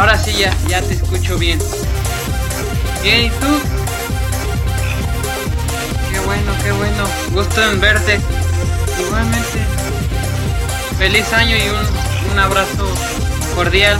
Ahora sí ya, ya te escucho bien. Bien, ¿y tú? Qué bueno, qué bueno. Gusto en verte. Igualmente. Feliz año y un, un abrazo cordial.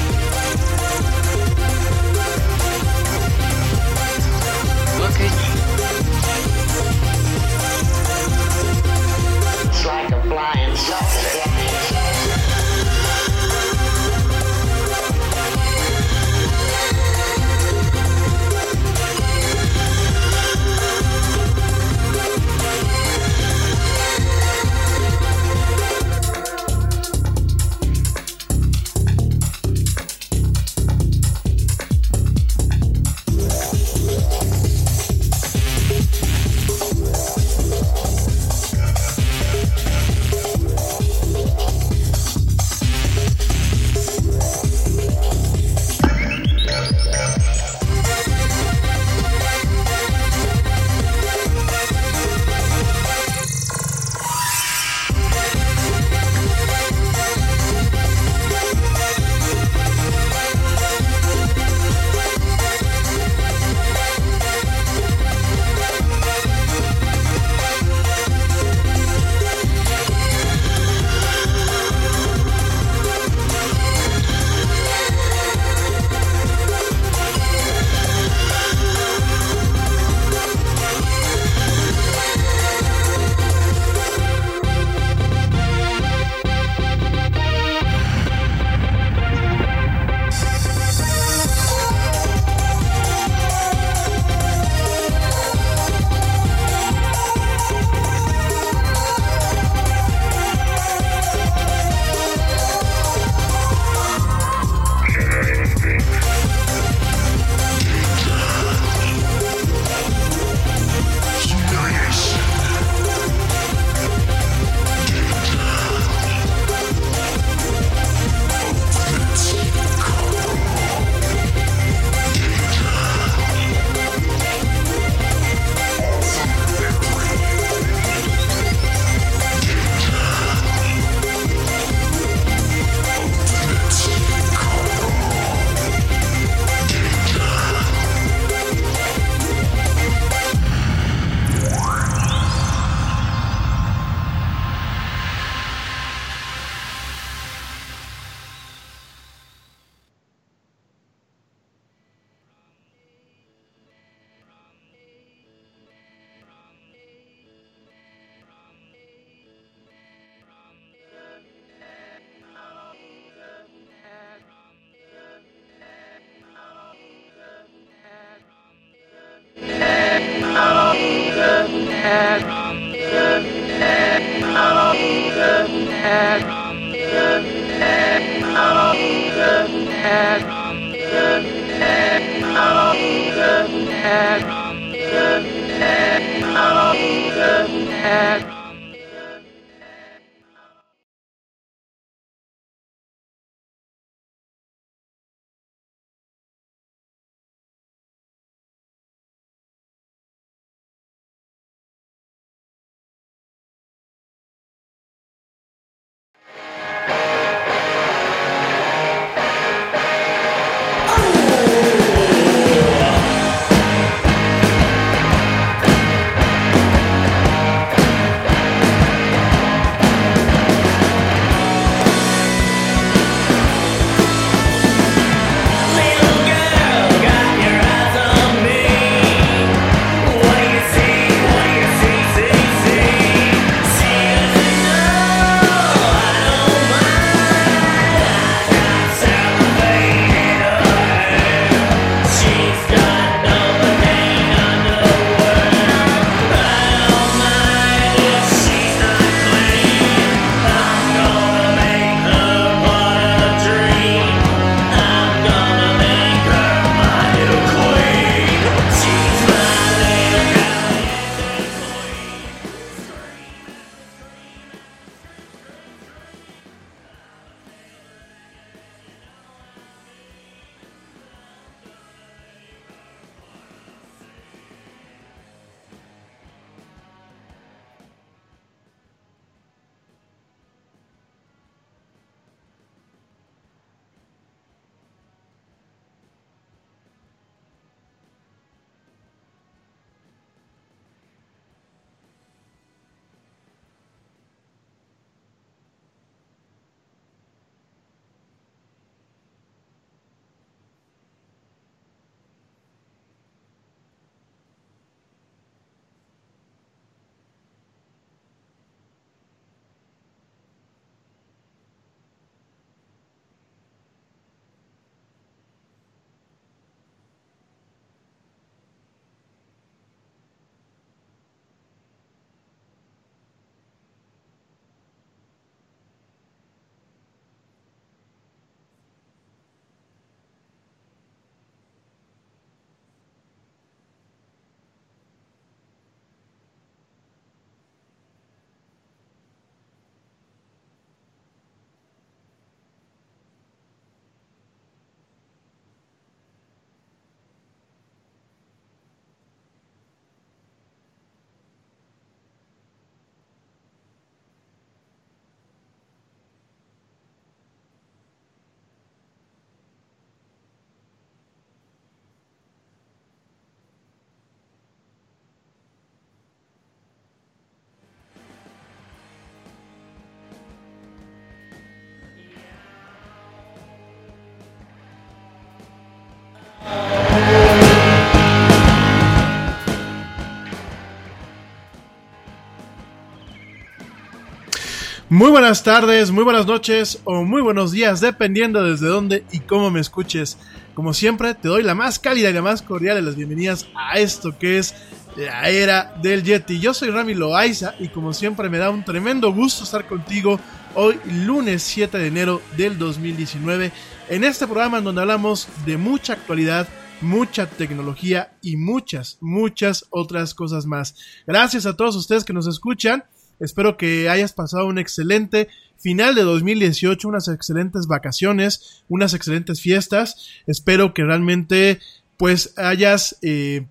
Muy buenas tardes, muy buenas noches o muy buenos días, dependiendo desde dónde y cómo me escuches. Como siempre, te doy la más cálida y la más cordial de las bienvenidas a esto que es la era del Yeti. Yo soy Rami Loaiza y como siempre me da un tremendo gusto estar contigo hoy lunes 7 de enero del 2019 en este programa en donde hablamos de mucha actualidad, mucha tecnología y muchas, muchas otras cosas más. Gracias a todos ustedes que nos escuchan. Espero que hayas pasado un excelente final de 2018, unas excelentes vacaciones, unas excelentes fiestas. Espero que realmente pues hayas eh,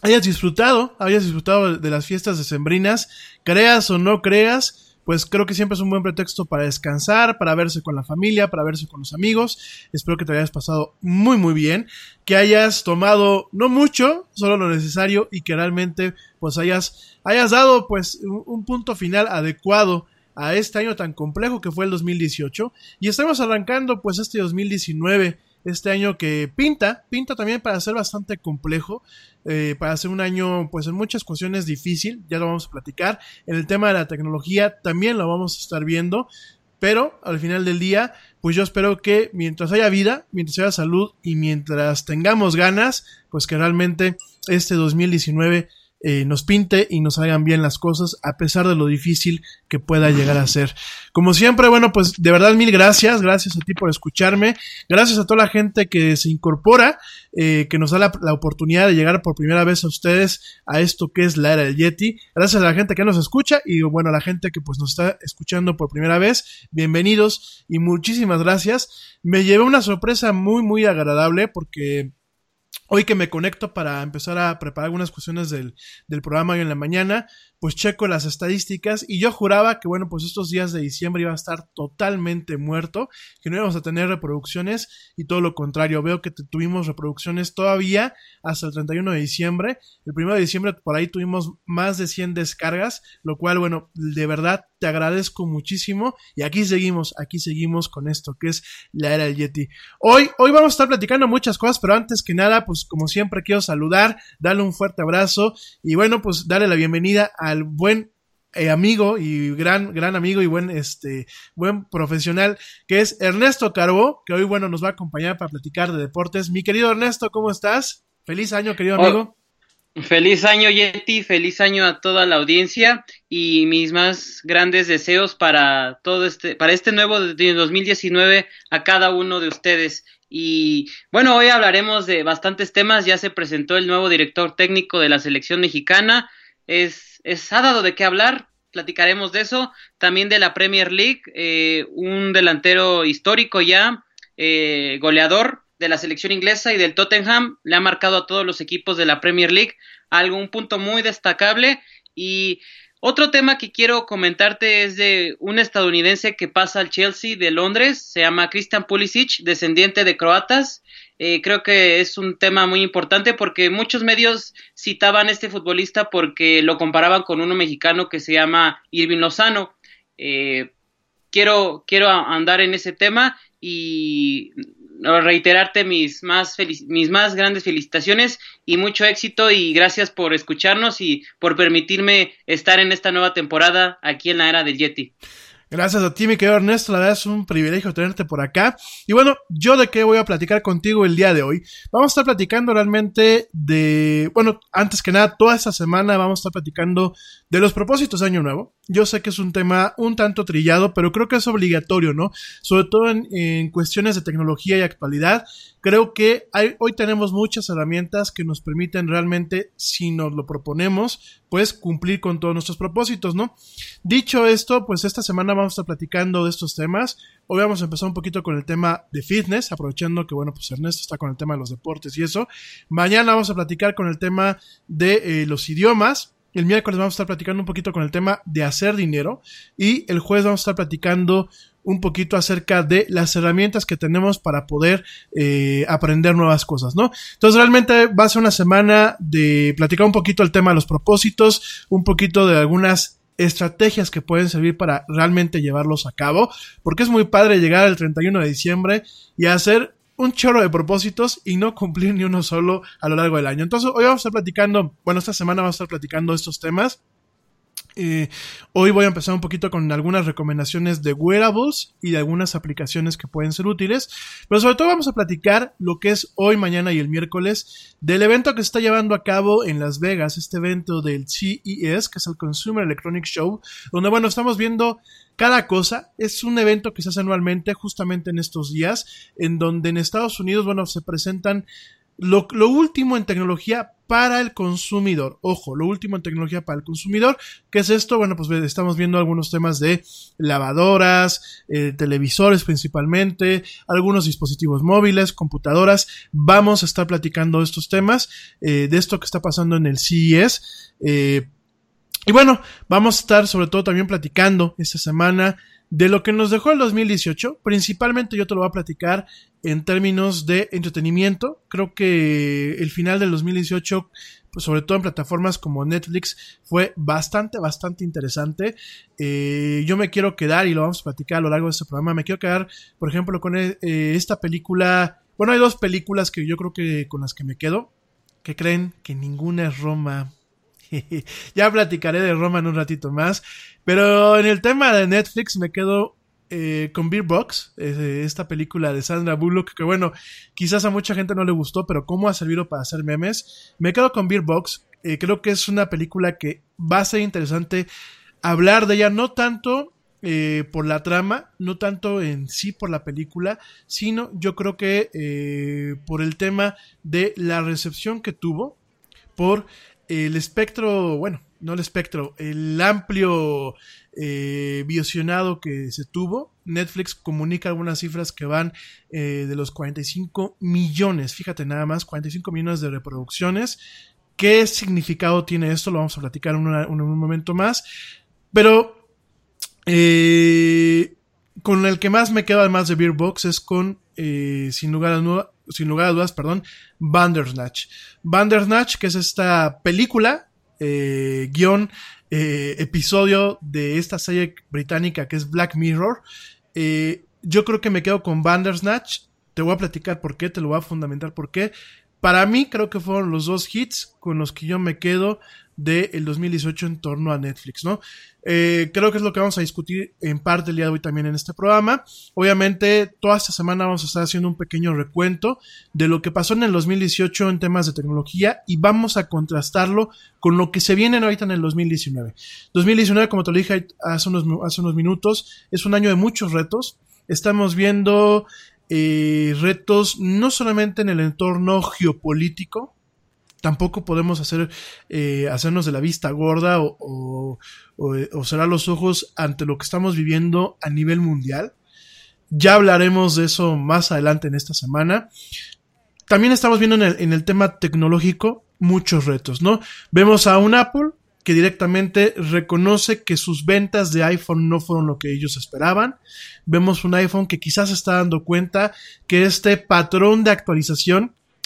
hayas disfrutado, hayas disfrutado de las fiestas decembrinas, creas o no creas, pues creo que siempre es un buen pretexto para descansar, para verse con la familia, para verse con los amigos. Espero que te hayas pasado muy muy bien, que hayas tomado no mucho, solo lo necesario y que realmente pues hayas hayas dado pues un, un punto final adecuado a este año tan complejo que fue el 2018 y estamos arrancando pues este 2019 este año que pinta, pinta también para ser bastante complejo, eh, para ser un año pues en muchas cuestiones difícil, ya lo vamos a platicar, en el tema de la tecnología también lo vamos a estar viendo, pero al final del día pues yo espero que mientras haya vida, mientras haya salud y mientras tengamos ganas, pues que realmente este 2019 eh, nos pinte y nos hagan bien las cosas a pesar de lo difícil que pueda llegar a ser. Como siempre, bueno, pues de verdad mil gracias, gracias a ti por escucharme, gracias a toda la gente que se incorpora, eh, que nos da la, la, oportunidad de llegar por primera vez a ustedes a esto que es la era del Yeti, gracias a la gente que nos escucha y bueno, a la gente que pues nos está escuchando por primera vez, bienvenidos y muchísimas gracias. Me llevé una sorpresa muy, muy agradable porque Hoy que me conecto para empezar a preparar algunas cuestiones del, del, programa hoy en la mañana, pues checo las estadísticas y yo juraba que, bueno, pues estos días de diciembre iba a estar totalmente muerto, que no íbamos a tener reproducciones y todo lo contrario. Veo que tuvimos reproducciones todavía hasta el 31 de diciembre. El 1 de diciembre por ahí tuvimos más de 100 descargas, lo cual, bueno, de verdad te agradezco muchísimo y aquí seguimos, aquí seguimos con esto que es la era del Yeti. Hoy, hoy vamos a estar platicando muchas cosas, pero antes que nada, pues como siempre quiero saludar, darle un fuerte abrazo y bueno, pues darle la bienvenida al buen eh, amigo y gran, gran amigo y buen, este, buen profesional que es Ernesto Carbó, que hoy, bueno, nos va a acompañar para platicar de deportes. Mi querido Ernesto, ¿cómo estás? Feliz año, querido amigo. Feliz año Yeti, feliz año a toda la audiencia y mis más grandes deseos para todo este, para este nuevo de 2019 a cada uno de ustedes. Y bueno, hoy hablaremos de bastantes temas. Ya se presentó el nuevo director técnico de la selección mexicana. Es, es ha dado de qué hablar. Platicaremos de eso. También de la Premier League, eh, un delantero histórico ya, eh, goleador de la selección inglesa y del Tottenham. Le ha marcado a todos los equipos de la Premier League. Algún punto muy destacable. Y otro tema que quiero comentarte es de un estadounidense que pasa al Chelsea de Londres, se llama Christian Pulisic, descendiente de croatas. Eh, creo que es un tema muy importante porque muchos medios citaban a este futbolista porque lo comparaban con uno mexicano que se llama Irving Lozano. Eh, quiero, quiero andar en ese tema y reiterarte mis más, mis más grandes felicitaciones y mucho éxito y gracias por escucharnos y por permitirme estar en esta nueva temporada aquí en la era del Yeti. Gracias a ti, mi querido Ernesto. La verdad es un privilegio tenerte por acá. Y bueno, yo de qué voy a platicar contigo el día de hoy. Vamos a estar platicando realmente de, bueno, antes que nada, toda esta semana vamos a estar platicando de los propósitos de Año Nuevo. Yo sé que es un tema un tanto trillado, pero creo que es obligatorio, ¿no? Sobre todo en, cuestiones de tecnología y actualidad. Creo que hay, hoy tenemos muchas herramientas que nos permiten realmente, si nos lo proponemos, pues cumplir con todos nuestros propósitos, ¿no? Dicho esto, pues esta semana vamos a estar platicando de estos temas. Hoy vamos a empezar un poquito con el tema de fitness, aprovechando que, bueno, pues Ernesto está con el tema de los deportes y eso. Mañana vamos a platicar con el tema de eh, los idiomas. El miércoles vamos a estar platicando un poquito con el tema de hacer dinero. Y el jueves vamos a estar platicando un poquito acerca de las herramientas que tenemos para poder eh, aprender nuevas cosas, ¿no? Entonces realmente va a ser una semana de platicar un poquito el tema de los propósitos, un poquito de algunas estrategias que pueden servir para realmente llevarlos a cabo, porque es muy padre llegar el 31 de diciembre y hacer un chorro de propósitos y no cumplir ni uno solo a lo largo del año. Entonces, hoy vamos a estar platicando, bueno, esta semana vamos a estar platicando estos temas. Eh, hoy voy a empezar un poquito con algunas recomendaciones de wearables y de algunas aplicaciones que pueden ser útiles, pero sobre todo vamos a platicar lo que es hoy, mañana y el miércoles del evento que se está llevando a cabo en Las Vegas, este evento del CES, que es el Consumer Electronic Show, donde bueno, estamos viendo cada cosa. Es un evento que se hace anualmente justamente en estos días, en donde en Estados Unidos, bueno, se presentan lo, lo, último en tecnología para el consumidor. Ojo, lo último en tecnología para el consumidor. ¿Qué es esto? Bueno, pues estamos viendo algunos temas de lavadoras, eh, televisores principalmente, algunos dispositivos móviles, computadoras. Vamos a estar platicando estos temas, eh, de esto que está pasando en el CES. Eh, y bueno, vamos a estar sobre todo también platicando esta semana de lo que nos dejó el 2018, principalmente yo te lo voy a platicar en términos de entretenimiento. Creo que el final del 2018, pues sobre todo en plataformas como Netflix, fue bastante, bastante interesante. Eh, yo me quiero quedar, y lo vamos a platicar a lo largo de este programa, me quiero quedar, por ejemplo, con eh, esta película. Bueno, hay dos películas que yo creo que con las que me quedo, que creen que ninguna es Roma. ya platicaré de Roma en un ratito más. Pero en el tema de Netflix me quedo eh, con Beer Box, esta película de Sandra Bullock, que bueno, quizás a mucha gente no le gustó, pero cómo ha servido para hacer memes. Me quedo con Beer Box. Eh, creo que es una película que va a ser interesante hablar de ella, no tanto eh, por la trama, no tanto en sí por la película, sino yo creo que por el tema de la recepción que tuvo, por el espectro, bueno, no el espectro, el amplio eh, visionado que se tuvo. Netflix comunica algunas cifras que van eh, de los 45 millones, fíjate nada más, 45 millones de reproducciones. ¿Qué significado tiene esto? Lo vamos a platicar en, un momento más. Pero eh, con el que más me queda además de Beer Box es con, eh, sin, lugar a, sin lugar a dudas, perdón, Bandersnatch. Bandersnatch, que es esta película, eh, guion, eh, episodio de esta serie británica que es Black Mirror. Eh, yo creo que me quedo con Bandersnatch. Te voy a platicar por qué, te lo voy a fundamentar por qué. Para mí creo que fueron los dos hits con los que yo me quedo del 2018 en torno a Netflix, ¿no? Eh, creo que es lo que vamos a discutir en parte el día de hoy también en este programa. Obviamente, toda esta semana vamos a estar haciendo un pequeño recuento de lo que pasó en el 2018 en temas de tecnología y vamos a contrastarlo con lo que se viene ahorita en el 2019. 2019, como te lo dije hace unos, hace unos minutos, es un año de muchos retos. Estamos viendo eh, retos no solamente en el entorno geopolítico, tampoco podemos hacer eh, hacernos de la vista gorda o, o, cerrar los ojos ante lo que estamos viviendo a nivel mundial. Ya hablaremos de eso más adelante en esta semana. También estamos viendo en el, en el tema tecnológico muchos retos, ¿no? Vemos a un Apple que directamente reconoce que sus ventas de iPhone no fueron lo que ellos esperaban. Vemos un iPhone que quizás está dando cuenta que este patrón de actualización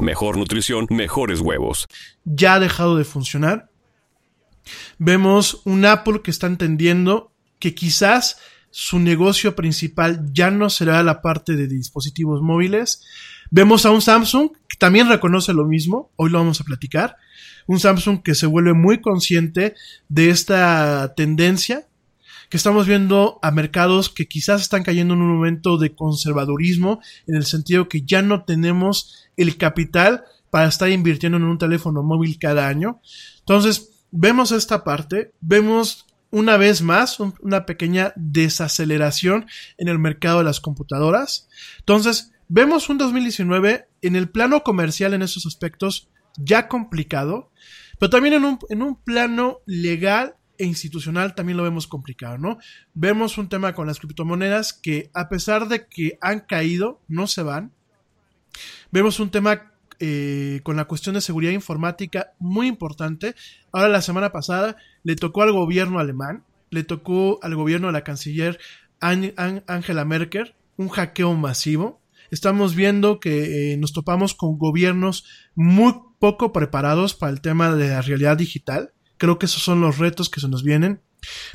mejor nutrición, mejores huevos. Ya ha dejado de funcionar. Vemos un Apple que está entendiendo que quizás su negocio principal ya no será la parte de dispositivos móviles. Vemos a un Samsung que también reconoce lo mismo, hoy lo vamos a platicar. Un Samsung que se vuelve muy consciente de esta tendencia, que estamos viendo a mercados que quizás están cayendo en un momento de conservadurismo, en el sentido que ya no tenemos el capital para estar invirtiendo en un teléfono móvil cada año. Entonces, vemos esta parte, vemos una vez más una pequeña desaceleración en el mercado de las computadoras. Entonces, vemos un 2019 en el plano comercial en esos aspectos ya complicado, pero también en un, en un plano legal e institucional también lo vemos complicado, ¿no? Vemos un tema con las criptomonedas que a pesar de que han caído, no se van. Vemos un tema eh, con la cuestión de seguridad informática muy importante. Ahora la semana pasada le tocó al gobierno alemán, le tocó al gobierno de la canciller Angela Merkel un hackeo masivo. Estamos viendo que eh, nos topamos con gobiernos muy poco preparados para el tema de la realidad digital. Creo que esos son los retos que se nos vienen.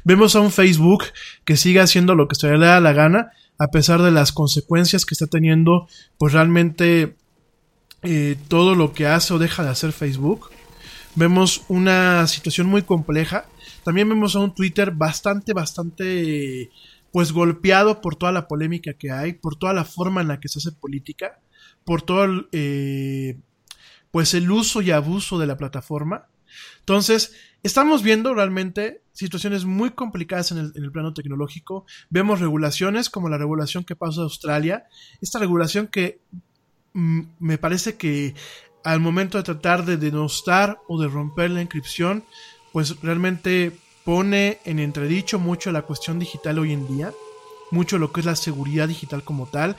Vemos a un Facebook que sigue haciendo lo que se le da la gana, a pesar de las consecuencias que está teniendo, pues realmente eh, todo lo que hace o deja de hacer Facebook. Vemos una situación muy compleja. También vemos a un Twitter bastante, bastante, pues golpeado por toda la polémica que hay, por toda la forma en la que se hace política, por todo eh, pues el uso y abuso de la plataforma. Entonces, estamos viendo realmente situaciones muy complicadas en el, plano tecnológico. Vemos regulaciones como la regulación que pasó a Australia. Esta regulación que mm, me parece que al momento de tratar de denostar o de romper la encripción, pues realmente pone en entredicho mucho la cuestión digital hoy en día, mucho lo que es la seguridad digital como tal.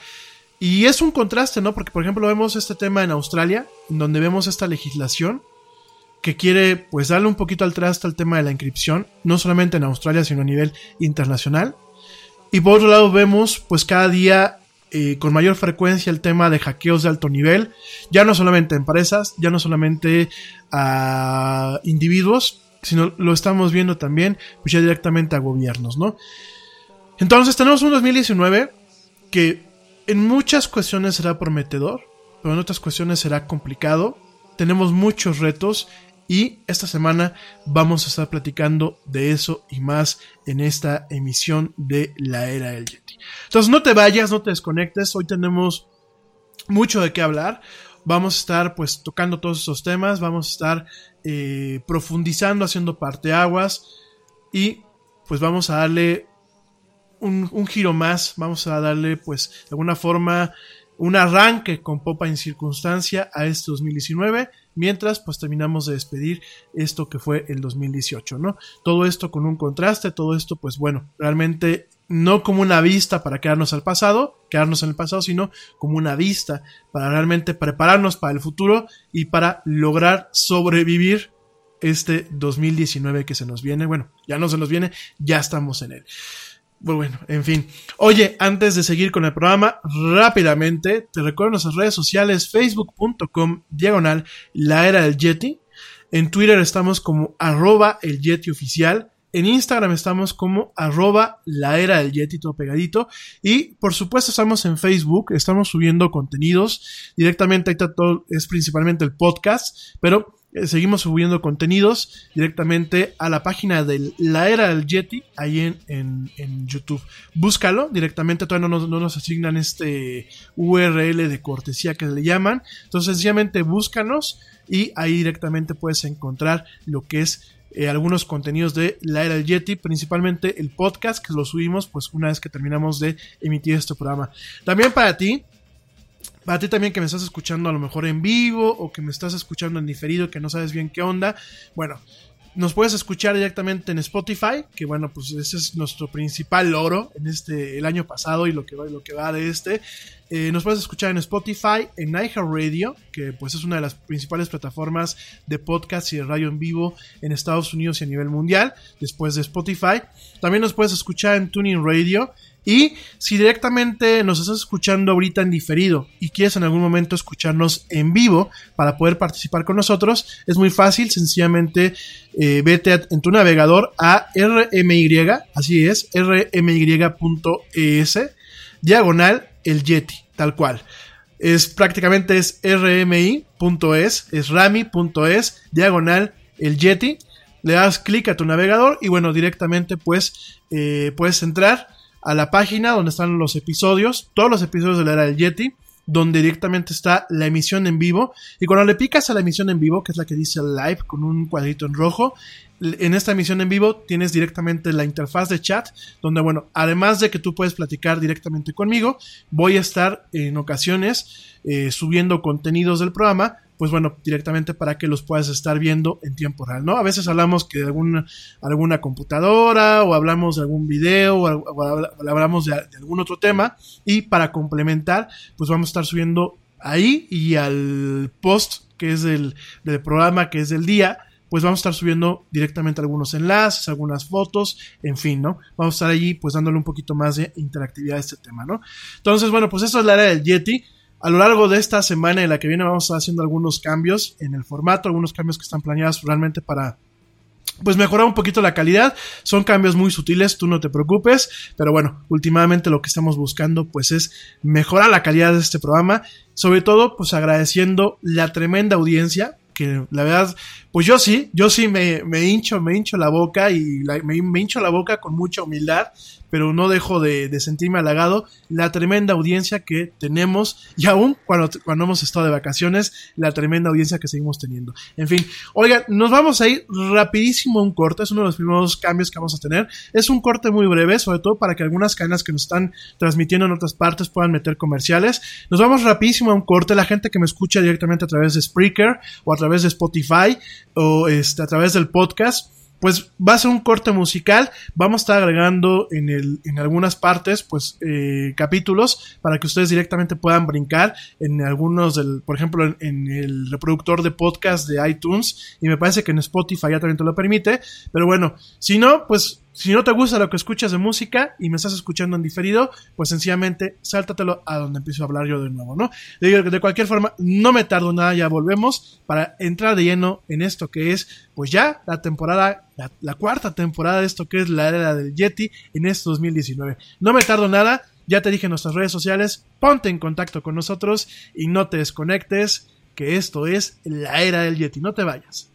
Y es un contraste, ¿no? Porque, por ejemplo, vemos este tema en Australia, en donde vemos esta legislación que quiere, pues, darle un poquito al traste al tema de la encripción, no solamente en Australia, sino a nivel internacional. Y por otro lado, vemos, pues, cada día eh, con mayor frecuencia el tema de hackeos de alto nivel, ya no solamente a empresas, ya no solamente a individuos, sino lo estamos viendo también pues ya directamente a gobiernos, ¿no? Entonces tenemos un 2019 que en muchas cuestiones será prometedor, pero en otras cuestiones será complicado. Tenemos muchos retos y esta semana vamos a estar platicando de eso y más en esta emisión de la era del Yeti. Entonces no te vayas, no te desconectes, hoy tenemos mucho de qué hablar. Vamos a estar pues tocando todos esos temas, vamos a estar eh, profundizando, haciendo parteaguas y pues vamos a darle un, un, giro más, vamos a darle pues de alguna forma un arranque con popa en circunstancia a este 2019 mientras pues terminamos de despedir esto que fue el 2018, ¿no? Todo esto con un contraste, todo esto pues bueno, realmente no como una vista para quedarnos al pasado, quedarnos en el pasado, sino como una vista para realmente prepararnos para el futuro y para lograr sobrevivir este 2019 que se nos viene. Bueno, ya no se nos viene, ya estamos en él. Pues bueno, en fin. Oye, antes de seguir con el programa, rápidamente te recuerdo nuestras redes sociales, facebook.com, diagonal, la era del Yeti. En Twitter estamos como arroba el Yeti oficial. En Instagram estamos como arroba la era del Yeti, todo pegadito. Y por supuesto estamos en Facebook, estamos subiendo contenidos. Directamente ahí todo, es principalmente el podcast, pero eh, seguimos subiendo contenidos directamente a la página de la era del Yeti, ahí en, en, YouTube. Búscalo directamente, todavía no nos, no nos, asignan este URL de cortesía que le llaman. Entonces sencillamente búscanos y ahí directamente puedes encontrar lo que es eh, algunos contenidos de la era del Yeti, principalmente el podcast que lo subimos pues una vez que terminamos de emitir este programa. También para ti, para ti también que me estás escuchando a lo mejor en vivo o que me estás escuchando en diferido que no sabes bien qué onda, bueno, nos puedes escuchar directamente en Spotify, que bueno, pues ese es nuestro principal logro en este el año pasado y lo que va, lo que va de este. Eh, nos puedes escuchar en Spotify, en iHeartRadio, que pues es una de las principales plataformas de podcast y de radio en vivo en Estados Unidos y a nivel mundial, después de Spotify. También nos puedes escuchar en Tuning Radio y si directamente nos estás escuchando ahorita en diferido y quieres en algún momento escucharnos en vivo para poder participar con nosotros, es muy fácil, sencillamente eh, vete en tu navegador a RMY, así es, rmy.es, diagonal el Yeti, tal cual. Es prácticamente es rmi.es, es rami.es, diagonal el Yeti. Le das clic a tu navegador y bueno, directamente pues eh, puedes entrar a la página donde están los episodios, todos los episodios de la era del Yeti, donde directamente está la emisión en vivo. Y cuando le picas a la emisión en vivo, que es la que dice live con un cuadrito en rojo, en esta emisión en vivo tienes directamente la interfaz de chat, donde, bueno, además de que tú puedes platicar directamente conmigo, voy a estar en ocasiones eh, subiendo contenidos del programa pues bueno, directamente para que los puedas estar viendo en tiempo real, ¿no? A veces hablamos que de alguna, computadora o hablamos de algún video o, hablamos de, algún otro tema y para complementar, pues vamos a estar subiendo ahí y al post que es del, del programa, que es del día, pues vamos a estar subiendo directamente algunos enlaces, algunas fotos, en fin, ¿no? Vamos a estar allí pues dándole un poquito más de interactividad a este tema, ¿no? Entonces, bueno, pues eso es la área del Yeti. A lo largo de esta semana y la que viene vamos haciendo algunos cambios en el formato, algunos cambios que están planeados realmente para pues mejorar un poquito la calidad. Son cambios muy sutiles, tú no te preocupes, pero bueno, últimamente lo que estamos buscando pues es mejorar la calidad de este programa, sobre todo pues agradeciendo la tremenda audiencia que la verdad, pues yo sí, yo sí me, me hincho, me hincho la boca y me hincho la boca con mucha humildad, pero no dejo de, sentirme halagado la tremenda audiencia que tenemos y aún cuando, cuando hemos estado de vacaciones, la tremenda audiencia que seguimos teniendo. En fin, oigan, nos vamos a ir rapidísimo a un corte, es uno de los primeros cambios que vamos a tener. Es un corte muy breve, sobre todo para que algunas cadenas que nos están transmitiendo en otras partes puedan meter comerciales. Nos vamos rapidísimo a un corte, la gente que me escucha directamente a través de Spreaker o a través de Spotify o este, a través del podcast pues va a ser un corte musical. Vamos a estar agregando en, el, en algunas partes, pues, eh, capítulos para que ustedes directamente puedan brincar en algunos del, por ejemplo, en, en, el reproductor de podcast de iTunes. Y me parece que en Spotify ya también te lo permite. Pero bueno, si no, pues si no te gusta lo que escuchas de música y me estás escuchando en diferido, pues sencillamente sáltatelo a donde empiezo a hablar yo de nuevo, ¿no? De cualquier forma, no me tardo nada, ya volvemos para entrar de lleno en esto que es, pues ya la temporada, la, la cuarta temporada de esto que es la era del Yeti en este 2019. No me tardo nada, ya te dije en nuestras redes sociales, ponte en contacto con nosotros y no te desconectes, que esto es la era del Yeti, no te vayas.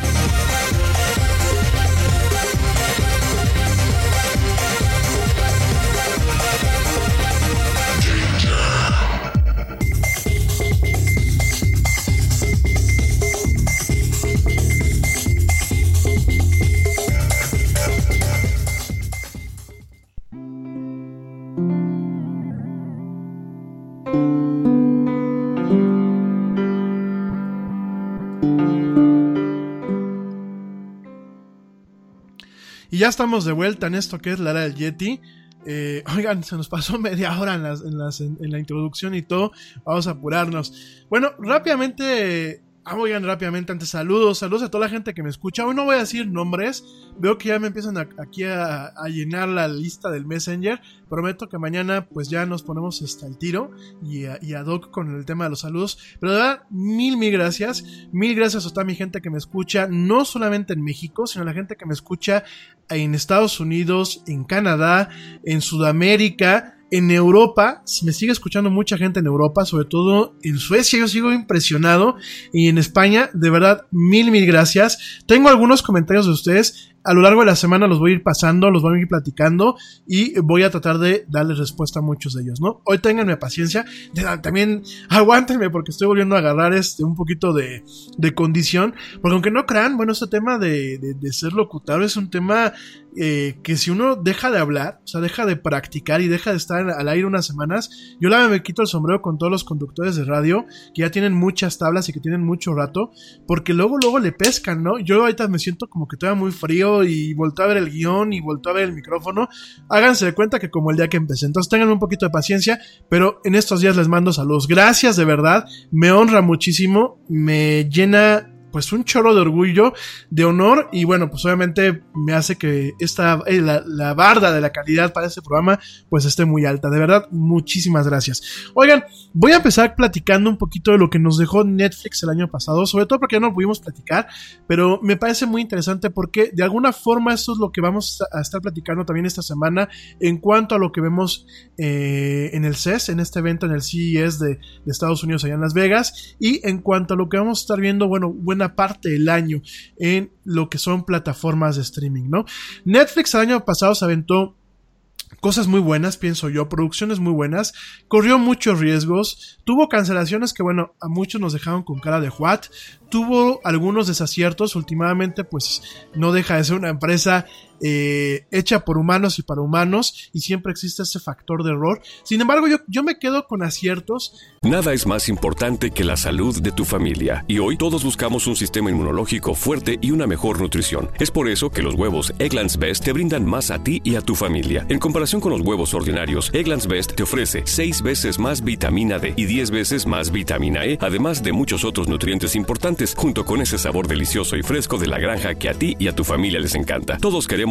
Estamos de vuelta en esto que es la era del Yeti. Eh, oigan, se nos pasó media hora en la introducción y todo. Vamos a apurarnos. Bueno, rápidamente. Ah, oigan, rápidamente, antes saludos, saludos a toda la gente que me escucha. Hoy no voy a decir nombres, veo que ya me empiezan a- aquí a, llenar la lista del Messenger. Prometo que mañana pues ya nos ponemos hasta el tiro y a, y a Doc con el tema de los saludos. Pero de verdad, mil, mil gracias. Mil gracias a toda mi gente que me escucha, no solamente en México, sino a la gente que me escucha en Estados Unidos, en Canadá, en Sudamérica, en Europa. Me sigue escuchando mucha gente en Europa, sobre todo en Suecia. Yo sigo impresionado. Y en España, de verdad, mil, mil gracias. Tengo algunos comentarios de ustedes. A lo largo de la semana los voy a ir pasando, los voy a ir platicando y voy a tratar de darles respuesta a muchos de ellos, ¿no? Hoy ténganme paciencia, también aguántenme porque estoy volviendo a agarrar este un poquito de, de condición, porque aunque no crean, bueno, este tema de, de- de ser locutor es un tema eh, que si uno deja de hablar, o sea, deja de practicar y deja de estar al aire unas semanas, yo la me quito el sombrero con todos los conductores de radio que ya tienen muchas tablas y que tienen mucho rato, porque luego, luego le pescan, ¿no? Yo ahorita me siento como que todavía muy frío y volteo a ver el guion y volteo a ver el micrófono. Háganse de cuenta que como el día que empecé. Entonces tengan un poquito de paciencia, pero en estos días les mando saludos. Gracias de verdad, me honra muchísimo, me llena pues un chorro de orgullo, de honor y bueno, pues obviamente me hace que esta, eh, la, la barda de la calidad para este programa pues esté muy alta. De verdad, muchísimas gracias. Oigan, voy a empezar platicando un poquito de lo que nos dejó Netflix el año pasado, sobre todo porque ya no pudimos platicar, pero me parece muy interesante porque de alguna forma esto es lo que vamos a estar platicando también esta semana en cuanto a lo que vemos eh, en el CES, en este evento en el CES de, de Estados Unidos allá en Las Vegas, y en cuanto a lo que vamos a estar viendo, bueno, buena parte del año en lo que son plataformas de streaming, ¿no? Netflix el año pasado se aventó cosas muy buenas, pienso yo, producciones muy buenas, corrió muchos riesgos, tuvo cancelaciones que, bueno, a muchos nos dejaron con cara de what, tuvo algunos desaciertos, últimamente, pues no deja de ser una empresa eh, hecha por humanos y para humanos, y siempre existe ese factor de error. Sin embargo, yo, yo me quedo con aciertos. Nada es más importante que la salud de tu familia, y hoy todos buscamos un sistema inmunológico fuerte y una mejor nutrición. Es por eso que los huevos Egglands Best te brindan más a ti y a tu familia. En comparación con los huevos ordinarios, Egglands Best te ofrece 6 veces más vitamina D y 10 veces más vitamina E, además de muchos otros nutrientes importantes, junto con ese sabor delicioso y fresco de la granja que a ti y a tu familia les encanta. Todos queremos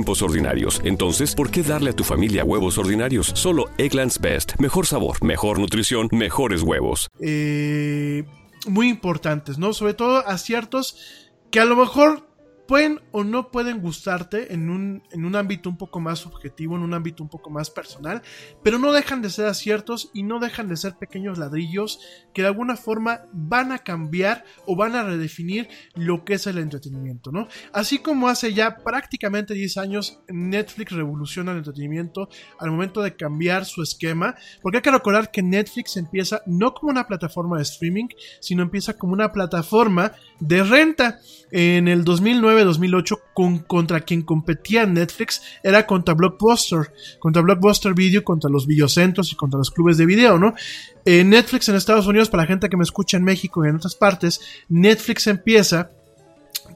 ordinarios, entonces, ¿por qué darle a tu familia huevos ordinarios? Solo Egglands Best. Mejor sabor, mejor nutrición, mejores huevos. eh, muy importantes, ¿no? Sobre todo aciertos que a lo mejor pueden o no pueden gustarte en un, en un ámbito un poco más subjetivo, en un ámbito un poco más personal, pero no dejan de ser aciertos y no dejan de ser pequeños ladrillos que de alguna forma van a cambiar o van a redefinir lo que es el entretenimiento, ¿no? Así como hace ya prácticamente 10 años Netflix revoluciona el entretenimiento al momento de cambiar su esquema, porque hay que recordar que Netflix empieza no como una plataforma de streaming, sino empieza como una plataforma de renta. En el 2009-2008, con, contra quien competía Netflix era contra Blockbuster, contra Blockbuster Video, contra los videocentros y contra los clubes de video, ¿no? Netflix en Estados Unidos, para la gente que me escucha en México y en otras partes, Netflix empieza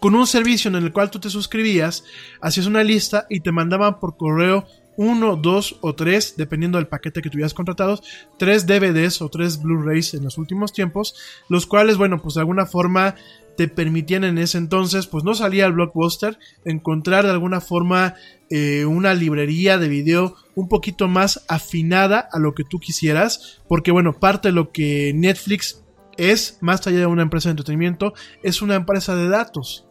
con un servicio en el cual tú te suscribías, hacías una lista y te mandaban por correo uno, dos o tres, dependiendo del paquete que tuvieras contratado, tres DVDs o tres Blu-rays en los últimos tiempos, los cuales, bueno, pues de alguna forma te permitían en ese entonces, pues no salía el blockbuster, encontrar de alguna forma eh, una librería de video un poquito más afinada a lo que tú quisieras, porque bueno, parte de lo que Netflix es, más allá de una empresa de entretenimiento, es una empresa de datos.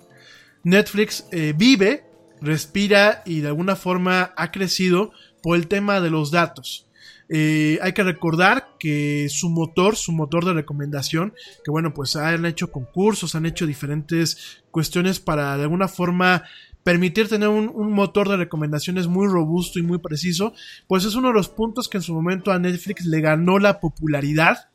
Netflix eh, vive, respira y de alguna forma ha crecido por el tema de los datos. Eh, hay que recordar que su motor, su motor de recomendación, que bueno, pues han hecho concursos, han hecho diferentes cuestiones para de alguna forma permitir tener un, un, motor de recomendaciones muy robusto y muy preciso, pues es uno de los puntos que en su momento a Netflix le ganó la popularidad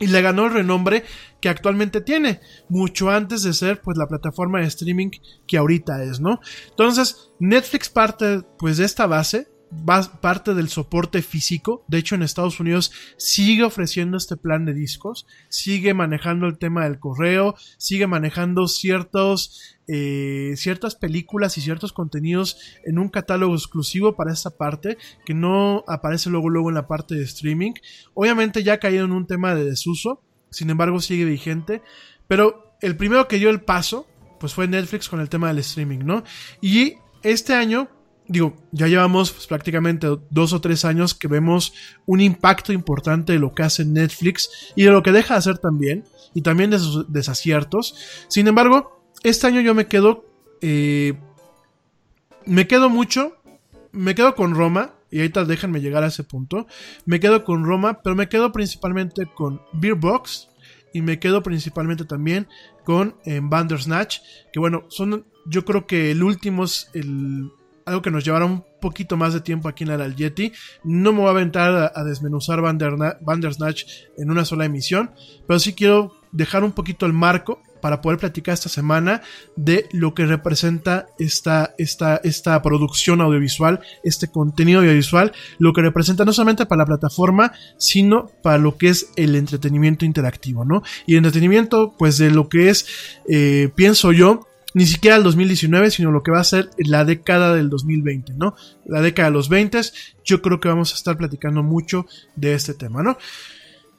y le ganó el renombre que actualmente tiene, mucho antes de ser pues la plataforma de streaming que ahorita es, ¿no? Entonces, Netflix parte pues de esta base, parte del soporte físico. De hecho, en Estados Unidos sigue ofreciendo este plan de discos, sigue manejando el tema del correo, sigue manejando ciertos, eh, ciertas películas y ciertos contenidos en un catálogo exclusivo para esta parte que no aparece luego luego en la parte de streaming. Obviamente ya ha caído en un tema de desuso, sin embargo sigue vigente. Pero el primero que dio el paso, pues fue Netflix con el tema del streaming, ¿no? Y este año digo, ya llevamos pues, prácticamente dos o tres años que vemos un impacto importante de lo que hace Netflix y de lo que deja de hacer también, y también de sus desaciertos. Sin embargo, este año yo me quedo, eh, me quedo mucho, me quedo con Roma, y ahorita déjenme llegar a ese punto, me quedo con Roma, pero me quedo principalmente con Beer Box, y me quedo principalmente también con eh, Bandersnatch, que bueno, son yo creo que el último es el algo que nos llevará un poquito más de tiempo aquí en el Yeti. No me voy a aventar a, desmenuzar Bandersnatch en una sola emisión, pero sí quiero dejar un poquito el marco para poder platicar esta semana de lo que representa esta, esta, esta producción audiovisual, este contenido audiovisual, lo que representa no solamente para la plataforma, sino para lo que es el entretenimiento interactivo, ¿no? Y el entretenimiento, pues de lo que es, eh, pienso yo, ni siquiera el 2019, sino lo que va a ser la década del 2020, ¿no? La década de los 20, yo creo que vamos a estar platicando mucho de este tema, ¿no?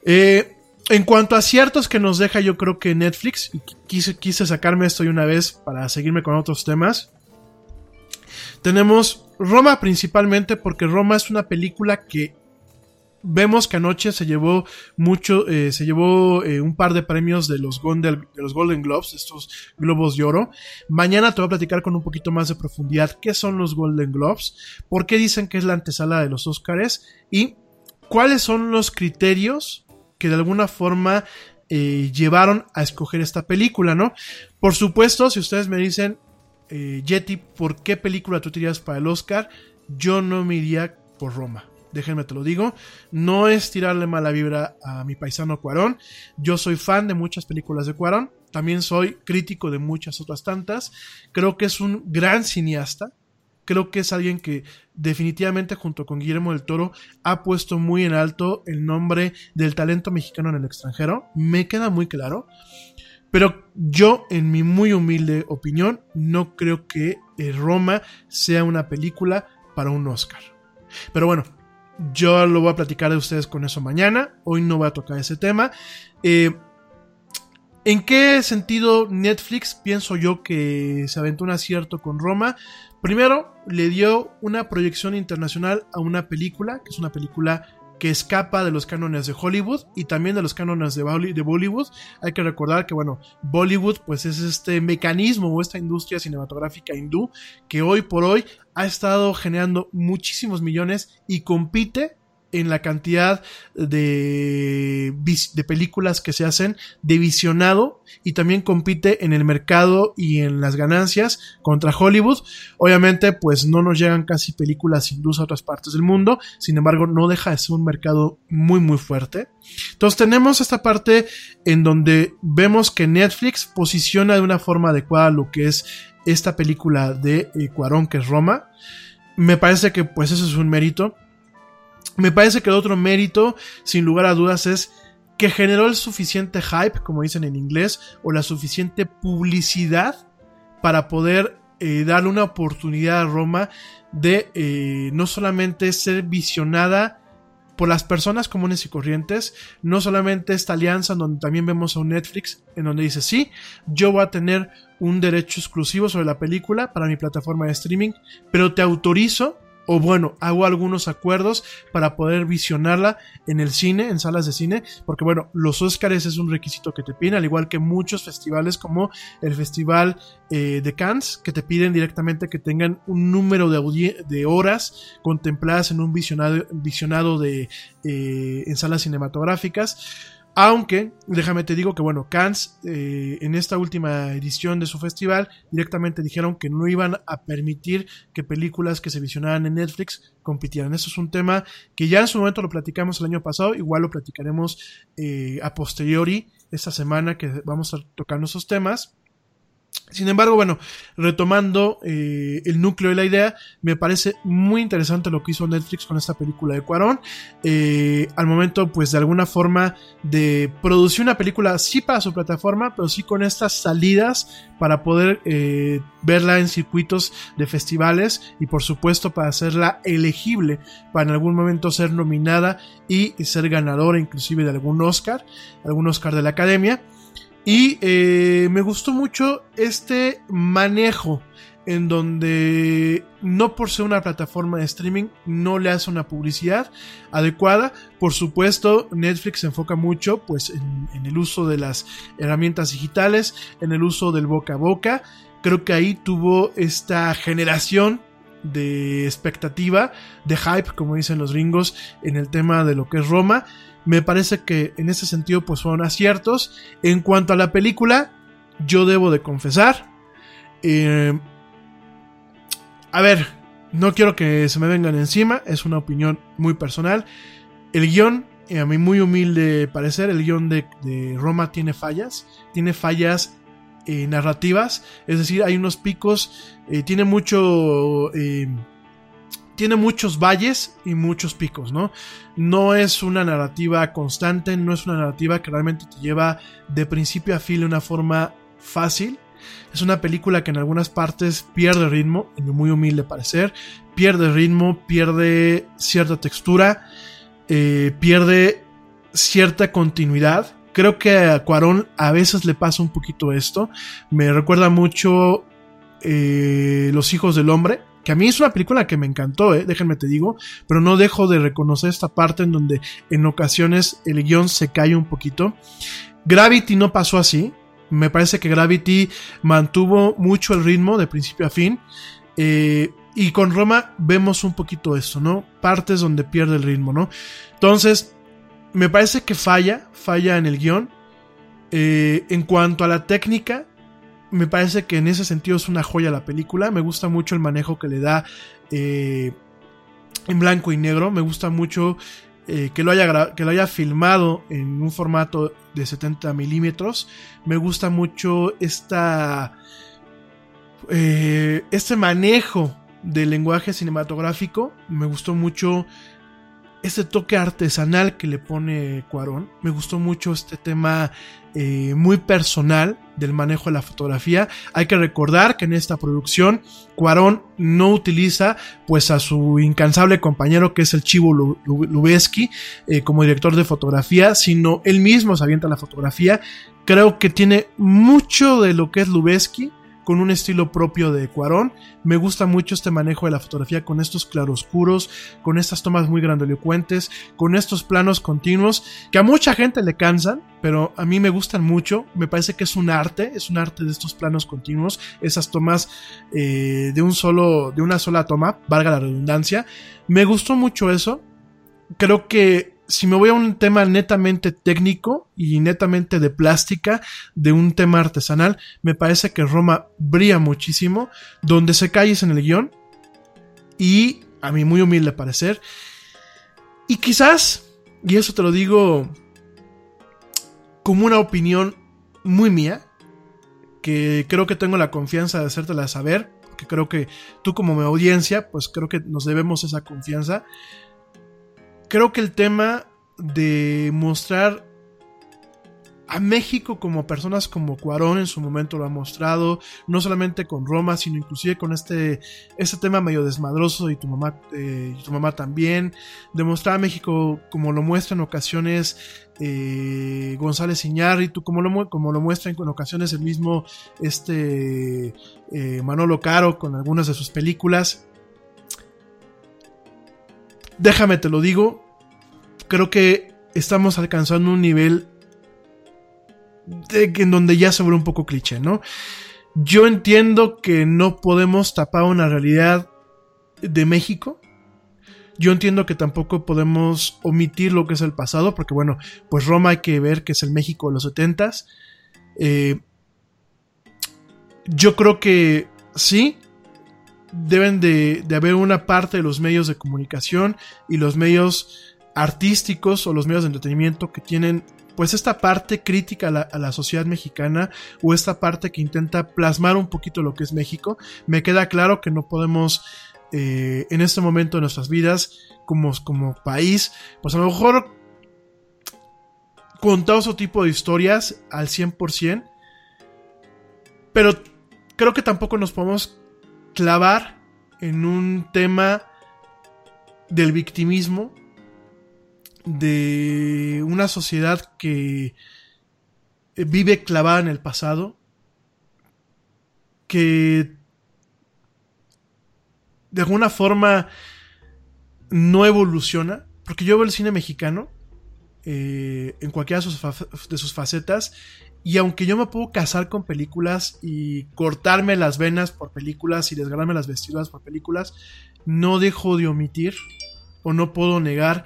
Eh, en cuanto a ciertos que nos deja, yo creo que Netflix, y quise, quise sacarme esto de una vez para seguirme con otros temas. Tenemos Roma principalmente porque Roma es una película que vemos que anoche se llevó mucho, eh, se llevó eh, un par de premios de los, Golden, de los Golden Globes, estos globos de oro. Mañana te voy a platicar con un poquito más de profundidad qué son los Golden Globes, por qué dicen que es la antesala de los Oscars y cuáles son los criterios que de alguna forma eh, llevaron a escoger esta película, ¿no? Por supuesto, si ustedes me dicen, Yeti, ¿por qué película tú tirías para el Oscar? Yo no me iría por Roma déjenme te lo digo. No es tirarle mala vibra a mi paisano Cuarón. Yo soy fan de muchas películas de Cuarón. También soy crítico de muchas otras tantas. Creo que es un gran cineasta. Creo que es alguien que definitivamente junto con Guillermo del Toro ha puesto muy en alto el nombre del talento mexicano en el extranjero. Me queda muy claro. Pero yo, en mi muy humilde opinión, no creo que eh, Roma sea una película para un Oscar. Pero bueno, yo lo voy a platicar de ustedes con eso mañana. Hoy no voy a tocar ese tema. Eh, ¿En qué sentido Netflix pienso yo que se aventó un acierto con Roma? Primero, le dio una proyección internacional a una película, que es una película que escapa de los cánones de Hollywood y también de los cánones de, Bollywood. Hay que recordar que, bueno, Bollywood pues es este mecanismo o esta industria cinematográfica hindú que hoy por hoy ha estado generando muchísimos millones y compite en la cantidad de, de, películas que se hacen de visionado y también compite en el mercado y en las ganancias contra Hollywood. Obviamente, pues no nos llegan casi películas hindús a otras partes del mundo, sin embargo, no deja de ser un mercado muy, muy fuerte. Entonces, tenemos esta parte en donde vemos que Netflix posiciona de una forma adecuada lo que es esta película de eh, Cuarón, que es Roma. Me parece que, pues, eso es un mérito me parece que el otro mérito, sin lugar a dudas, es que generó el suficiente hype, como dicen en inglés, o la suficiente publicidad para poder eh, darle una oportunidad a Roma de eh, no solamente ser visionada por las personas comunes y corrientes, no solamente esta alianza donde también vemos a un Netflix, en donde dice, sí, yo voy a tener un derecho exclusivo sobre la película para mi plataforma de streaming, pero te autorizo o bueno, hago algunos acuerdos para poder visionarla en el cine, en salas de cine, porque bueno, los Oscars es un requisito que te piden, al igual que muchos festivales como el Festival eh, de Cannes, que te piden directamente que tengan un número de, de horas contempladas en un visionado, visionado de, eh, en salas cinematográficas. Aunque, déjame te digo que, bueno, Cannes eh, en esta última edición de su festival directamente dijeron que no iban a permitir que películas que se visionaran en Netflix compitieran. Eso es un tema que ya en su momento lo platicamos el año pasado, igual lo platicaremos eh, a posteriori esta semana que vamos a tocar esos temas. Sin embargo, bueno, retomando eh, el núcleo de la idea, me parece muy interesante lo que hizo Netflix con esta película de Cuarón. Eh, al momento, pues de alguna forma, de producir una película sí para su plataforma, pero sí con estas salidas para poder eh, verla en circuitos de festivales y por supuesto para hacerla elegible para en algún momento ser nominada y ser ganadora inclusive de algún Oscar, algún Oscar de la Academia. Y eh, me gustó mucho este manejo en donde no por ser una plataforma de streaming no le hace una publicidad adecuada. Por supuesto, Netflix se enfoca mucho pues en, el uso de las herramientas digitales, en el uso del boca a boca. Creo que ahí tuvo esta generación de expectativa, de hype, como dicen los gringos, en el tema de lo que es Roma. Me parece que en ese sentido pues fueron aciertos. En cuanto a la película, yo debo de confesar. Eh, a ver, no quiero que se me vengan encima, es una opinión muy personal. El guion, a mi muy humilde parecer, el guion de, Roma tiene fallas. Tiene fallas eh, narrativas, es decir, hay unos picos, eh, tiene mucho tiene muchos valles y muchos picos, ¿no? No es una narrativa constante, no es una narrativa que realmente te lleva de principio a fin de una forma fácil. Es una película que en algunas partes pierde ritmo, en mi muy humilde parecer, pierde ritmo, pierde cierta textura, eh, pierde cierta continuidad. Creo que a Cuarón a veces le pasa un poquito esto. Me recuerda mucho eh, Los Hijos del Hombre, que a mí es una película que me encantó, ¿eh? déjenme te digo, pero no dejo de reconocer esta parte en donde en ocasiones el guion se cae un poquito. Gravity no pasó así, me parece que Gravity mantuvo mucho el ritmo de principio a fin. Eh, y con Roma vemos un poquito esto, ¿no? Partes donde pierde el ritmo, ¿no? Entonces, me parece que falla, falla en el guion. Eh, en cuanto a la técnica, me parece que en ese sentido es una joya la película. Me gusta mucho el manejo que le da eh, en blanco y negro. Me gusta mucho eh, que, lo haya que lo haya filmado en un formato de 70 milímetros. Me gusta mucho esta, eh, este manejo del lenguaje cinematográfico. Me gustó mucho ese toque artesanal que le pone Cuarón. Me gustó mucho este tema eh, muy personal del manejo de la fotografía. Hay que recordar que en esta producción Cuarón no utiliza pues a su incansable compañero que es el Chivo Lubeski eh, como director de fotografía, sino él mismo se avienta la fotografía. Creo que tiene mucho de lo que es Lubeski con un estilo propio de Cuarón. Me gusta mucho este manejo de la fotografía con estos claroscuros, con estas tomas muy grandilocuentes, con estos planos continuos que a mucha gente le cansan, pero a mí me gustan mucho. Me parece que es un arte, es un arte de estos planos continuos, esas tomas eh, de un solo, de una sola toma, valga la redundancia. Me gustó mucho eso. Creo que si me voy a un tema netamente técnico y netamente de plástica, de un tema artesanal, me parece que Roma brilla muchísimo, donde se cae en el guion, y a mi muy humilde parecer, y quizás, y eso te lo digo como una opinión muy mía, que creo que tengo la confianza de hacértela saber, porque creo que tú como mi audiencia, pues creo que nos debemos esa confianza creo que el tema de mostrar a México como personas como Cuarón en su momento lo ha mostrado, no solamente con Roma, sino inclusive con este, este tema medio desmadroso y tu mamá, eh, tu mamá también, demostrar a México como lo muestra en ocasiones eh, González Iñárritu, como lo, como lo muestra en ocasiones el mismo este, eh, Manolo Caro con algunas de sus películas. Déjame te lo digo, creo que estamos alcanzando un nivel en donde ya se vuelve un poco cliché, ¿no? Yo entiendo que no podemos tapar una realidad de México. Yo entiendo que tampoco podemos omitir lo que es el pasado, porque bueno, pues Roma hay que ver que es el México de los 70 eh, yo creo que sí, deben de, de haber una parte de los medios de comunicación y los medios artísticos o los medios de entretenimiento que tienen pues esta parte crítica a la, sociedad mexicana o esta parte que intenta plasmar un poquito lo que es México, me queda claro que no podemos eh, en este momento de nuestras vidas como, como país, pues a lo mejor contar otro tipo de historias al 100%, pero creo que tampoco nos podemos clavar en un tema del victimismo de una sociedad que vive clavada en el pasado, que de alguna forma no evoluciona, porque yo veo el cine mexicano eh, en cualquiera de sus, facetas, y aunque yo me puedo casar con películas y cortarme las venas por películas y desgarrarme las vestiduras por películas, no dejo de omitir o no puedo negar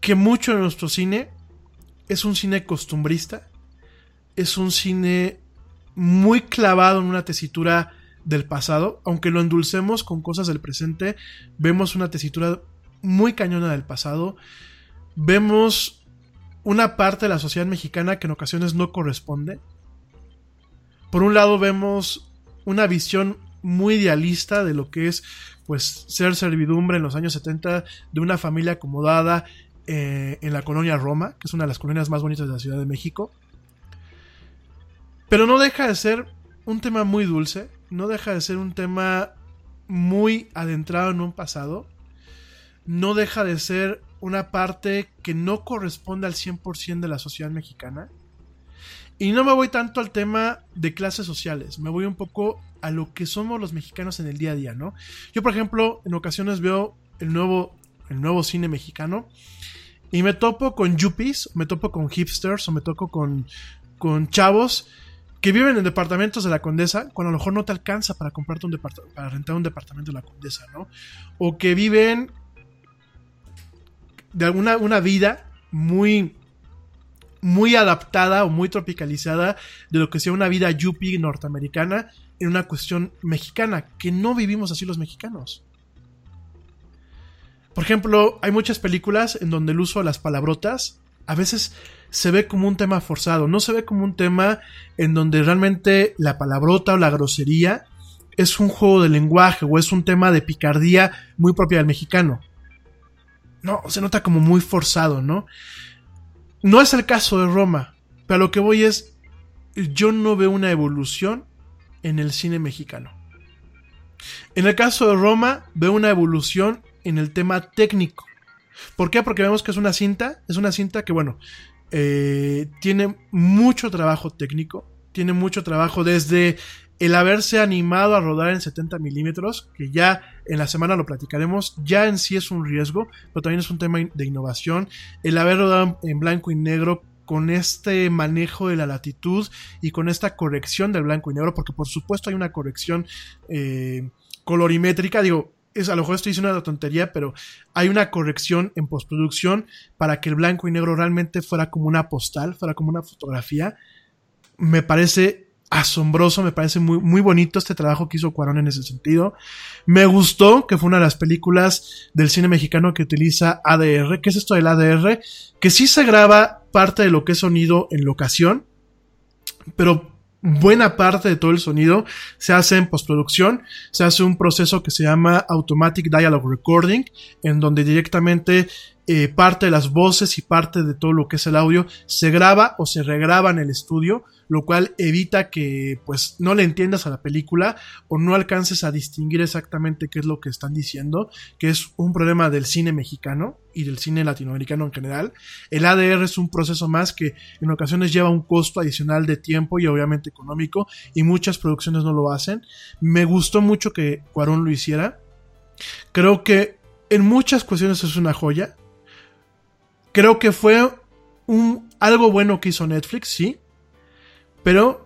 que mucho de nuestro cine es un cine costumbrista, es un cine muy clavado en una tesitura del pasado, aunque lo endulcemos con cosas del presente, vemos una tesitura muy cañona del pasado, vemos una parte de la sociedad mexicana que en ocasiones no corresponde. Por un lado vemos una visión muy idealista de lo que es pues ser servidumbre en los años 70 de una familia acomodada eh, en la colonia Roma, que es una de las colonias más bonitas de la Ciudad de México. Pero no deja de ser un tema muy dulce, no deja de ser un tema muy adentrado en un pasado, no deja de ser una parte que no corresponde al 100% de la sociedad mexicana. Y no me voy tanto al tema de clases sociales, me voy un poco a lo que somos los mexicanos en el día a día, ¿no? Yo, por ejemplo, en ocasiones veo el nuevo, el nuevo cine mexicano y me topo con yuppies, me topo con hipsters o me topo con, con chavos que viven en departamentos de la Condesa, cuando a lo mejor no te alcanza para comprarte un para rentar un departamento de la Condesa, ¿no? O que viven de alguna una vida muy muy adaptada o muy tropicalizada de lo que sea una vida yuppie norteamericana en una cuestión mexicana, que no vivimos así los mexicanos. Por ejemplo, hay muchas películas en donde el uso de las palabrotas a veces se ve como un tema forzado, no se ve como un tema en donde realmente la palabrota o la grosería es un juego de lenguaje o es un tema de picardía muy propia del mexicano. No, se nota como muy forzado, ¿no? No es el caso de Roma, pero lo que voy es, yo no veo una evolución en el cine mexicano. En el caso de Roma, veo una evolución en el tema técnico. ¿Por qué? Porque vemos que es una cinta, es una cinta que, bueno, eh, tiene mucho trabajo técnico, tiene mucho trabajo desde el haberse animado a rodar en 70 milímetros, que ya en la semana lo platicaremos, ya en sí es un riesgo, pero también es un tema de innovación. El haber rodado en blanco y negro con este manejo de la latitud y con esta corrección del blanco y negro, porque por supuesto hay una corrección eh, colorimétrica, digo, es, a lo mejor estoy diciendo una tontería, pero hay una corrección en postproducción para que el blanco y negro realmente fuera como una postal, fuera como una fotografía. Me parece asombroso, me parece muy, muy bonito este trabajo que hizo Cuarón en ese sentido. Me gustó que fue una de las películas del cine mexicano que utiliza ADR. ¿Qué es esto del ADR? Que sí se graba parte de lo que es sonido en locación, pero buena parte de todo el sonido se hace en postproducción, se hace un proceso que se llama Automatic Dialogue Recording, en donde directamente eh, parte de las voces y parte de todo lo que es el audio se graba o se regraba en el estudio, lo cual evita que pues no le entiendas a la película o no alcances a distinguir exactamente qué es lo que están diciendo, que es un problema del cine mexicano y del cine latinoamericano en general. El ADR es un proceso más que en ocasiones lleva un costo adicional de tiempo y obviamente económico y muchas producciones no lo hacen. Me gustó mucho que Cuarón lo hiciera. Creo que en muchas cuestiones es una joya. Creo que fue un, algo bueno que hizo Netflix, sí. Pero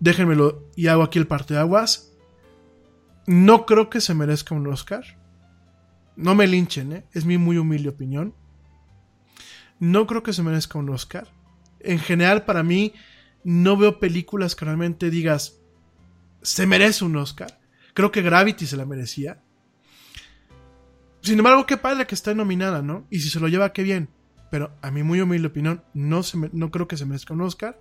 Déjenmelo y hago aquí el parteaguas. No creo que se merezca un Oscar. No me linchen, ¿eh? es mi muy humilde opinión. No creo que se merezca un Oscar. En general, para mí, no veo películas que realmente digas, se merece un Oscar. Creo que Gravity se la merecía. Sin embargo, qué padre que está nominada, ¿no? Y si se lo lleva, qué bien. Pero a mi muy humilde opinión, no, se no creo que se merezca un Oscar.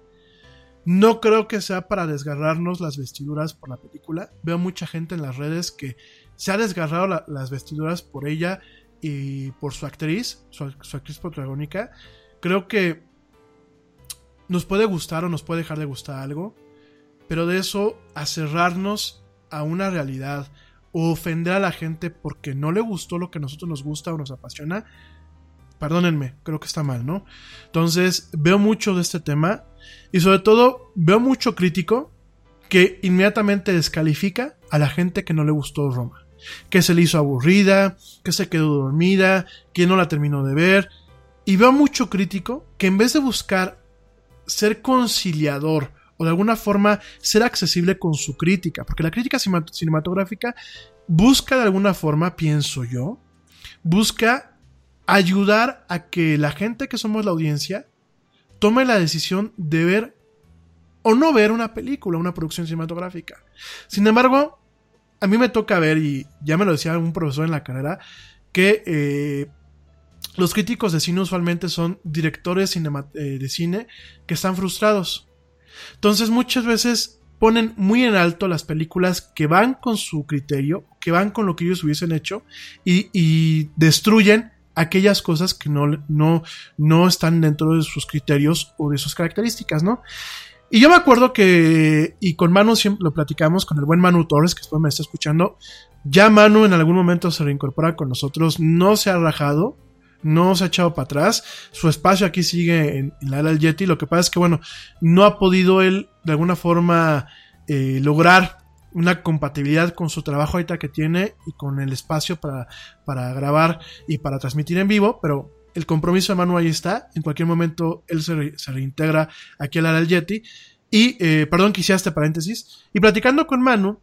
No creo que sea para desgarrarnos las vestiduras por la película. Veo mucha gente en las redes que se ha desgarrado la- las vestiduras por ella y por su actriz, su, su actriz protagónica. Creo que nos puede gustar o nos puede dejar de gustar algo, pero de eso a cerrarnos a una realidad o ofender a la gente porque no le gustó lo que a nosotros nos gusta o nos apasiona, perdónenme, creo que está mal, ¿no? Entonces, veo mucho de este tema y sobre todo veo mucho crítico que inmediatamente descalifica a la gente que no le gustó Roma, que se le hizo aburrida, que se quedó dormida, que no la terminó de ver. Y veo mucho crítico que en vez de buscar ser conciliador o de alguna forma ser accesible con su crítica, porque la crítica cinematográfica busca de alguna forma, pienso yo, busca ayudar a que la gente que somos la audiencia tome la decisión de ver o no ver una película, una producción cinematográfica. Sin embargo, a mí me toca ver, y ya me lo decía algún profesor en la carrera, que eh, los críticos de cine usualmente son directores eh, de cine que están frustrados. Entonces muchas veces ponen muy en alto las películas que van con su criterio, que van con lo que ellos hubiesen hecho y destruyen aquellas cosas que no, no, no están dentro de sus criterios o de sus características, ¿no? Y yo me acuerdo que, y con Manu siempre lo platicamos, con el buen Manu Torres, que después me está escuchando, ya Manu en algún momento se reincorpora con nosotros, no se ha rajado, no se ha echado para atrás, su espacio aquí sigue en, la era del Yeti, lo que pasa es que, bueno, no ha podido él de alguna forma eh, lograr una compatibilidad con su trabajo ahorita que tiene y con el espacio para, para grabar y para transmitir en vivo, pero el compromiso de Manu ahí está. En cualquier momento él se, re- se reintegra aquí al del Yeti. Y, eh, perdón que hice este paréntesis. Y platicando con Manu,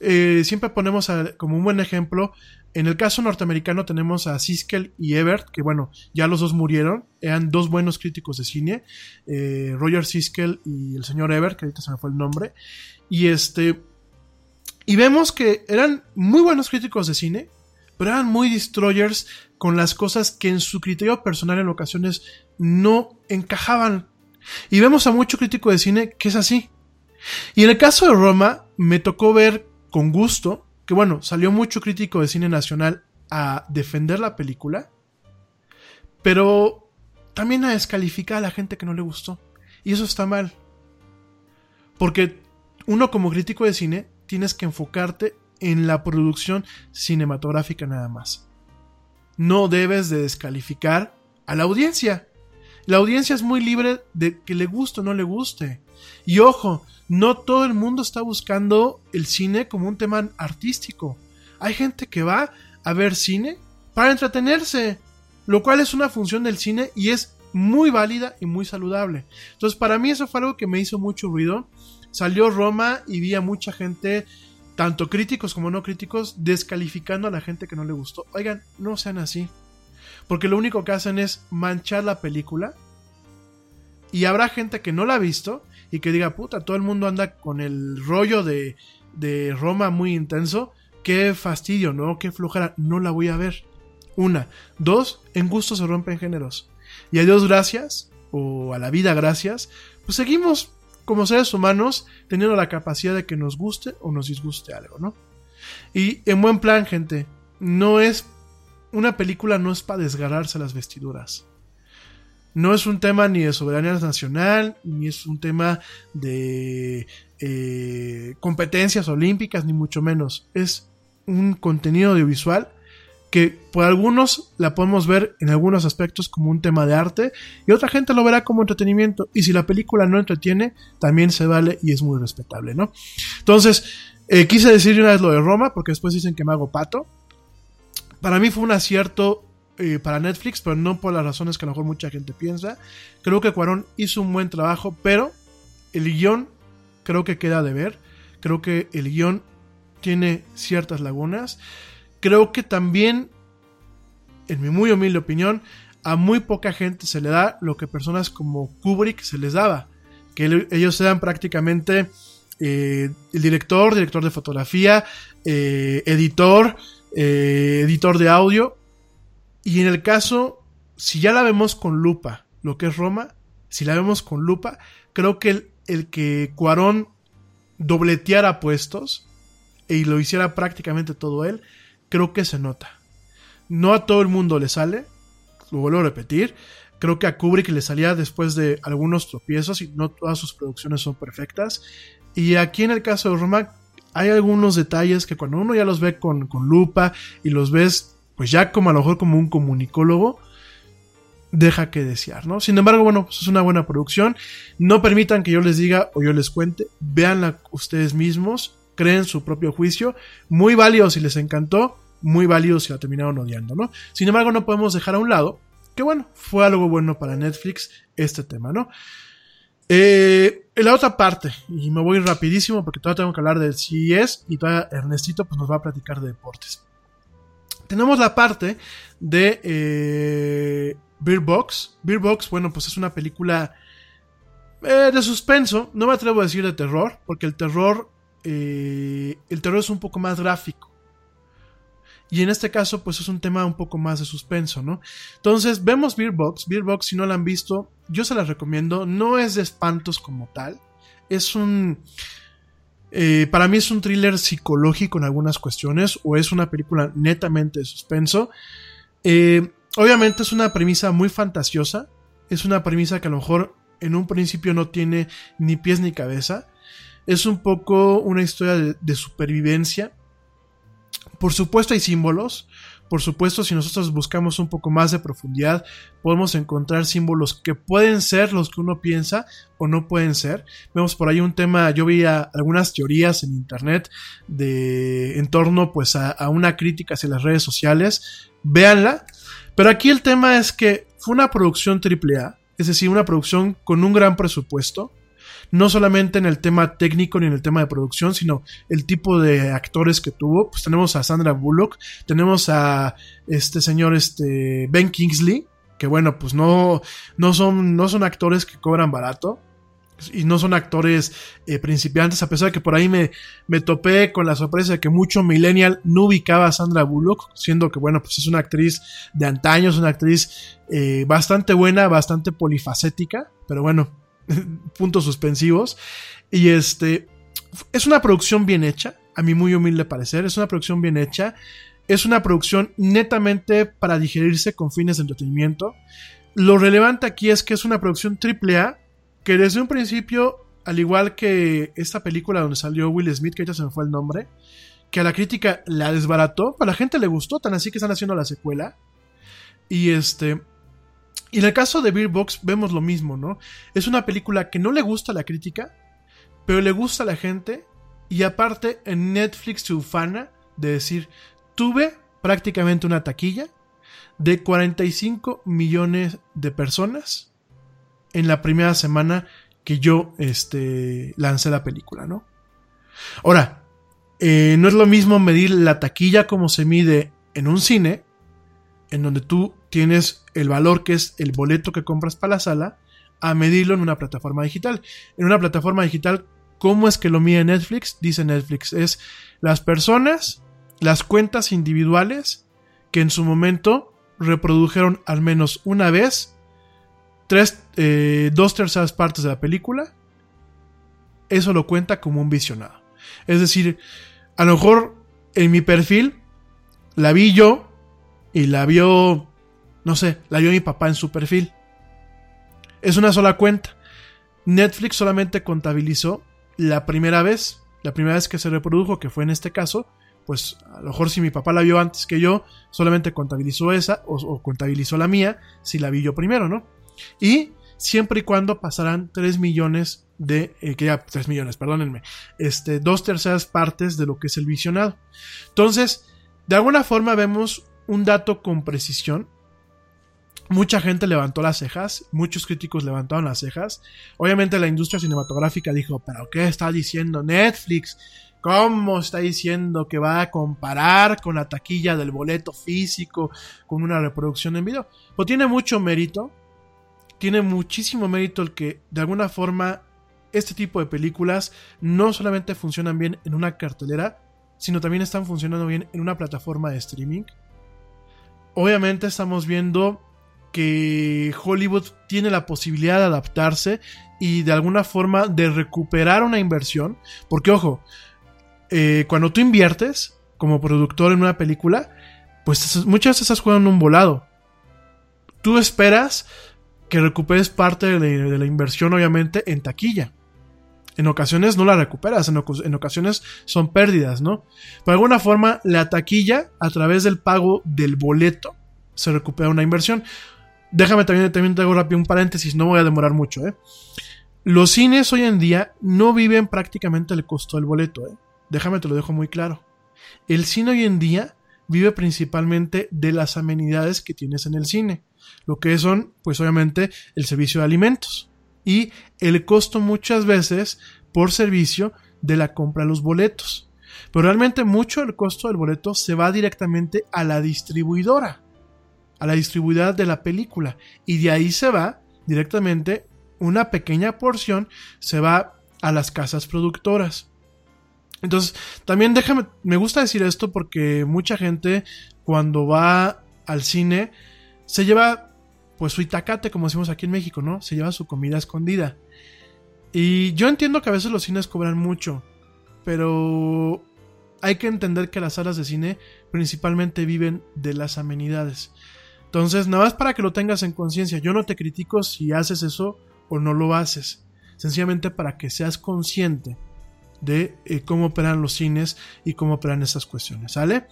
eh, siempre ponemos como un buen ejemplo. En el caso norteamericano tenemos a Siskel y Ebert, que bueno, ya los dos murieron. Eran dos buenos críticos de cine. eh, Roger Siskel y el señor Ebert, que ahorita se me fue el nombre. Y este. Y vemos que eran muy buenos críticos de cine, pero eran muy destroyers con las cosas que en su criterio personal en ocasiones no encajaban. Y vemos a mucho crítico de cine que es así. Y en el caso de Roma, me tocó ver con gusto que, bueno, salió mucho crítico de cine nacional a defender la película, pero también a descalificar a la gente que no le gustó. Y eso está mal. Porque uno como crítico de cine tienes que enfocarte en la producción cinematográfica nada más. No debes de descalificar a la audiencia. La audiencia es muy libre de que le guste o no le guste. Y ojo, no todo el mundo está buscando el cine como un tema artístico. Hay gente que va a ver cine para entretenerse, lo cual es una función del cine y es muy válida y muy saludable. Entonces, para mí eso fue algo que me hizo mucho ruido. Salió Roma y vi a mucha gente, tanto críticos como no críticos, descalificando a la gente que no le gustó. Oigan, no sean así. porque lo único que hacen es manchar la película. Y habrá gente que no la ha visto y que diga, puta, todo el mundo anda con el rollo de, de Roma muy intenso. Qué fastidio, ¿no? Qué flojera. No la voy a ver. Una. Dos, en gusto se rompen géneros. Y a Dios gracias, o a la vida gracias, pues seguimos como seres humanos teniendo la capacidad de que nos guste o nos disguste algo, ¿no? Y en buen plan, gente, no es... Una película no es para desgarrarse las vestiduras. No es un tema ni de soberanía nacional, ni es un tema de eh, competencias olímpicas, ni mucho menos. Es un contenido audiovisual que por algunos la podemos ver en algunos aspectos como un tema de arte y otra gente lo verá como entretenimiento y si la película no entretiene también se vale y es muy respetable, ¿no? Entonces, eh, quise decir una vez lo de Roma porque después dicen que me hago pato. Para mí fue un acierto eh, para Netflix, pero no por las razones que a lo mejor mucha gente piensa. Creo que Cuarón hizo un buen trabajo, pero el guion creo que queda de ver. Creo que el guion tiene ciertas lagunas creo que también, en mi muy humilde opinión, a muy poca gente se le da lo que personas como Kubrick se les daba. Que ellos sean prácticamente eh, el director, director de fotografía, eh, editor, eh, editor de audio. Y en el caso, si ya la vemos con lupa, lo que es Roma, si la vemos con lupa, creo que el, el que Cuarón dobleteara puestos y lo hiciera prácticamente todo él, creo que se nota. No a todo el mundo le sale, lo vuelvo a repetir. Creo que a Kubrick le salía después de algunos tropiezos y no todas sus producciones son perfectas. Y aquí en el caso de Roma hay algunos detalles que cuando uno ya los ve con, lupa y los ves pues ya como a lo mejor como un comunicólogo, deja que desear, ¿no? Sin embargo, bueno, pues es una buena producción. No permitan que yo les diga o yo les cuente, véanla ustedes mismos, creen su propio juicio. Muy válido si les encantó, muy válido si la terminaron odiando, ¿no? Sin embargo, no podemos dejar a un lado que, bueno, fue algo bueno para Netflix este tema, ¿no? Eh, en la otra parte, y me voy rapidísimo porque todavía tengo que hablar del CES y todavía Ernestito pues, nos va a platicar de deportes. Tenemos la parte de eh, Beer Box. Beer Box, bueno, pues es una película eh, de suspenso. No me atrevo a decir de terror, porque el terror, eh, el terror es un poco más gráfico. Y en este caso, pues es un tema un poco más de suspenso, ¿no? Entonces, vemos Beer Box. Beer Box, si no la han visto, yo se la recomiendo. No es de espantos como tal. Es un. Eh, para mí es un thriller psicológico en algunas cuestiones. O es una película netamente de suspenso. Eh, obviamente es una premisa muy fantasiosa. Es una premisa que a lo mejor en un principio no tiene ni pies ni cabeza. Es un poco una historia de supervivencia por supuesto hay símbolos, por supuesto si nosotros buscamos un poco más de profundidad podemos encontrar símbolos que pueden ser los que uno piensa o no pueden ser. Vemos por ahí un tema, yo vi algunas teorías en internet de en torno pues a, a una crítica hacia las redes sociales, véanla, pero aquí el tema es que fue una producción AAA, es decir, una producción con un gran presupuesto, no solamente en el tema técnico ni en el tema de producción, sino el tipo de actores que tuvo. Pues tenemos a Sandra Bullock, tenemos a este señor este Ben Kingsley, que bueno, pues no, no, son, no son actores que cobran barato. Y no son actores eh, principiantes, a pesar de que por ahí me, me topé con la sorpresa de que mucho millennial no ubicaba a Sandra Bullock, siendo que, bueno, pues es una actriz de antaño, es una actriz eh, bastante buena, bastante polifacética, pero bueno, puntos suspensivos. Y este, es una producción bien hecha, a mi muy humilde parecer, es una producción bien hecha. Es una producción netamente para digerirse con fines de entretenimiento. Lo relevante aquí es que es una producción AAA que desde un principio, al igual que esta película donde salió Will Smith, que ya se me fue el nombre, que a la crítica la desbarató, a la gente le gustó, tan así que están haciendo la secuela. Y este, y en el caso de Beer Box vemos lo mismo, ¿no? Es una película que no le gusta a la crítica, pero le gusta a la gente. Y aparte, en Netflix se ufana de decir, tuve prácticamente una taquilla de 45 millones de personas en la primera semana que yo este, lancé la película, ¿no? Ahora, eh, no es lo mismo medir la taquilla como se mide en un cine, en donde tú tienes el valor que es el boleto que compras para la sala a medirlo en una plataforma digital. En una plataforma digital, ¿cómo es que lo mide Netflix? Dice Netflix, es las personas, las cuentas individuales que en su momento reprodujeron al menos una vez tres, eh, dos terceras partes de la película. Eso lo cuenta como un visionado. Es decir, a lo mejor en mi perfil la vi yo y la vio, no sé, la vio mi papá en su perfil. Es una sola cuenta. Netflix solamente contabilizó la primera vez, la primera vez que se reprodujo, que fue en este caso, pues a lo mejor si mi papá la vio antes que yo, solamente contabilizó esa o, contabilizó la mía si la vi yo primero, ¿no? Y siempre y cuando pasarán 3 millones de, eh, que ya 3 millones, perdónenme, este, dos terceras partes de lo que es el visionado. Entonces, de alguna forma vemos un dato con precisión. Mucha gente levantó las cejas, muchos críticos levantaron las cejas. Obviamente la industria cinematográfica dijo, pero ¿qué está diciendo Netflix? ¿Cómo está diciendo que va a comparar con la taquilla del boleto físico con una reproducción en video? Pues tiene mucho mérito, tiene muchísimo mérito el que de alguna forma este tipo de películas no solamente funcionan bien en una cartelera, sino también están funcionando bien en una plataforma de streaming. Obviamente estamos viendo que Hollywood tiene la posibilidad de adaptarse y de alguna forma de recuperar una inversión. Porque ojo, eh, cuando tú inviertes como productor en una película, pues muchas veces estás jugando un volado. Tú esperas que recuperes parte de la inversión, obviamente, en taquilla en ocasiones no la recuperas, en, ocasiones son pérdidas, ¿no? De alguna forma, la taquilla, a través del pago del boleto, se recupera una inversión. Déjame también, también te hago rápido un paréntesis, no voy a demorar mucho, ¿eh? Los cines hoy en día no viven prácticamente el costo del boleto, ¿eh? Déjame te lo dejo muy claro. El cine hoy en día vive principalmente de las amenidades que tienes en el cine, lo que son, pues obviamente, el servicio de alimentos y el costo muchas veces por servicio de la compra de los boletos. Pero realmente mucho del costo del boleto se va directamente a la distribuidora, a la distribuidora de la película. Y de ahí se va directamente una pequeña porción, se va a las casas productoras. Entonces, también déjame, me gusta decir esto porque mucha gente cuando va al cine se lleva pues su itacate, como decimos aquí en México, ¿no? Se lleva su comida escondida. Y yo entiendo que a veces los cines cobran mucho, pero hay que entender que las salas de cine principalmente viven de las amenidades. Entonces, nada más para que lo tengas en conciencia, yo no te critico si haces eso o no lo haces. Sencillamente para que seas consciente de eh, cómo operan los cines y cómo operan esas cuestiones, ¿sale?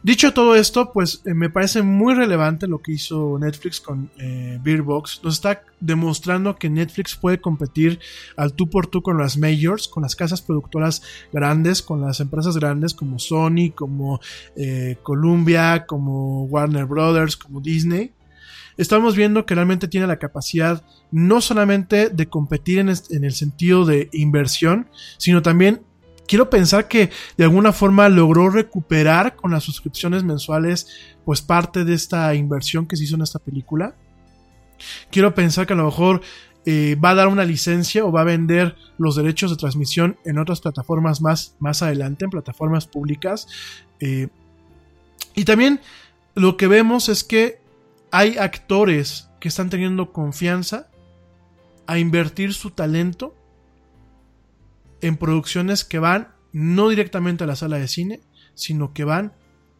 Dicho todo esto, pues eh, me parece muy relevante lo que hizo Netflix con eh, Beerbox. Nos está demostrando que Netflix puede competir al tú por tú con las majors, con las casas productoras grandes, con las empresas grandes como Sony, como eh, Columbia, como Warner Brothers, como Disney. Estamos viendo que realmente tiene la capacidad no solamente de competir en, en el sentido de inversión, sino también quiero pensar que de alguna forma logró recuperar con las suscripciones mensuales pues parte de esta inversión que se hizo en esta película. Quiero pensar que a lo mejor eh, va a dar una licencia o va a vender los derechos de transmisión en otras plataformas más, más adelante, en plataformas públicas. Eh, y también lo que vemos es que hay actores que están teniendo confianza a invertir su talento en producciones que van no directamente a la sala de cine, sino que van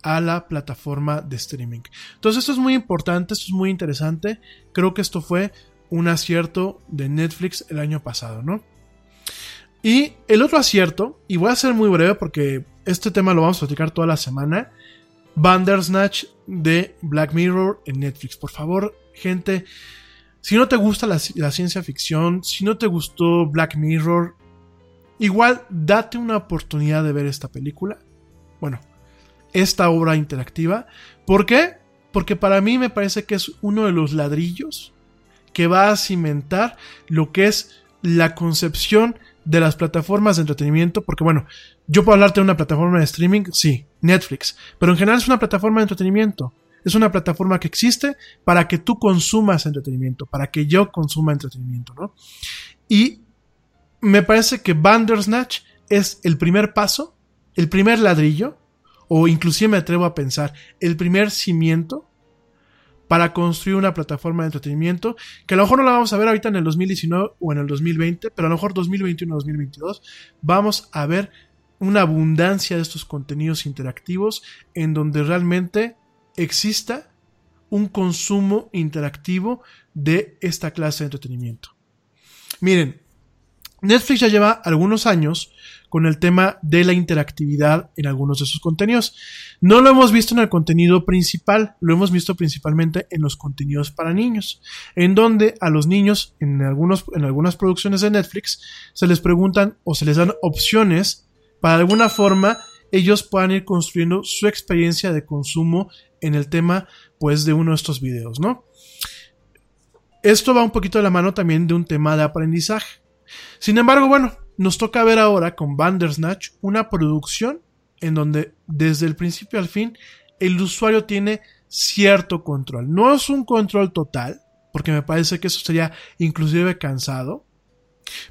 a la plataforma de streaming. Entonces esto es muy importante, esto es muy interesante. Creo que esto fue un acierto de Netflix el año pasado, ¿no? Y el otro acierto, y voy a ser muy breve porque este tema lo vamos a platicar toda la semana, Bandersnatch de Black Mirror en Netflix. Por favor, gente, si no te gusta la, la ciencia ficción, si no te gustó Black Mirror, Igual, date una oportunidad de ver esta película. Bueno, esta obra interactiva. ¿Por qué? Porque para mí me parece que es uno de los ladrillos que va a cimentar lo que es la concepción de las plataformas de entretenimiento. Porque bueno, yo puedo hablarte de una plataforma de streaming, sí, Netflix. Pero en general es una plataforma de entretenimiento. Es una plataforma que existe para que tú consumas entretenimiento, para que yo consuma entretenimiento, ¿no? Y me parece que Bandersnatch es el primer paso, el primer ladrillo, o inclusive me atrevo a pensar, el primer cimiento para construir una plataforma de entretenimiento que a lo mejor no la vamos a ver ahorita en el 2019 o en el 2020, pero a lo mejor 2021-2022 vamos a ver una abundancia de estos contenidos interactivos en donde realmente exista un consumo interactivo de esta clase de entretenimiento. Miren, Netflix ya lleva algunos años con el tema de la interactividad en algunos de sus contenidos. No lo hemos visto en el contenido principal, lo hemos visto principalmente en los contenidos para niños, en donde a los niños en, algunos, en algunas producciones de Netflix se les preguntan o se les dan opciones para de alguna forma ellos puedan ir construyendo su experiencia de consumo en el tema pues de uno de estos videos, ¿no? Esto va un poquito de la mano también de un tema de aprendizaje. Sin embargo, bueno, nos toca ver ahora con Bandersnatch una producción en donde desde el principio al fin el usuario tiene cierto control. No es un control total, porque me parece que eso sería inclusive cansado,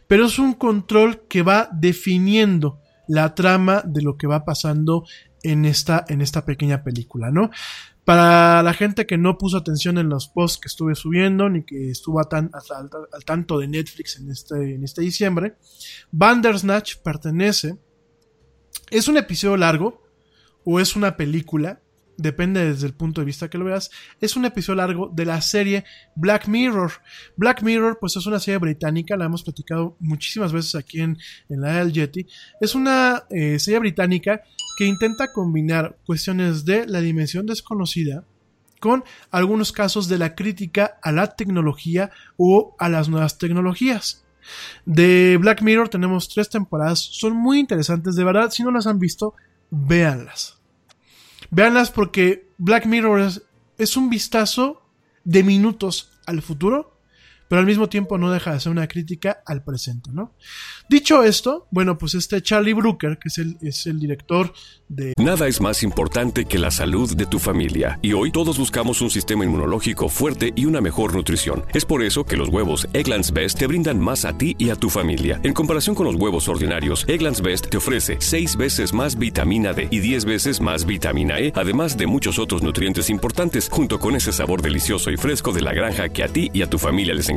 pero es un control que va definiendo la trama de lo que va pasando en esta, en esta pequeña película, ¿no? Para la gente que no puso atención en los posts que estuve subiendo, ni que estuvo tan, al, tanto de Netflix en este, en este diciembre, Bandersnatch pertenece. Es un episodio largo, o es una película, depende desde el punto de vista que lo veas, es un episodio largo de la serie Black Mirror. Black Mirror, pues es una serie británica, la hemos platicado muchísimas veces aquí en, en la del Yeti. Es una eh, serie británica que intenta combinar cuestiones de la dimensión desconocida con algunos casos de la crítica a la tecnología o a las nuevas tecnologías. De Black Mirror tenemos tres temporadas, son muy interesantes, de verdad, si no las han visto, véanlas. Véanlas porque Black Mirror es, un vistazo de minutos al futuro pero al mismo tiempo no deja de ser una crítica al presente, ¿no? Dicho esto, bueno, pues este Charlie Brooker, que es el, es el director de... Nada es más importante que la salud de tu familia, y hoy todos buscamos un sistema inmunológico fuerte y una mejor nutrición. Es por eso que los huevos Egglands Best te brindan más a ti y a tu familia. En comparación con los huevos ordinarios, Egglands Best te ofrece 6 veces más vitamina D y 10 veces más vitamina E, además de muchos otros nutrientes importantes, junto con ese sabor delicioso y fresco de la granja que a ti y a tu familia les encanta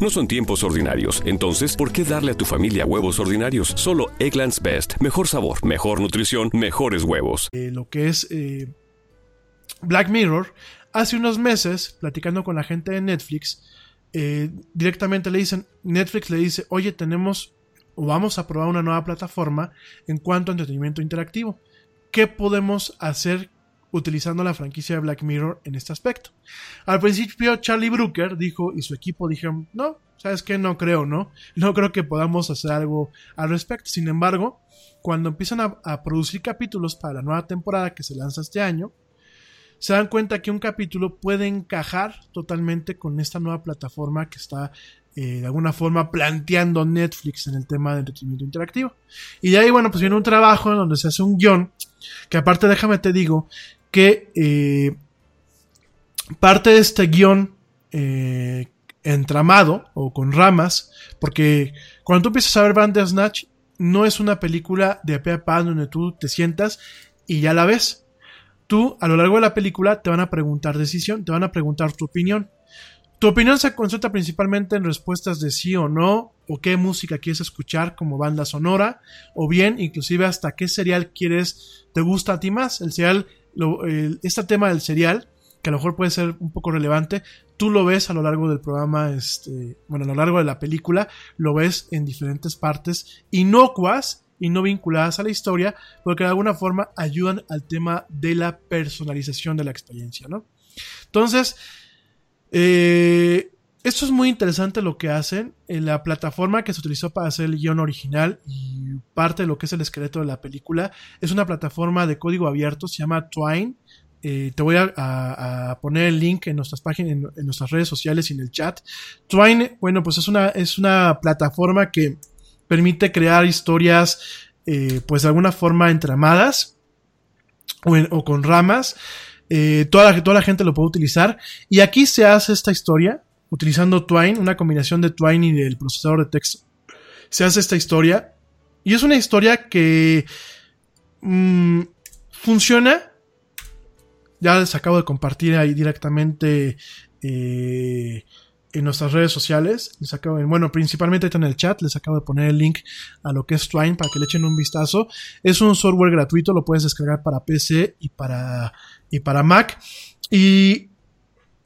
No son tiempos ordinarios. Entonces, ¿por qué darle a tu familia huevos ordinarios? Solo Egglands Best. Mejor sabor, mejor nutrición, mejores huevos. Eh, lo que es eh, Black Mirror, hace unos meses, platicando con la gente de Netflix, eh, directamente le dicen, Netflix le dice, oye, tenemos o vamos a probar una nueva plataforma en cuanto a entretenimiento interactivo. ¿Qué podemos hacer utilizando la franquicia de Black Mirror en este aspecto. Al principio Charlie Brooker dijo y su equipo dijeron, no, sabes que no creo, ¿no? No creo que podamos hacer algo al respecto. Sin embargo, cuando empiezan a, producir capítulos para la nueva temporada que se lanza este año, se dan cuenta que un capítulo puede encajar totalmente con esta nueva plataforma que está eh, de alguna forma planteando Netflix en el tema de entretenimiento interactivo. Y de ahí, bueno, pues viene un trabajo en donde se hace un guion, que aparte déjame te digo, que eh, parte de este guion eh, entramado o con ramas, porque cuando tú empiezas a ver Bandersnatch, no es una película de pe a pa donde tú te sientas y ya la ves. Tú, a lo largo de la película, te van a preguntar decisión, te van a preguntar tu opinión. Tu opinión se concentra principalmente en respuestas de sí o no, o qué música quieres escuchar como banda sonora, o bien inclusive hasta qué serial quieres, te gusta a ti más. El serial este tema del serial, que a lo mejor puede ser un poco relevante, tú lo ves a lo largo del programa, este, bueno, a lo largo de la película, lo ves en diferentes partes inocuas y no vinculadas a la historia, porque de alguna forma ayudan al tema de la personalización de la experiencia, ¿no? Entonces, eh, esto es muy interesante lo que hacen. En la plataforma que se utilizó para hacer el guion original y parte de lo que es el esqueleto de la película es una plataforma de código abierto, se llama Twine. Eh, te voy a, poner el link en nuestras páginas, en, nuestras redes sociales y en el chat. Twine, bueno, pues es una, es una plataforma que permite crear historias, eh, pues de alguna forma entramadas o, con ramas. Eh, toda, toda la gente lo puede utilizar. Y aquí se hace esta historia utilizando Twine, una combinación de Twine y del procesador de texto. Se hace esta historia. Y es una historia que mm, funciona. Ya les acabo de compartir ahí directamente eh, en nuestras redes sociales. Les acabo de- bueno, principalmente en el chat. Les acabo de poner el link a lo que es Twine para que le echen un vistazo. Es un software gratuito, lo puedes descargar para PC y para, y para Mac. Y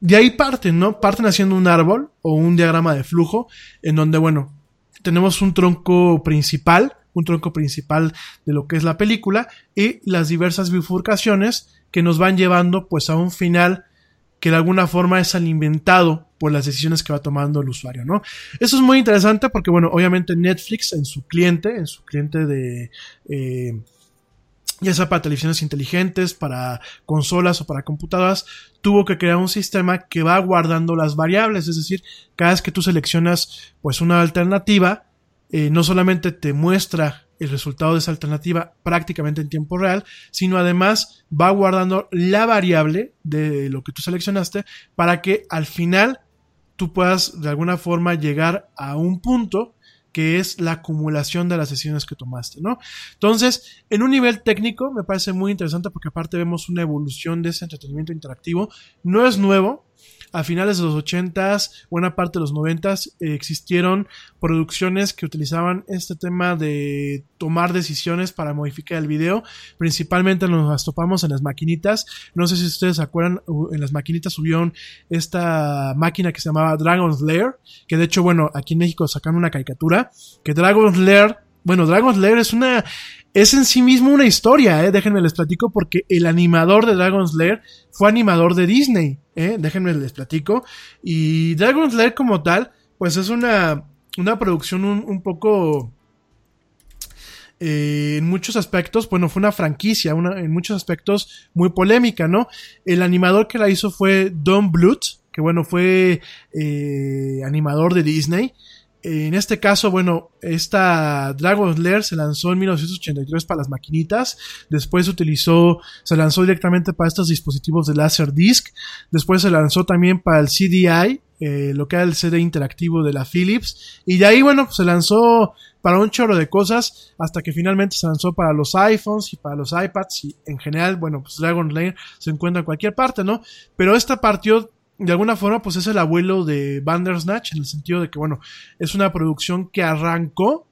de ahí parten, ¿no? Parten haciendo un árbol o un diagrama de flujo en donde, bueno, tenemos un tronco principal, un tronco principal de lo que es la película y las diversas bifurcaciones que nos van llevando pues a un final que de alguna forma es alimentado por las decisiones que va tomando el usuario, ¿no? Eso es muy interesante porque, bueno, obviamente Netflix en su cliente, en su cliente de, eh, ya sea para televisiones inteligentes, para consolas o para computadoras, tuvo que crear un sistema que va guardando las variables, es decir, cada vez que tú seleccionas pues una alternativa, eh, no solamente te muestra el resultado de esa alternativa prácticamente en tiempo real, sino además va guardando la variable de lo que tú seleccionaste para que al final tú puedas de alguna forma llegar a un punto que es la acumulación de las decisiones que tomaste, ¿no? Entonces, en un nivel técnico me parece muy interesante porque aparte vemos una evolución de ese entretenimiento interactivo. No es nuevo. A finales de los 80s, buena parte de los 90s, eh, existieron producciones que utilizaban este tema de tomar decisiones para modificar el video. Principalmente nos topamos en las maquinitas. No sé si ustedes se acuerdan, en las maquinitas subieron esta máquina que se llamaba Dragon's Lair, que de hecho, bueno, aquí en México sacaron una caricatura, que Dragon's Lair, bueno, Dragon's Lair es una, es en sí mismo una historia, eh, déjenme les platico, porque el animador de Dragon's Lair fue animador de Disney, eh, déjenme les platico, y Dragon's Lair como tal, pues es una, una producción un, poco, eh, en muchos aspectos, bueno, fue una franquicia, en muchos aspectos muy polémica, ¿no? El animador que la hizo fue Don Bluth, que bueno, fue eh, animador de Disney. En este caso, bueno, esta Dragon's Lair se lanzó en 1983 para las maquinitas, después se utilizó, se lanzó directamente para estos dispositivos de Laserdisc, después se lanzó también para el CDI, eh, lo que era el CD interactivo de la Philips, y de ahí, bueno, se lanzó para un chorro de cosas, hasta que finalmente se lanzó para los iPhones y para los iPads, y en general, bueno, pues Dragon's Lair se encuentra en cualquier parte, ¿no? Pero esta partió de alguna forma, pues es el abuelo de Bandersnatch, en el sentido de que, bueno, es una producción que arrancó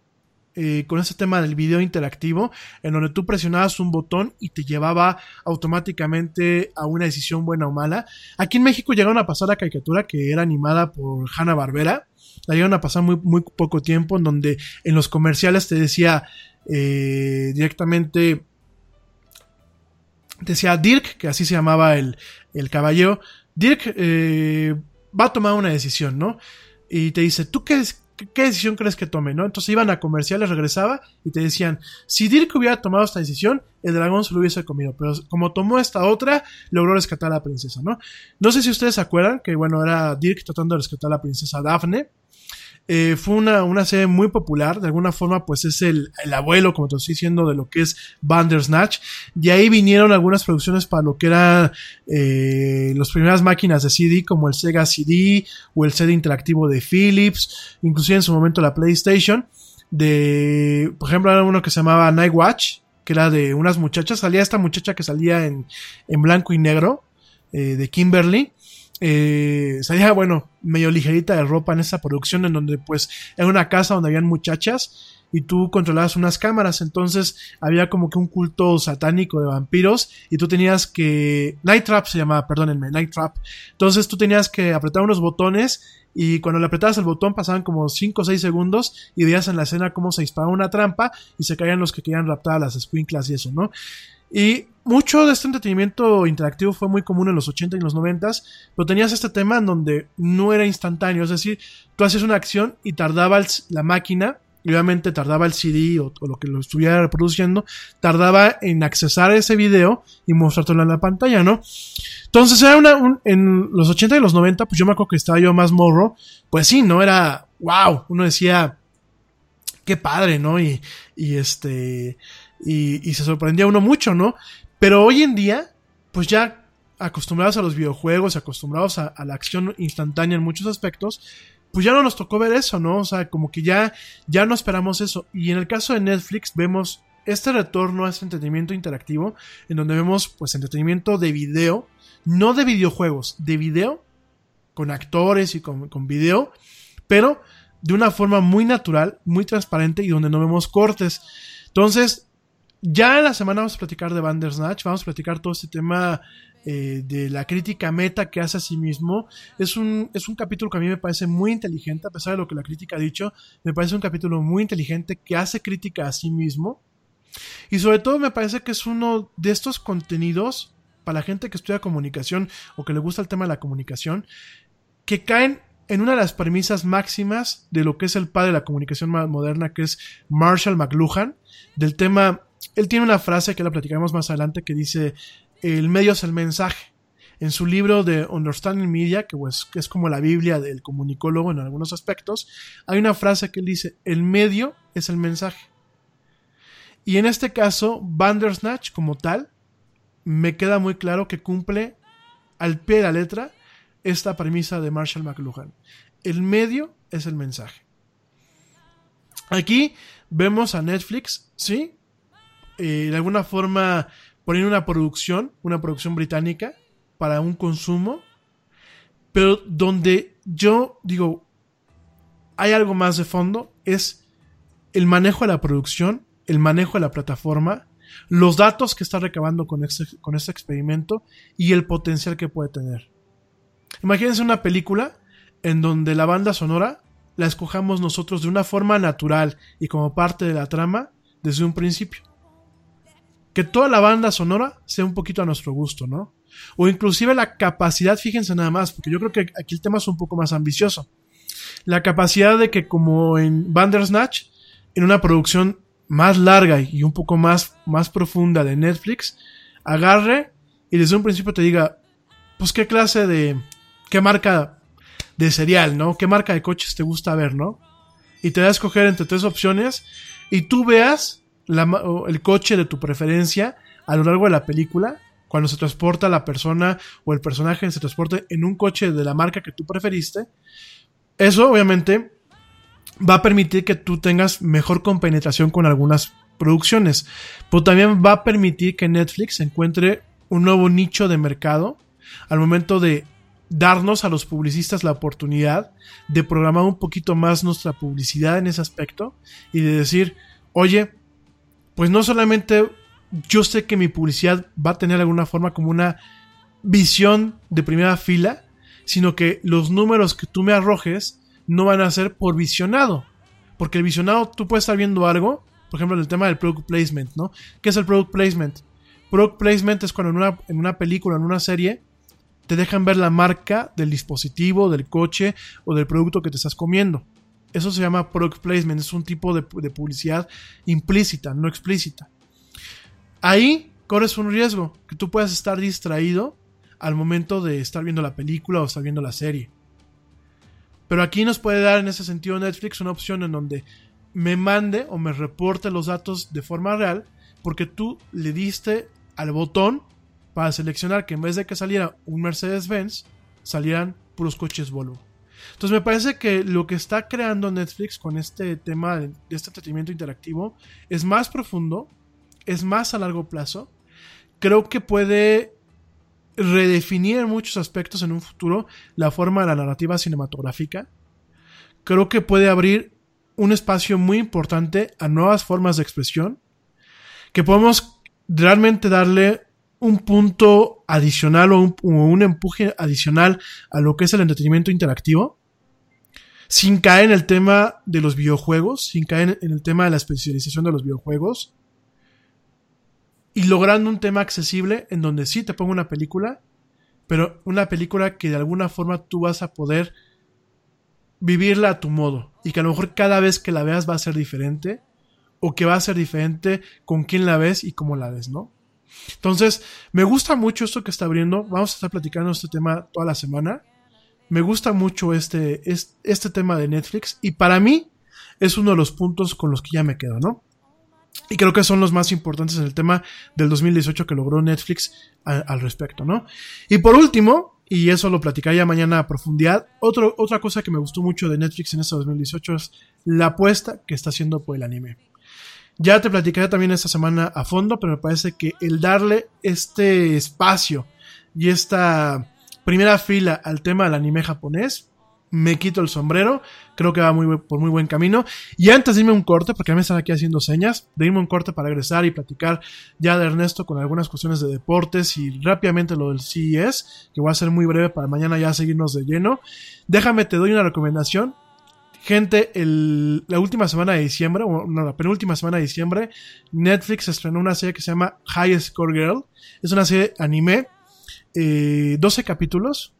eh, con ese tema del video interactivo, en donde tú presionabas un botón y te llevaba automáticamente a una decisión buena o mala. Aquí en México llegaron a pasar la caricatura que era animada por Hanna Barbera. La llegaron a pasar muy, muy poco tiempo, en donde en los comerciales te decía eh, directamente decía Dirk, que así se llamaba el, el caballero, Dirk eh, va a tomar una decisión, ¿no? Y te dice, ¿tú qué, qué, decisión crees que tome, no? Entonces iban a comerciales, regresaba y te decían, si Dirk hubiera tomado esta decisión, el dragón se lo hubiese comido, pero como tomó esta otra, logró rescatar a la princesa, ¿no? No sé si ustedes se acuerdan que, bueno, era Dirk tratando de rescatar a la princesa Daphne. Eh, fue una, una serie muy popular, de alguna forma pues es el, el abuelo, como te estoy diciendo, de lo que es Bandersnatch. De ahí vinieron algunas producciones para lo que eran eh, las primeras máquinas de CD, como el Sega CD o el CD interactivo de Philips, inclusive en su momento la PlayStation. De, por ejemplo, era uno que se llamaba Night Watch, que era de unas muchachas, salía esta muchacha que salía en, en blanco y negro, eh, de Kimberly eh, salía, bueno, medio ligerita de ropa en esa producción en donde pues era una casa donde habían muchachas y tú controlabas unas cámaras, entonces había como que un culto satánico de vampiros y tú tenías que... Night Trap se llamaba, perdónenme, Night Trap. Entonces tú tenías que apretar unos botones y cuando le apretabas el botón pasaban como 5 o 6 segundos y veías en la escena cómo se disparaba una trampa y se caían los que querían raptar a las squinklas y eso, ¿no? Y mucho de este entretenimiento interactivo fue muy común en los 80 y los 90, pero tenías este tema en donde no era instantáneo, es decir, tú hacías una acción y tardaba la máquina, y obviamente tardaba el CD o, lo que lo estuviera reproduciendo, tardaba en accesar ese video y mostrártelo en la pantalla, ¿no? Entonces era una, un- en los 80 y los 90, pues yo me acuerdo que estaba yo más morro, pues sí, ¿no? Era, wow, uno decía, qué padre, ¿no? Y, y este, y se sorprendía uno mucho, ¿no? Pero hoy en día, pues ya acostumbrados a los videojuegos, acostumbrados a, la acción instantánea en muchos aspectos, pues ya no nos tocó ver eso, ¿no? O sea, como que ya, ya no esperamos eso. Y en el caso de Netflix vemos este retorno a este entretenimiento interactivo, en donde vemos pues entretenimiento de video, no de videojuegos, de video, con actores y con, con video, pero de una forma muy natural, muy transparente y donde no vemos cortes. Entonces, ya en la semana vamos a platicar de Bandersnatch, vamos a platicar todo este tema eh, de la crítica meta que hace a sí mismo. Es un, es un capítulo que a mí me parece muy inteligente, a pesar de lo que la crítica ha dicho, me parece un capítulo muy inteligente que hace crítica a sí mismo. Y sobre todo me parece que es uno de estos contenidos para la gente que estudia comunicación o que le gusta el tema de la comunicación, que caen en una de las premisas máximas de lo que es el padre de la comunicación moderna, que es Marshall McLuhan, del tema, él tiene una frase que la platicaremos más adelante que dice, el medio es el mensaje. En su libro de Understanding Media, que pues, es como la Biblia del comunicólogo en algunos aspectos, hay una frase que él dice, el medio es el mensaje. Y en este caso, Bandersnatch como tal, me queda muy claro que cumple al pie de la letra esta premisa de Marshall McLuhan. El medio es el mensaje. Aquí vemos a Netflix, ¿sí? Eh, de alguna forma poniendo una producción, una producción británica para un consumo, pero donde yo digo, hay algo más de fondo, es el manejo de la producción, el manejo de la plataforma, los datos que está recabando con este, con este experimento y el potencial que puede tener. Imagínense una película en donde la banda sonora la escojamos nosotros de una forma natural y como parte de la trama desde un principio. Que toda la banda sonora sea un poquito a nuestro gusto, ¿no? O inclusive la capacidad, fíjense nada más, porque yo creo que aquí el tema es un poco más ambicioso. La capacidad de que como en Bandersnatch, en una producción más larga y un poco más, más profunda de Netflix, agarre y desde un principio te diga, pues qué clase de, qué marca de cereal, ¿no? ¿Qué marca de coches te gusta ver, ¿no? Y te da a escoger entre tres opciones y tú veas el coche de tu preferencia a lo largo de la película, cuando se transporta la persona o el personaje se transporte en un coche de la marca que tú preferiste. Eso obviamente va a permitir que tú tengas mejor compenetración con algunas producciones, pero también va a permitir que Netflix encuentre un nuevo nicho de mercado al momento de darnos a los publicistas la oportunidad de programar un poquito más nuestra publicidad en ese aspecto y de decir, oye, pues no solamente yo sé que mi publicidad va a tener de alguna forma como una visión de primera fila, sino que los números que tú me arrojes no van a ser por visionado. Porque el visionado, tú puedes estar viendo algo, por ejemplo, el tema del product placement, ¿no? ¿Qué es el product placement? Product placement es cuando en una, en una película, en una serie, te dejan ver la marca del dispositivo, del coche o del producto que te estás comiendo. Eso se llama product placement, es un tipo de, de publicidad implícita, no explícita. Ahí corres un riesgo, que tú puedas estar distraído al momento de estar viendo la película o estar viendo la serie. Pero aquí nos puede dar en ese sentido Netflix una opción en donde me mande o me reporte los datos de forma real porque tú le diste al botón para seleccionar que en vez de que saliera un Mercedes-Benz, salieran puros coches Volvo. Entonces me parece que lo que está creando Netflix con este tema de este entretenimiento interactivo es más profundo, es más a largo plazo. Creo que puede redefinir en muchos aspectos en un futuro la forma de la narrativa cinematográfica. Creo que puede abrir un espacio muy importante a nuevas formas de expresión. Que podemos realmente darle un punto adicional o un, empuje adicional a lo que es el entretenimiento interactivo, sin caer en el tema de los videojuegos, sin caer en el tema de la especialización de los videojuegos, y logrando un tema accesible en donde sí te pongo una película, pero una película que de alguna forma tú vas a poder vivirla a tu modo y que a lo mejor cada vez que la veas va a ser diferente o que va a ser diferente con quién la ves y cómo la ves, ¿no? Entonces, me gusta mucho esto que está abriendo. Vamos a estar platicando este tema toda la semana. Me gusta mucho este, este, tema de Netflix y para mí es uno de los puntos con los que ya me quedo, ¿no? Y creo que son los más importantes en el tema del 2018 que logró Netflix al respecto, ¿no? Y por último, y eso lo platicaré ya mañana a profundidad, otra cosa que me gustó mucho de Netflix en este 2018 es la apuesta que está haciendo por el anime. Ya te platicaré también esta semana a fondo, pero me parece que el darle este espacio y esta primera fila al tema del anime japonés, me quito el sombrero, creo que va muy, por muy buen camino. Y antes de irme un corte, porque me están aquí haciendo señas, de irme un corte para regresar y platicar ya de Ernesto con algunas cuestiones de deportes y rápidamente lo del CES, que voy a ser muy breve para mañana ya seguirnos de lleno. Déjame, te doy una recomendación. Gente, la última semana de diciembre, o no, la penúltima semana de diciembre, Netflix estrenó una serie que se llama High Score Girl. Es una serie anime, 12 eh, capítulos.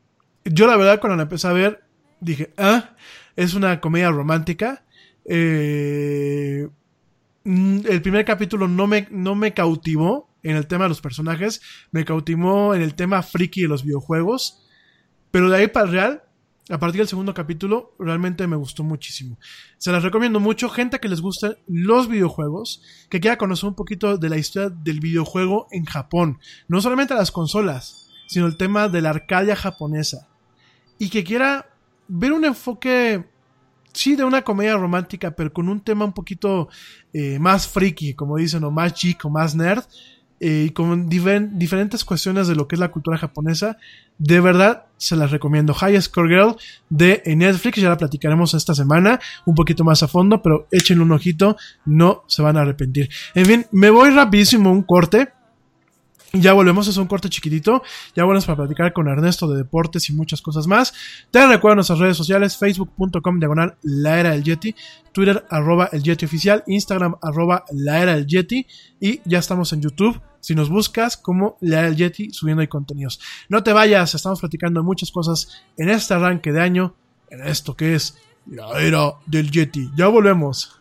Yo la verdad cuando la empecé a ver, dije, ah, es una comedia romántica. Eh, mm, el primer capítulo no me, no me cautivó en el tema de los personajes, me cautivó en el tema friki de los videojuegos. Pero de ahí para el real, a partir del segundo capítulo realmente me gustó muchísimo. Se las recomiendo mucho, gente que les gusten los videojuegos, que quiera conocer un poquito de la historia del videojuego en Japón, no solamente las consolas, sino el tema de la arcadia japonesa, y que quiera ver un enfoque, sí, de una comedia romántica, pero con un tema un poquito eh, más friki, como dicen, o más geek o más nerd, y con diferentes cuestiones de lo que es la cultura japonesa. De verdad, se las recomiendo. High Score Girl de Netflix, ya la platicaremos esta semana un poquito más a fondo, pero échenle un ojito, no se van a arrepentir. En fin, me voy rapidísimo un corte. Ya volvemos, es un corte chiquitito. Ya volvemos para platicar con Ernesto de deportes y muchas cosas más. Te recuerdo nuestras redes sociales, facebook.com diagonal la era del Yeti, Twitter arroba el Yeti oficial, Instagram arroba la era del Yeti y ya estamos en YouTube. Si nos buscas como la era del Yeti subiendo ahí contenidos. No te vayas, estamos platicando muchas cosas en este arranque de año, en esto que es la era del Yeti. Ya volvemos.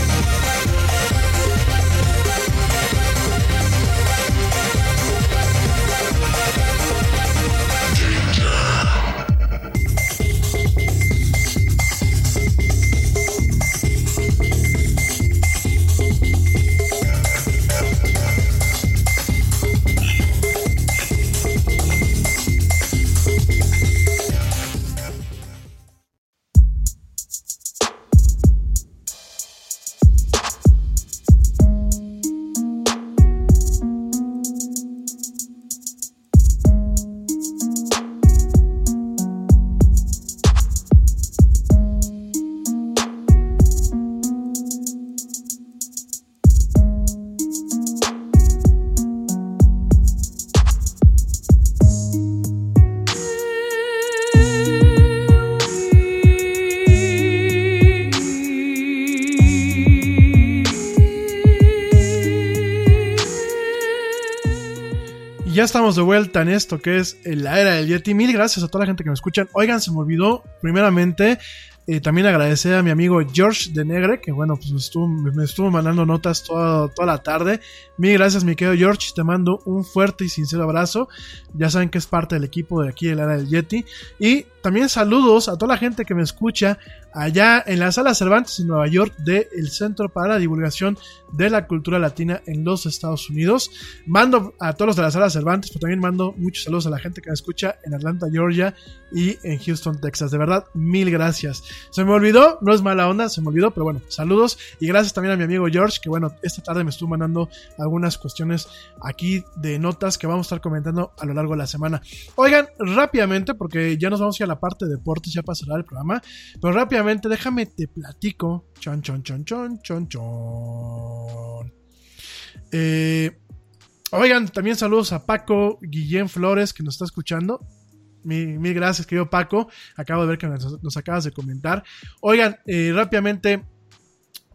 Estamos de vuelta en esto que es la era del Yeti. Mil gracias a toda la gente que me escuchan. Oigan, se me olvidó primeramente eh, también agradecer a mi amigo George de Negre, que bueno, pues me estuvo, me estuvo mandando notas toda, toda la tarde. Mil gracias, mi querido George. Te mando un fuerte y sincero abrazo. Ya saben que es parte del equipo de aquí de la era del Yeti. Y también saludos a toda la gente que me escucha allá en la sala Cervantes en Nueva York del Centro para la Divulgación de la Cultura Latina en los Estados Unidos. Mando a todos los de la sala Cervantes, pero también mando muchos saludos a la gente que me escucha en Atlanta, Georgia y en Houston, Texas. De verdad, mil gracias. Se me olvidó, no es mala onda, se me olvidó, pero bueno, saludos y gracias también a mi amigo George, que bueno, esta tarde me estuvo mandando algunas cuestiones aquí de notas que vamos a estar comentando a lo largo de la semana. Oigan, rápidamente, porque ya nos vamos a ir a la parte de deportes, ya pasará el programa, pero rápidamente déjame te platico. Chon, chon, chon, chon, chon, chon. Eh, oigan, también saludos a Paco Guillén Flores que nos está escuchando. Mil, gracias, querido Paco. Acabo de ver que nos, acabas de comentar. Oigan, eh, rápidamente,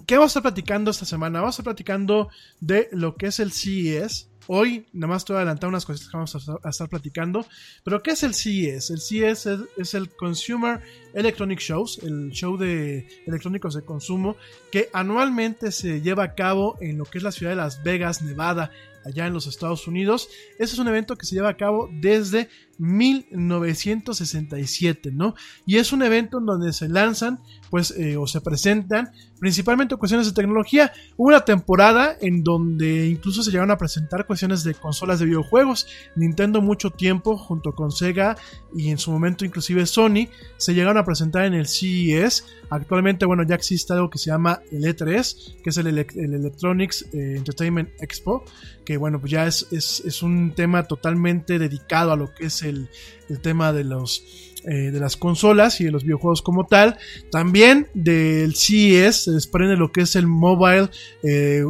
¿qué vamos a estar platicando esta semana? Vamos a estar platicando de lo que es el CES. Hoy, nada más te voy a adelantar unas cosas que vamos a, estar platicando. Pero, ¿qué es el CES? El CES es, el Consumer Electronic Shows, el show de electrónicos de consumo, que anualmente se lleva a cabo en lo que es la ciudad de Las Vegas, Nevada, allá en los Estados Unidos. Este es un evento que se lleva a cabo desde 1967, ¿no? Y es un evento en donde se lanzan, pues, eh, o se presentan principalmente cuestiones de tecnología. Hubo una temporada en donde incluso se llegaron a presentar cuestiones de consolas de videojuegos. Nintendo mucho tiempo, junto con Sega y en su momento inclusive Sony, se llegaron a presentar en el CES. Actualmente, bueno, ya existe algo que se llama el E3, que es el, Electronics eh, Entertainment Expo, que bueno, pues ya es, es, un tema totalmente dedicado a lo que es el, el tema de los eh, de las consolas y de los videojuegos como tal. También del CES se desprende lo que es el Mobile, eh,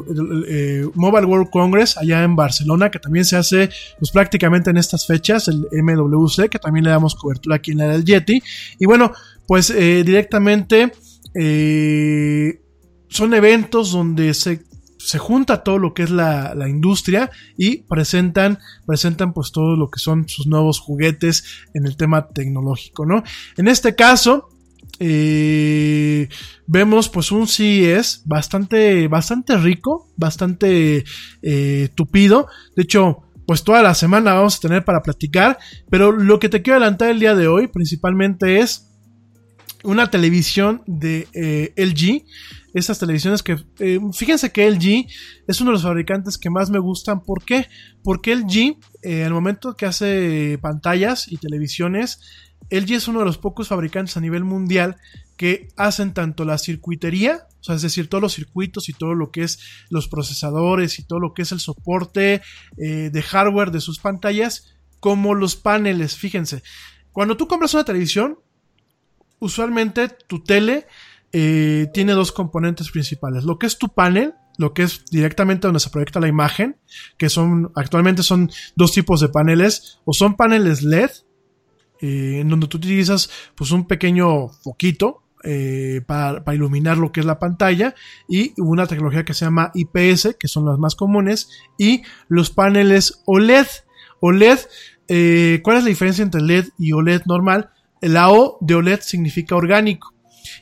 Mobile World Congress allá en Barcelona, que también se hace pues, prácticamente en estas fechas, el MWC, que también le damos cobertura aquí en la del Yeti. Y bueno, pues directamente son eventos donde se se junta todo lo que es la, industria y presentan, presentan pues todo lo que son sus nuevos juguetes en el tema tecnológico, ¿no? En este caso, eh, vemos pues un CES bastante, bastante rico, bastante eh, tupido. De hecho, pues toda la semana vamos a tener para platicar. Pero lo que te quiero adelantar el día de hoy principalmente es una televisión de eh, LG estas televisiones que, eh, fíjense que LG es uno de los fabricantes que más me gustan. ¿Por qué? Porque LG, eh, al momento que hace pantallas y televisiones, LG es uno de los pocos fabricantes a nivel mundial que hacen tanto la circuitería, o sea, es decir, todos los circuitos y todo lo que es los procesadores y todo lo que es el soporte eh, de hardware de sus pantallas, como los paneles. Fíjense, cuando tú compras una televisión, usualmente tu tele eh, tiene dos componentes principales. Lo que es tu panel, lo que es directamente donde se proyecta la imagen, que son, actualmente son dos tipos de paneles, o son paneles LED, eh, en donde tú utilizas pues un pequeño foquito, eh, para, iluminar lo que es la pantalla y una tecnología que se llama IPS, que son las más comunes, y los paneles OLED. OLED, ¿cuál es la diferencia entre LED y OLED normal? La O de OLED significa orgánico.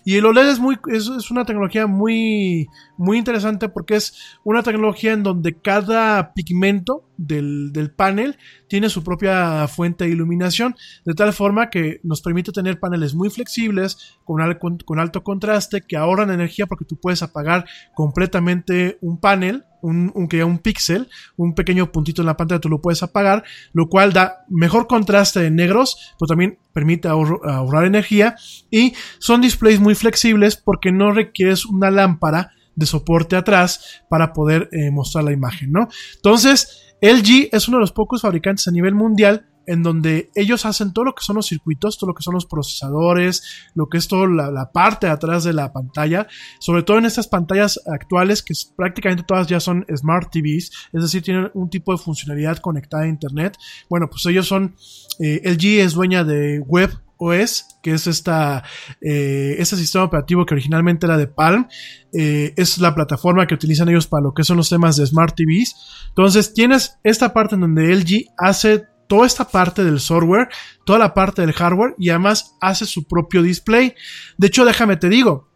Y el OLED es, muy, es, una tecnología muy, muy interesante porque es una tecnología en donde cada pigmento del, del, panel tiene su propia fuente de iluminación, de tal forma que nos permite tener paneles muy flexibles, con, con alto contraste, que ahorran energía porque tú puedes apagar completamente un panel un, un, un píxel, un pequeño puntito en la pantalla, tú lo puedes apagar, lo cual da mejor contraste en negros, pero también permite ahorrar energía y son displays muy flexibles porque no requieres una lámpara de soporte atrás para poder eh, mostrar la imagen, ¿no? Entonces, LG es uno de los pocos fabricantes a nivel mundial en donde ellos hacen todo lo que son los circuitos, todo lo que son los procesadores, lo que es toda la, parte de atrás de la pantalla, sobre todo en estas pantallas actuales que prácticamente todas ya son Smart TVs, es decir, tienen un tipo de funcionalidad conectada a Internet. Bueno, pues ellos son, eh, LG es dueña de Web OS, que es esta, eh, este sistema operativo que originalmente era de Palm. Eh, es la plataforma que utilizan ellos para lo que son los temas de Smart TVs. Entonces tienes esta parte en donde LG hace toda esta parte del software, toda la parte del hardware y además hace su propio display. De hecho, déjame te digo,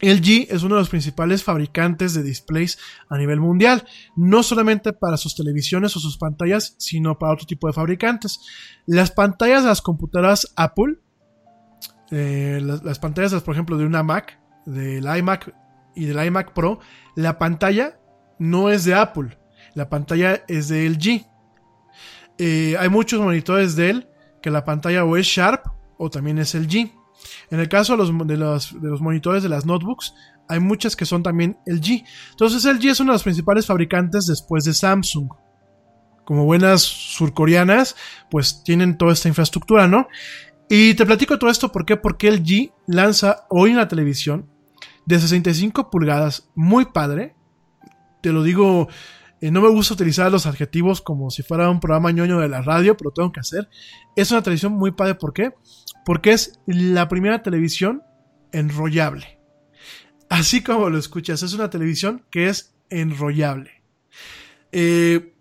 LG es uno de los principales fabricantes de displays a nivel mundial, no solamente para sus televisiones o sus pantallas, sino para otro tipo de fabricantes. Las pantallas de las computadoras Apple, eh, las, las, pantallas, por ejemplo, de una Mac, del iMac y del iMac Pro, la pantalla no es de Apple, la pantalla es de LG. Eh, hay muchos monitores de él que la pantalla o es Sharp o también es LG. En el caso de los, monitores de las notebooks, hay muchas que son también LG. Entonces LG es uno de los principales fabricantes después de Samsung. Como buenas surcoreanas, pues tienen toda esta infraestructura, ¿no? Y te platico todo esto, ¿por qué? Porque LG lanza hoy una televisión de 65 pulgadas, muy padre. Te lo digo, eh, no me gusta utilizar los adjetivos como si fuera un programa ñoño de la radio, pero tengo que hacer. Es una televisión muy padre, ¿por qué? Porque es la primera televisión enrollable. Así como lo escuchas, es una televisión que es enrollable. Eh,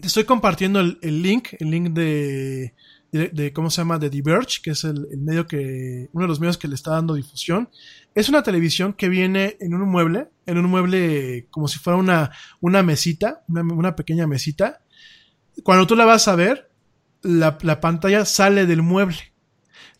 te estoy compartiendo el, link, el link de, de, de, ¿cómo se llama? De Diverge, que es el, el, medio que, uno de los medios que le está dando difusión. Es una televisión que viene en un mueble, en un mueble como si fuera una, una mesita, una, una pequeña mesita. Cuando tú la vas a ver, la, la pantalla sale del mueble.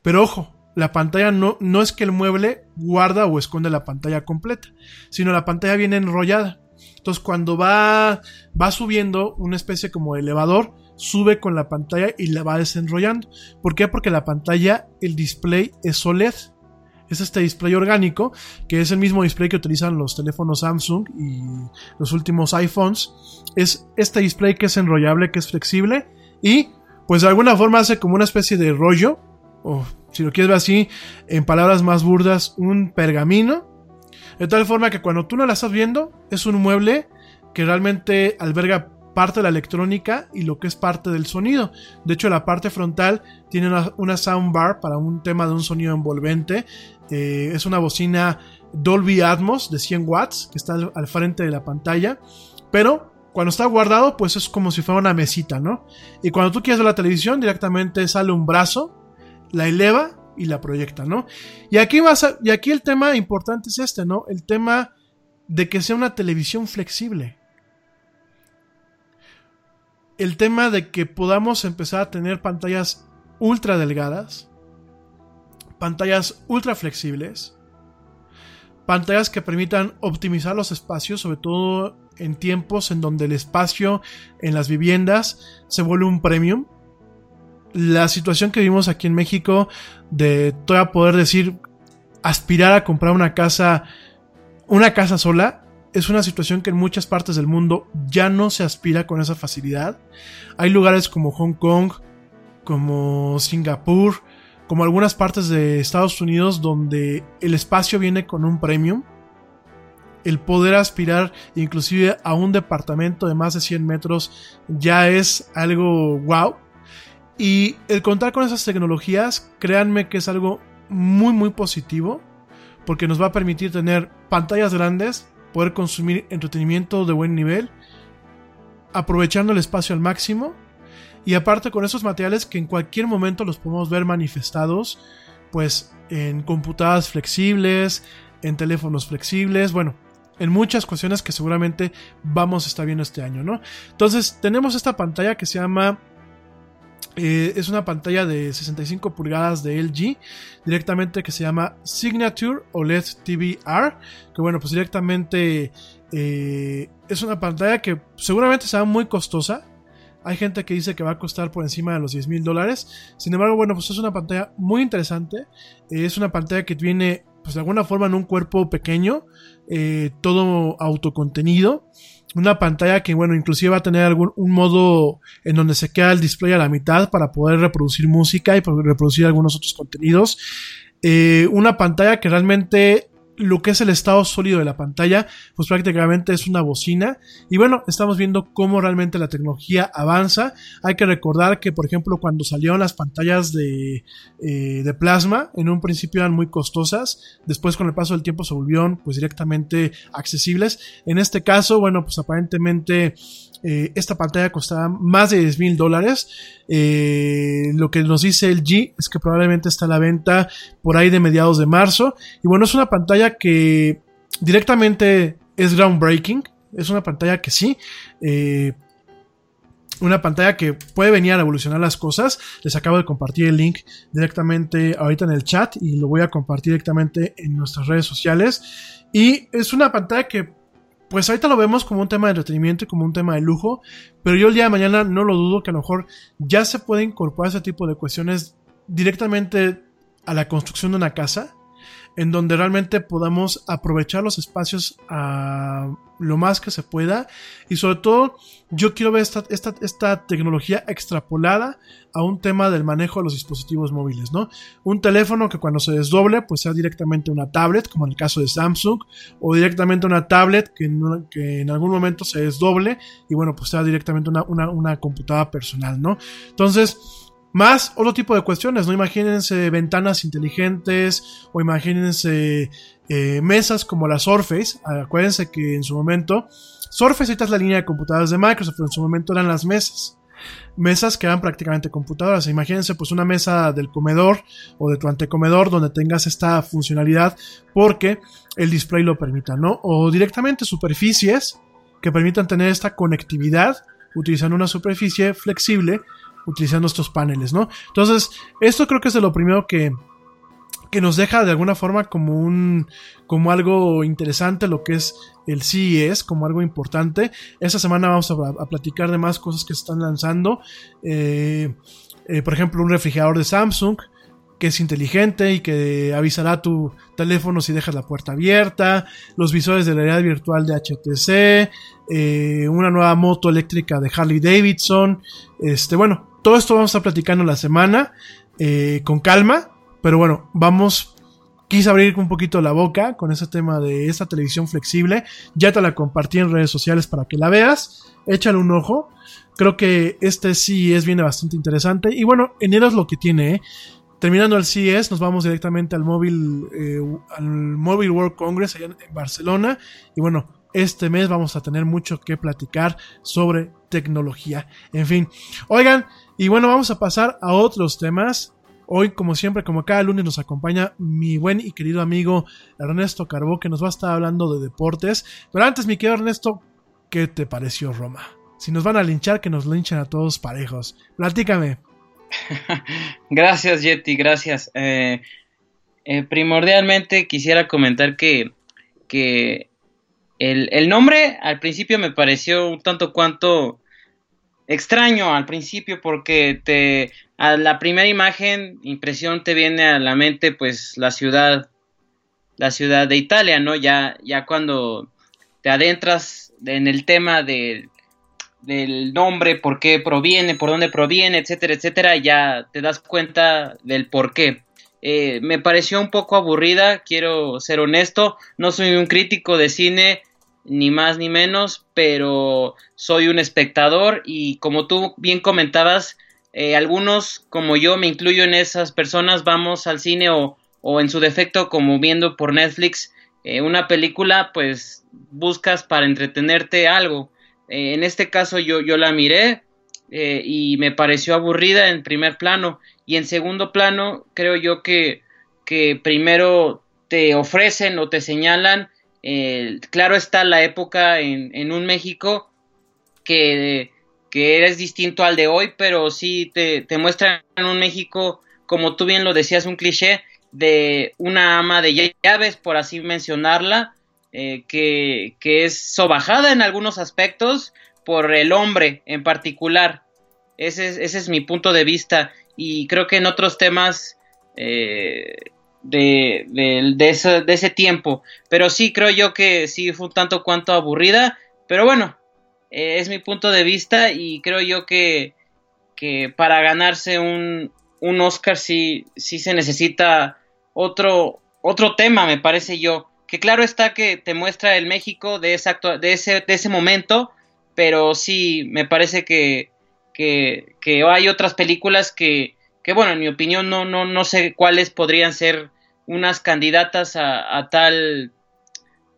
Pero ojo, la pantalla no, no es que el mueble guarda o esconde la pantalla completa, sino la pantalla viene enrollada. Entonces cuando va, va subiendo una especie como elevador, sube con la pantalla y la va desenrollando. ¿Por qué? Porque la pantalla, el display es OLED. Es este display orgánico, que es el mismo display que utilizan los teléfonos Samsung y los últimos iPhones. Es este display que es enrollable, que es flexible y pues de alguna forma hace como una especie de rollo o si lo quieres ver así, en palabras más burdas, un pergamino. De tal forma que cuando tú no la estás viendo, es un mueble que realmente alberga parte de la electrónica y lo que es parte del sonido. De hecho, la parte frontal tiene una, una soundbar para un tema de un sonido envolvente. Eh, es una bocina Dolby Atmos de 100 watts que está al, frente de la pantalla. Pero cuando está guardado, pues es como si fuera una mesita, ¿no? Y cuando tú quieres ver la televisión, directamente sale un brazo la eleva y la proyecta, ¿no? Y aquí, vas a, y aquí el tema importante es este, ¿no? El tema de que sea una televisión flexible. El tema de que podamos empezar a tener pantallas ultra delgadas, pantallas ultra flexibles, pantallas que permitan optimizar los espacios, sobre todo en tiempos en donde el espacio en las viviendas se vuelve un premium la situación que vimos aquí en México de todavía poder decir aspirar a comprar una casa una casa sola es una situación que en muchas partes del mundo ya no se aspira con esa facilidad. Hay lugares como Hong Kong, como Singapur, como algunas partes de Estados Unidos donde el espacio viene con un premium. El poder aspirar inclusive a un departamento de más de 100 metros ya es algo wow. Y el contar con esas tecnologías, créanme que es algo muy muy positivo, porque nos va a permitir tener pantallas grandes, poder consumir entretenimiento de buen nivel, aprovechando el espacio al máximo, y aparte con esos materiales que en cualquier momento los podemos ver manifestados, pues en computadoras flexibles, en teléfonos flexibles, bueno, en muchas cuestiones que seguramente vamos a estar viendo este año, ¿no? Entonces tenemos esta pantalla que se llama eh, es una pantalla de 65 pulgadas de LG, directamente que se llama Signature OLED TV R, que bueno, pues directamente eh, es una pantalla que seguramente será muy costosa. Hay gente que dice que va a costar por encima de los 10 mil dólares. Sin embargo, bueno, pues es una pantalla muy interesante. Eh, es una pantalla que viene, pues de alguna forma, en un cuerpo pequeño, todo autocontenido una pantalla que, bueno, inclusive va a tener algún un modo en donde se queda el display a la mitad para poder reproducir música y reproducir algunos otros contenidos. Eh, una pantalla que realmente lo que es el estado sólido de la pantalla, pues prácticamente es una bocina. Y bueno, estamos viendo cómo realmente la tecnología avanza. Hay que recordar que, por ejemplo, cuando salieron las pantallas de, eh, de plasma, en un principio eran muy costosas, después con el paso del tiempo se volvieron pues directamente accesibles. En este caso, bueno, pues aparentemente eh, esta pantalla costaba más de 10 mil dólares. Eh, lo que nos dice el G es que probablemente está a la venta por ahí de mediados de marzo. Y bueno, es una pantalla que directamente es groundbreaking. Es una pantalla que sí. Eh, una pantalla que puede venir a revolucionar las cosas. Les acabo de compartir el link directamente ahorita en el chat y lo voy a compartir directamente en nuestras redes sociales. Y es una pantalla que pues ahorita lo vemos como un tema de entretenimiento y como un tema de lujo, pero yo el día de mañana no lo dudo que a lo mejor ya se puede incorporar ese tipo de cuestiones directamente a la construcción de una casa en donde realmente podamos aprovechar los espacios a lo más que se pueda y sobre todo yo quiero ver esta, esta, esta, tecnología extrapolada a un tema del manejo de los dispositivos móviles, ¿no? Un teléfono que cuando se desdoble pues sea directamente una tablet, como en el caso de Samsung, o directamente una tablet que, que en algún momento se desdoble y bueno pues sea directamente una, una, una computadora personal, ¿no? Entonces, más otro tipo de cuestiones, ¿no? Imagínense ventanas inteligentes o imagínense eh, mesas como la Surface. Acuérdense que en su momento, Surface ahorita es la línea de computadoras de Microsoft, pero en su momento eran las mesas. Mesas que eran prácticamente computadoras. Imagínense pues una mesa del comedor o de tu antecomedor donde tengas esta funcionalidad porque el display lo permita, ¿no? O directamente superficies que permitan tener esta conectividad utilizando una superficie flexible utilizando estos paneles, ¿no? Entonces, esto creo que es de lo primero que, que nos deja de alguna forma como un como algo interesante lo que es el CES como algo importante. Esta semana vamos a, platicar de más cosas que se están lanzando. Eh, eh, por ejemplo un refrigerador de Samsung que es inteligente y que avisará tu teléfono si dejas la puerta abierta, los visores de la realidad virtual de HTC, eh, una nueva moto eléctrica de Harley Davidson, este, bueno, todo esto vamos a estar platicando la semana eh, con calma, pero bueno, vamos. Quise abrir un poquito la boca con ese tema de esta televisión flexible. Ya te la compartí en redes sociales para que la veas. Échale un ojo. Creo que este sí es viene bastante interesante. Y bueno, enero es lo que tiene. ¿eh? Terminando el CES, nos vamos directamente al móvil, eh, al Mobile World Congress allá en Barcelona. Y bueno, este mes vamos a tener mucho que platicar sobre tecnología. En fin, oigan, y bueno, vamos a pasar a otros temas. Hoy, como siempre, como cada lunes, nos acompaña mi buen y querido amigo Ernesto Carbó, que nos va a estar hablando de deportes. Pero antes, mi querido Ernesto, ¿qué te pareció Roma? Si nos van a linchar, que nos linchen a todos parejos. Platícame. gracias, Yeti, gracias. Eh, eh, primordialmente quisiera comentar que, que el, nombre al principio me pareció un tanto cuanto extraño al principio porque te a la primera imagen impresión te viene a la mente pues la ciudad la ciudad de Italia no ya ya cuando te adentras en el tema de, del nombre por qué proviene por dónde proviene etcétera etcétera ya te das cuenta del por qué. Eh, me pareció un poco aburrida quiero ser honesto no soy un crítico de cine ni más ni menos, pero soy un espectador y como tú bien comentabas, eh, algunos como yo me incluyo en esas personas, vamos al cine o, o en su defecto como viendo por Netflix eh, una película, pues buscas para entretenerte algo. Eh, en este caso yo, yo la miré y me pareció aburrida en primer plano y en segundo plano creo yo que, que primero te ofrecen o te señalan claro está la época en, un México que, que es distinto al de hoy, pero sí te, te muestran un México, como tú bien lo decías, un cliché de una ama de llaves, por así mencionarla, eh, que, que, es sobajada en algunos aspectos por el hombre en particular. Ese es, ese es mi punto de vista y creo que en otros temas eh, de, de, ese, de ese tiempo. Pero sí, creo yo que sí fue un tanto cuanto aburrida. Pero bueno, eh, es mi punto de vista y creo yo que, que para ganarse un, un Oscar sí, sí se necesita otro, otro tema, me parece yo. que claro está que te muestra el México de ese, de ese, de ese momento, pero sí me parece que, que, que hay otras películas que, que, bueno, en mi opinión no, no, no sé cuáles podrían ser unas candidatas a, a tal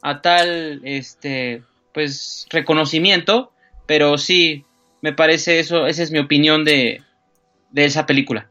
a tal este pues reconocimiento pero sí me parece eso esa es mi opinión de, de esa película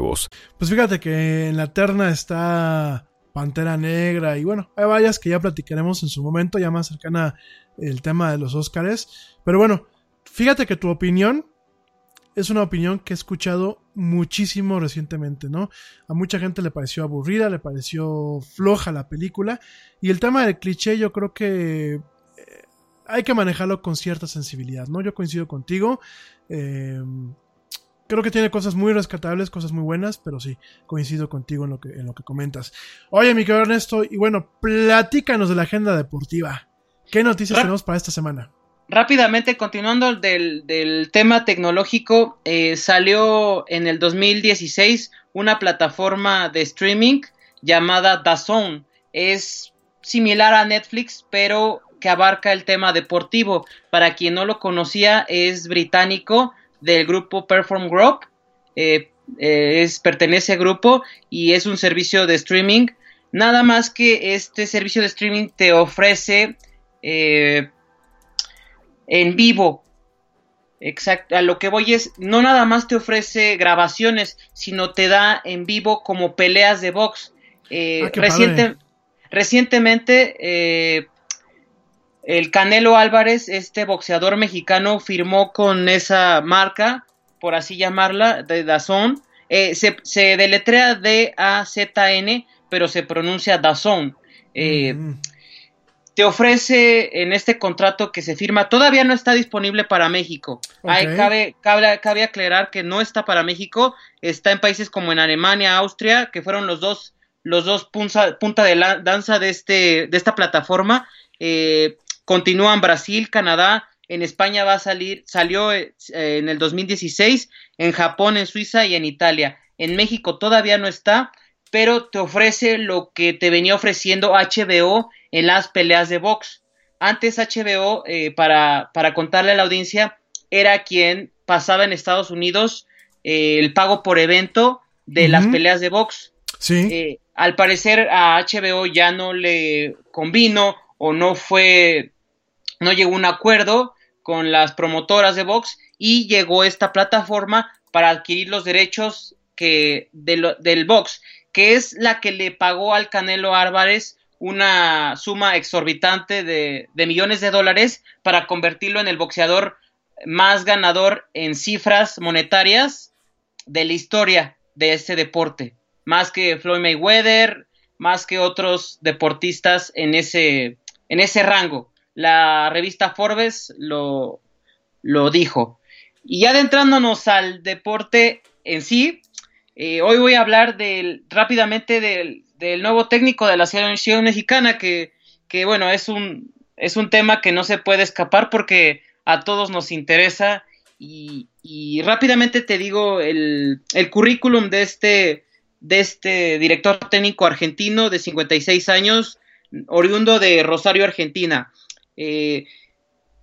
Pues fíjate que en la terna está Pantera Negra y bueno, hay varias que ya platicaremos en su momento, ya más cercana el tema de los Óscares. Pero bueno, fíjate que tu opinión es una opinión que he escuchado muchísimo recientemente, ¿no? A mucha gente le pareció aburrida, le pareció floja la película. Y el tema del cliché yo creo que eh, hay que manejarlo con cierta sensibilidad, ¿no? Yo coincido contigo. Eh, creo que tiene cosas muy rescatables, cosas muy buenas, pero sí, coincido contigo en lo que, en lo que comentas. Oye, mi querido Ernesto, y bueno, platícanos de la agenda deportiva. ¿Qué noticias tenemos para esta semana? Rápidamente, continuando del, del tema tecnológico, eh, salió en el 2016 una plataforma de streaming llamada DAZN. Es similar a Netflix, pero que abarca el tema deportivo. Para quien no lo conocía, es británico del grupo Perform Group. Eh, eh, es, pertenece al grupo y es un servicio de streaming. Nada más que este servicio de streaming te ofrece eh, en vivo. Exacto, a lo que voy es, no nada más te ofrece grabaciones, sino te da en vivo como peleas de box. Ah, recientemente el Canelo Álvarez, este boxeador mexicano, firmó con esa marca, por así llamarla, de Dazón. Eh, se, se, deletrea D-A-Z-N, pero se pronuncia Dazón. Eh, mm. Te ofrece en este contrato que se firma, todavía no está disponible para México. cabe, cabe, aclarar que no está para México, está en países como en Alemania, Austria, que fueron los dos, los dos punta, punta de la, danza de, este, de esta plataforma. Eh, Continúan Brasil, Canadá, en España va a salir, salió eh, en el 2016, en Japón, en Suiza y en Italia. En México todavía no está, pero te ofrece lo que te venía ofreciendo HBO en las peleas de box. Antes HBO, eh, para, para, contarle a la audiencia, era quien pasaba en Estados Unidos eh, el pago por evento de las peleas de box. Sí. al parecer a HBO ya no le convino o no fue no llegó un acuerdo con las promotoras de box y llegó esta plataforma para adquirir los derechos que del box, que es la que le pagó al Canelo Álvarez una suma exorbitante de, de, millones de dólares para convertirlo en el boxeador más ganador en cifras monetarias de la historia de este deporte, más que Floyd Mayweather, más que otros deportistas en ese, en ese rango la revista Forbes lo, lo dijo. Y adentrándonos al deporte en sí, eh, hoy voy a hablar del, rápidamente del, del, nuevo técnico de la selección mexicana, que, que, bueno, es un, es un tema que no se puede escapar porque a todos nos interesa. Y, y rápidamente te digo el, el currículum de este, de este director técnico argentino de 56 años, oriundo de Rosario, Argentina. Eh,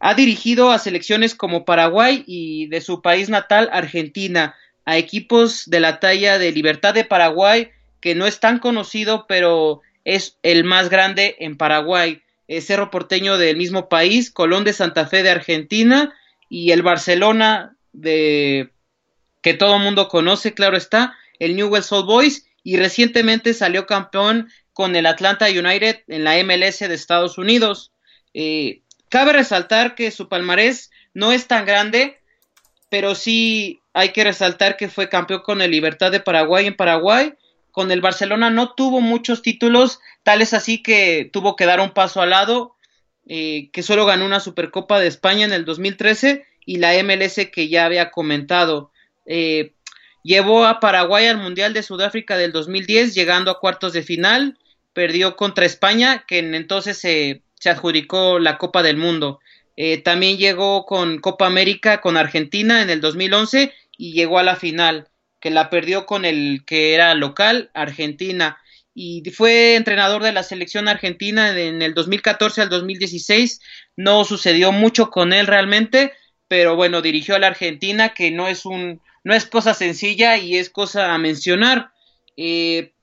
ha dirigido a selecciones como Paraguay y de su país natal, Argentina, a equipos de la talla de Libertad de Paraguay, que no es tan conocido, pero es el más grande en Paraguay. Cerro Porteño del mismo país, Colón de Santa Fe de Argentina y el Barcelona de que todo el mundo conoce, claro está, el Newell's Old Boys y recientemente salió campeón con el Atlanta United en la MLS de Estados Unidos. Eh, cabe resaltar que su palmarés no es tan grande, pero sí hay que resaltar que fue campeón con el Libertad de Paraguay en Paraguay. Con el Barcelona no tuvo muchos títulos, tales así que tuvo que dar un paso al lado, eh, que solo ganó una Supercopa de España en el 2013 y la MLS que ya había comentado. Eh, llevó a Paraguay al Mundial de Sudáfrica del 2010, llegando a cuartos de final, perdió contra España, que entonces se, adjudicó la Copa del Mundo. Eh, también llegó con Copa América con Argentina en el 2011 y llegó a la final, que la perdió con el que era local, Argentina. Y fue entrenador de la selección argentina en el 2014 al 2016. No sucedió mucho con él realmente, pero bueno, dirigió a la Argentina, que no es un, no es cosa sencilla y es cosa a mencionar. Eh,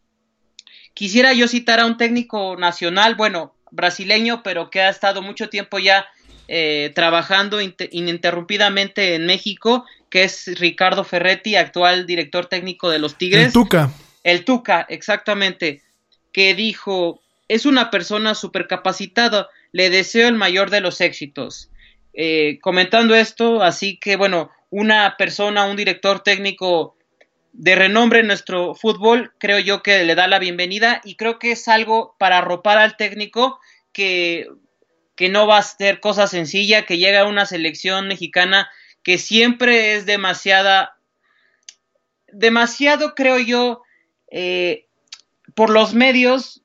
quisiera yo citar a un técnico nacional, bueno, brasileño, pero que ha estado mucho tiempo ya eh, trabajando ininterrumpidamente en México, que es Ricardo Ferretti, actual director técnico de los Tigres. El Tuca. El Tuca, exactamente, que dijo, es una persona súper capacitada, le deseo el mayor de los éxitos. Eh, comentando esto, así que bueno, una persona, un director técnico de renombre en nuestro fútbol, creo yo que le da la bienvenida y creo que es algo para arropar al técnico que que no va a ser cosa sencilla, que llega a una selección mexicana que siempre es demasiada, demasiado creo yo, eh, por los medios,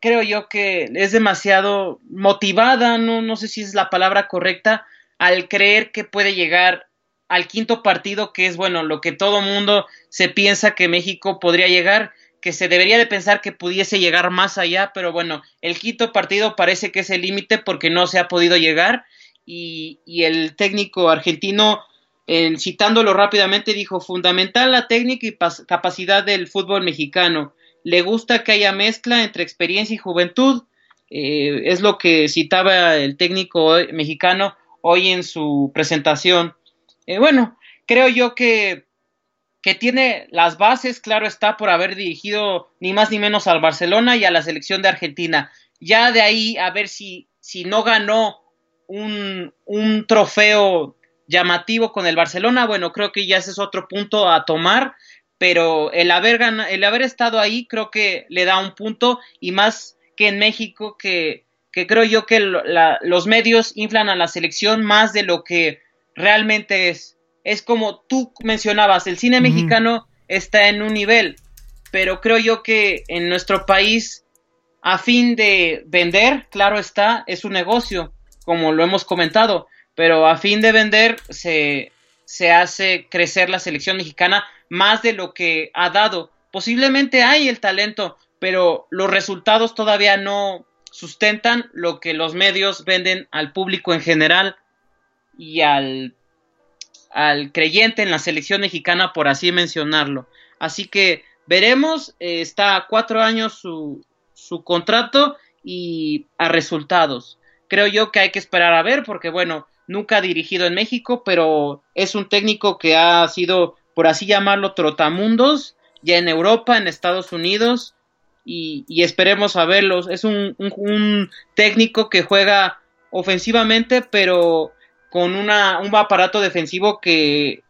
creo yo que es demasiado motivada, no, no sé si es la palabra correcta, al creer que puede llegar al quinto partido, que es bueno, lo que todo mundo se piensa que México podría llegar, que se debería de pensar que pudiese llegar más allá, pero bueno, el quinto partido parece que es el límite porque no se ha podido llegar y, el técnico argentino, citándolo rápidamente, dijo, fundamental la técnica y capacidad del fútbol mexicano. Le gusta que haya mezcla entre experiencia y juventud. Eh, es lo que citaba el técnico mexicano hoy en su presentación. Eh, bueno, creo yo que que tiene las bases, claro está, por haber dirigido ni más ni menos al Barcelona y a la selección de Argentina. Ya de ahí a ver si, si no ganó un, un trofeo llamativo con el Barcelona, bueno, creo que ya ese es otro punto a tomar, pero el haber, el haber estado ahí creo que le da un punto y más que en México que, que creo yo que los medios inflan a la selección más de lo que realmente es es como tú mencionabas, el cine mexicano está en un nivel, pero creo yo que en nuestro país, a fin de vender, claro está, es un negocio, como lo hemos comentado, pero a fin de vender se, se hace crecer la selección mexicana más de lo que ha dado. Posiblemente hay el talento, pero los resultados todavía no sustentan lo que los medios venden al público en general y al al creyente en la selección mexicana, por así mencionarlo. Así que veremos, eh, está a cuatro años su, su contrato y a resultados. Creo yo que hay que esperar a ver porque, bueno, nunca ha dirigido en México, pero es un técnico que ha sido, por así llamarlo, trotamundos, ya en Europa, en Estados Unidos, y, esperemos a verlos. Es un, un técnico que juega ofensivamente, pero con un aparato defensivo que,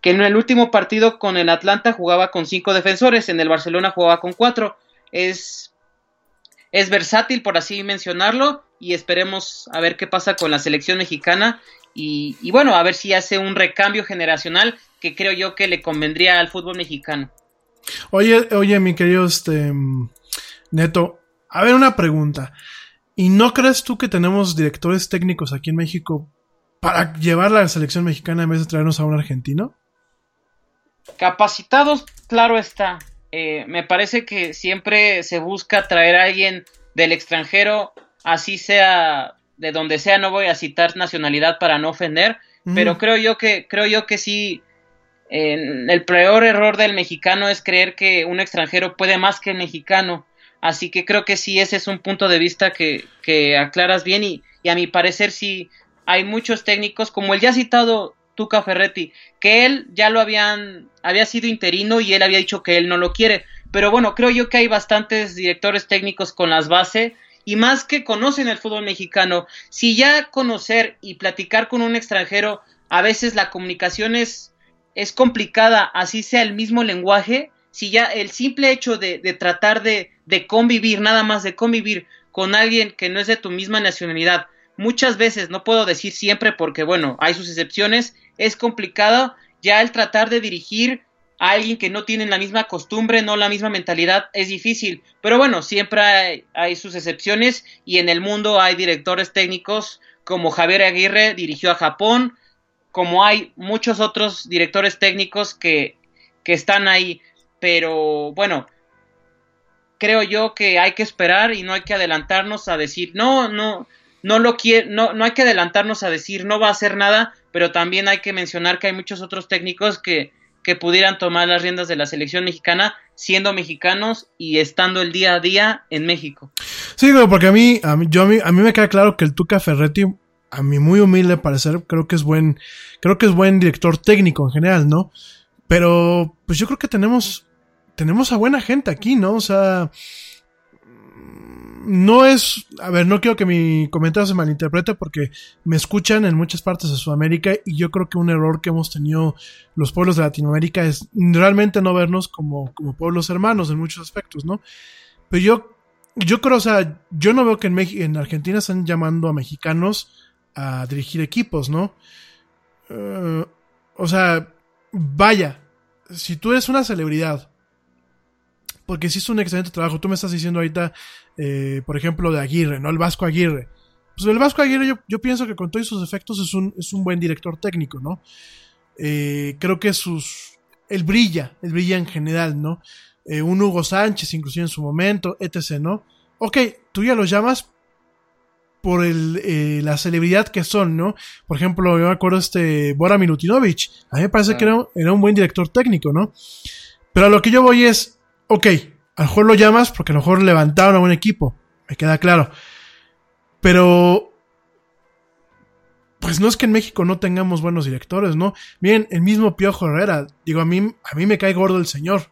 que en el último partido con el Atlanta jugaba con cinco defensores, en el Barcelona jugaba con cuatro. Es, es versátil, por así mencionarlo, y esperemos a ver qué pasa con la selección mexicana. Y, y, bueno, a ver si hace un recambio generacional que creo yo que le convendría al fútbol mexicano. Oye, oye, mi querido este, Neto, a ver una pregunta. ¿Y no crees tú que tenemos directores técnicos aquí en México para llevar la selección mexicana en vez de traernos a un argentino? Capacitados, claro está. Eh, me parece que siempre se busca traer a alguien del extranjero, así sea de donde sea, no voy a citar nacionalidad para no ofender, pero creo yo que, creo yo que sí, el peor error del mexicano es creer que un extranjero puede más que el mexicano. Así que creo que sí, ese es un punto de vista que, que aclaras bien y, y a mi parecer sí hay muchos técnicos, como el ya citado Tuca Ferretti, que él ya lo habían, había sido interino y él había dicho que él no lo quiere. Pero bueno, creo yo que hay bastantes directores técnicos con las bases y más que conocen el fútbol mexicano. Si ya conocer y platicar con un extranjero, a veces la comunicación es, es complicada, así sea el mismo lenguaje, si ya el simple hecho de, de tratar de, de convivir, nada más de convivir con alguien que no es de tu misma nacionalidad, muchas veces, no puedo decir siempre porque bueno, hay sus excepciones, es complicado ya el tratar de dirigir a alguien que no tiene la misma costumbre, no la misma mentalidad, es difícil. Pero bueno, siempre hay, hay, sus excepciones y en el mundo hay directores técnicos como Javier Aguirre dirigió a Japón, como hay muchos otros directores técnicos que, que están ahí. Pero bueno, creo yo que hay que esperar y no hay que adelantarnos a decir, no, no, no lo quiere, no, no hay que adelantarnos a decir no va a hacer nada, pero también hay que mencionar que hay muchos otros técnicos que, que pudieran tomar las riendas de la selección mexicana siendo mexicanos y estando el día a día en México. Sí, porque a mí, a mí, yo, a mí, a mí me queda claro que el Tuca Ferretti, a mi muy humilde parecer, creo que es buen, creo que es buen director técnico en general, ¿no? Pero, pues yo creo que tenemos, tenemos a buena gente aquí, ¿no? O sea, no es, a ver, no quiero que mi comentario se malinterprete porque me escuchan en muchas partes de Sudamérica y yo creo que un error que hemos tenido los pueblos de Latinoamérica es realmente no vernos como, como pueblos hermanos en muchos aspectos, ¿no? Pero yo, yo creo, o sea, yo no veo que en, México, en Argentina están llamando a mexicanos a dirigir equipos, ¿no? Uh, o sea, vaya, si tú eres una celebridad, porque hiciste un excelente trabajo. Tú me estás diciendo ahorita, eh, por ejemplo, de Aguirre, ¿no? El Vasco Aguirre. Pues el Vasco Aguirre yo, yo pienso que con todos sus efectos es un, es un buen director técnico, ¿no? Eh, creo que sus... Él brilla, él brilla en general, ¿no? Eh, un Hugo Sánchez, inclusive en su momento, etc., ¿no? Ok, tú ya los llamas por el, eh, la celebridad que son, ¿no? Por ejemplo, yo me acuerdo este Bora Milutinovic. A mí me parece que era, era un buen director técnico, ¿no? Pero a lo que yo voy es, ok, a lo mejor lo llamas porque a lo mejor levantaron a un equipo, me queda claro. Pero, pues no es que en México no tengamos buenos directores, ¿no? Bien, el mismo Piojo Herrera, digo, a mí, a mí me cae gordo el señor,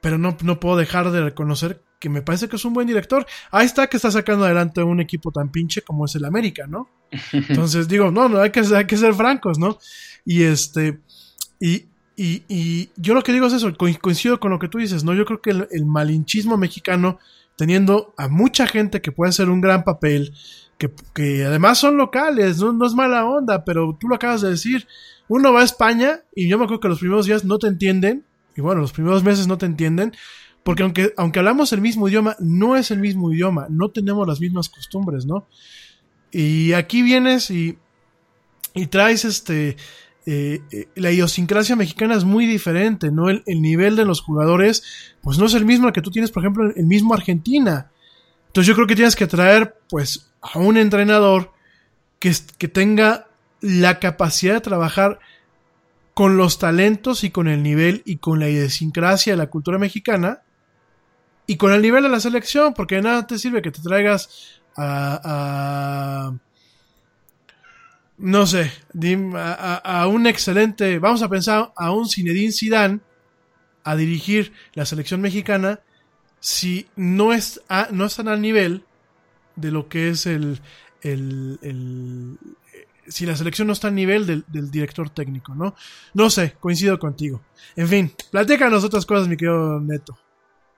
pero no, no puedo dejar de reconocer que me parece que es un buen director. Ahí está que está sacando adelante un equipo tan pinche como es el América, ¿no? Entonces digo, no, no, hay que, hay que ser francos, ¿no? Y este, y, y, y, yo lo que digo es eso, coincido con lo que tú dices, ¿no? Yo creo que el, malinchismo mexicano, teniendo a mucha gente que puede hacer un gran papel, que, que además son locales, no, no, es mala onda, pero tú lo acabas de decir, uno va a España y yo me acuerdo que los primeros días no te entienden, y bueno, los primeros meses no te entienden, porque aunque, aunque hablamos el mismo idioma, no es el mismo idioma, no tenemos las mismas costumbres, ¿no? Y aquí vienes y, y traes este eh, eh, la idiosincrasia mexicana es muy diferente, ¿no? El, el, nivel de los jugadores, pues no es el mismo que tú tienes, por ejemplo, el mismo Argentina. Entonces yo creo que tienes que traer, pues, a un entrenador que, que tenga la capacidad de trabajar con los talentos y con el nivel y con la idiosincrasia de la cultura mexicana y con el nivel de la selección, porque de nada te sirve que te traigas a no sé, a, a, un excelente, vamos a pensar a un Zinedine Zidane a dirigir la selección mexicana si no, es a, no están al nivel de lo que es el, el, el si la selección no está al nivel del, del, director técnico, ¿no? No sé, coincido contigo. En fin, platícanos otras cosas, mi querido Neto.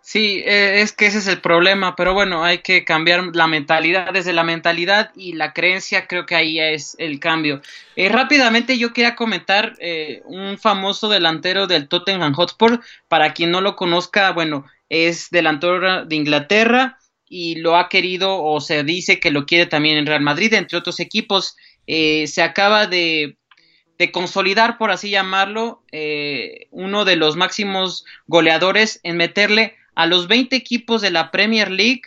Sí, eh, es que ese es el problema, pero bueno, hay que cambiar la mentalidad, desde la mentalidad y la creencia, creo que ahí es el cambio. Eh, rápidamente yo quería comentar eh, un famoso delantero del Tottenham Hotspur, para quien no lo conozca, bueno, es delantero de Inglaterra y lo ha querido o se dice que lo quiere también en Real Madrid, entre otros equipos. se acaba de de consolidar, por así llamarlo, eh, uno de los máximos goleadores en meterle a los 20 equipos de la Premier League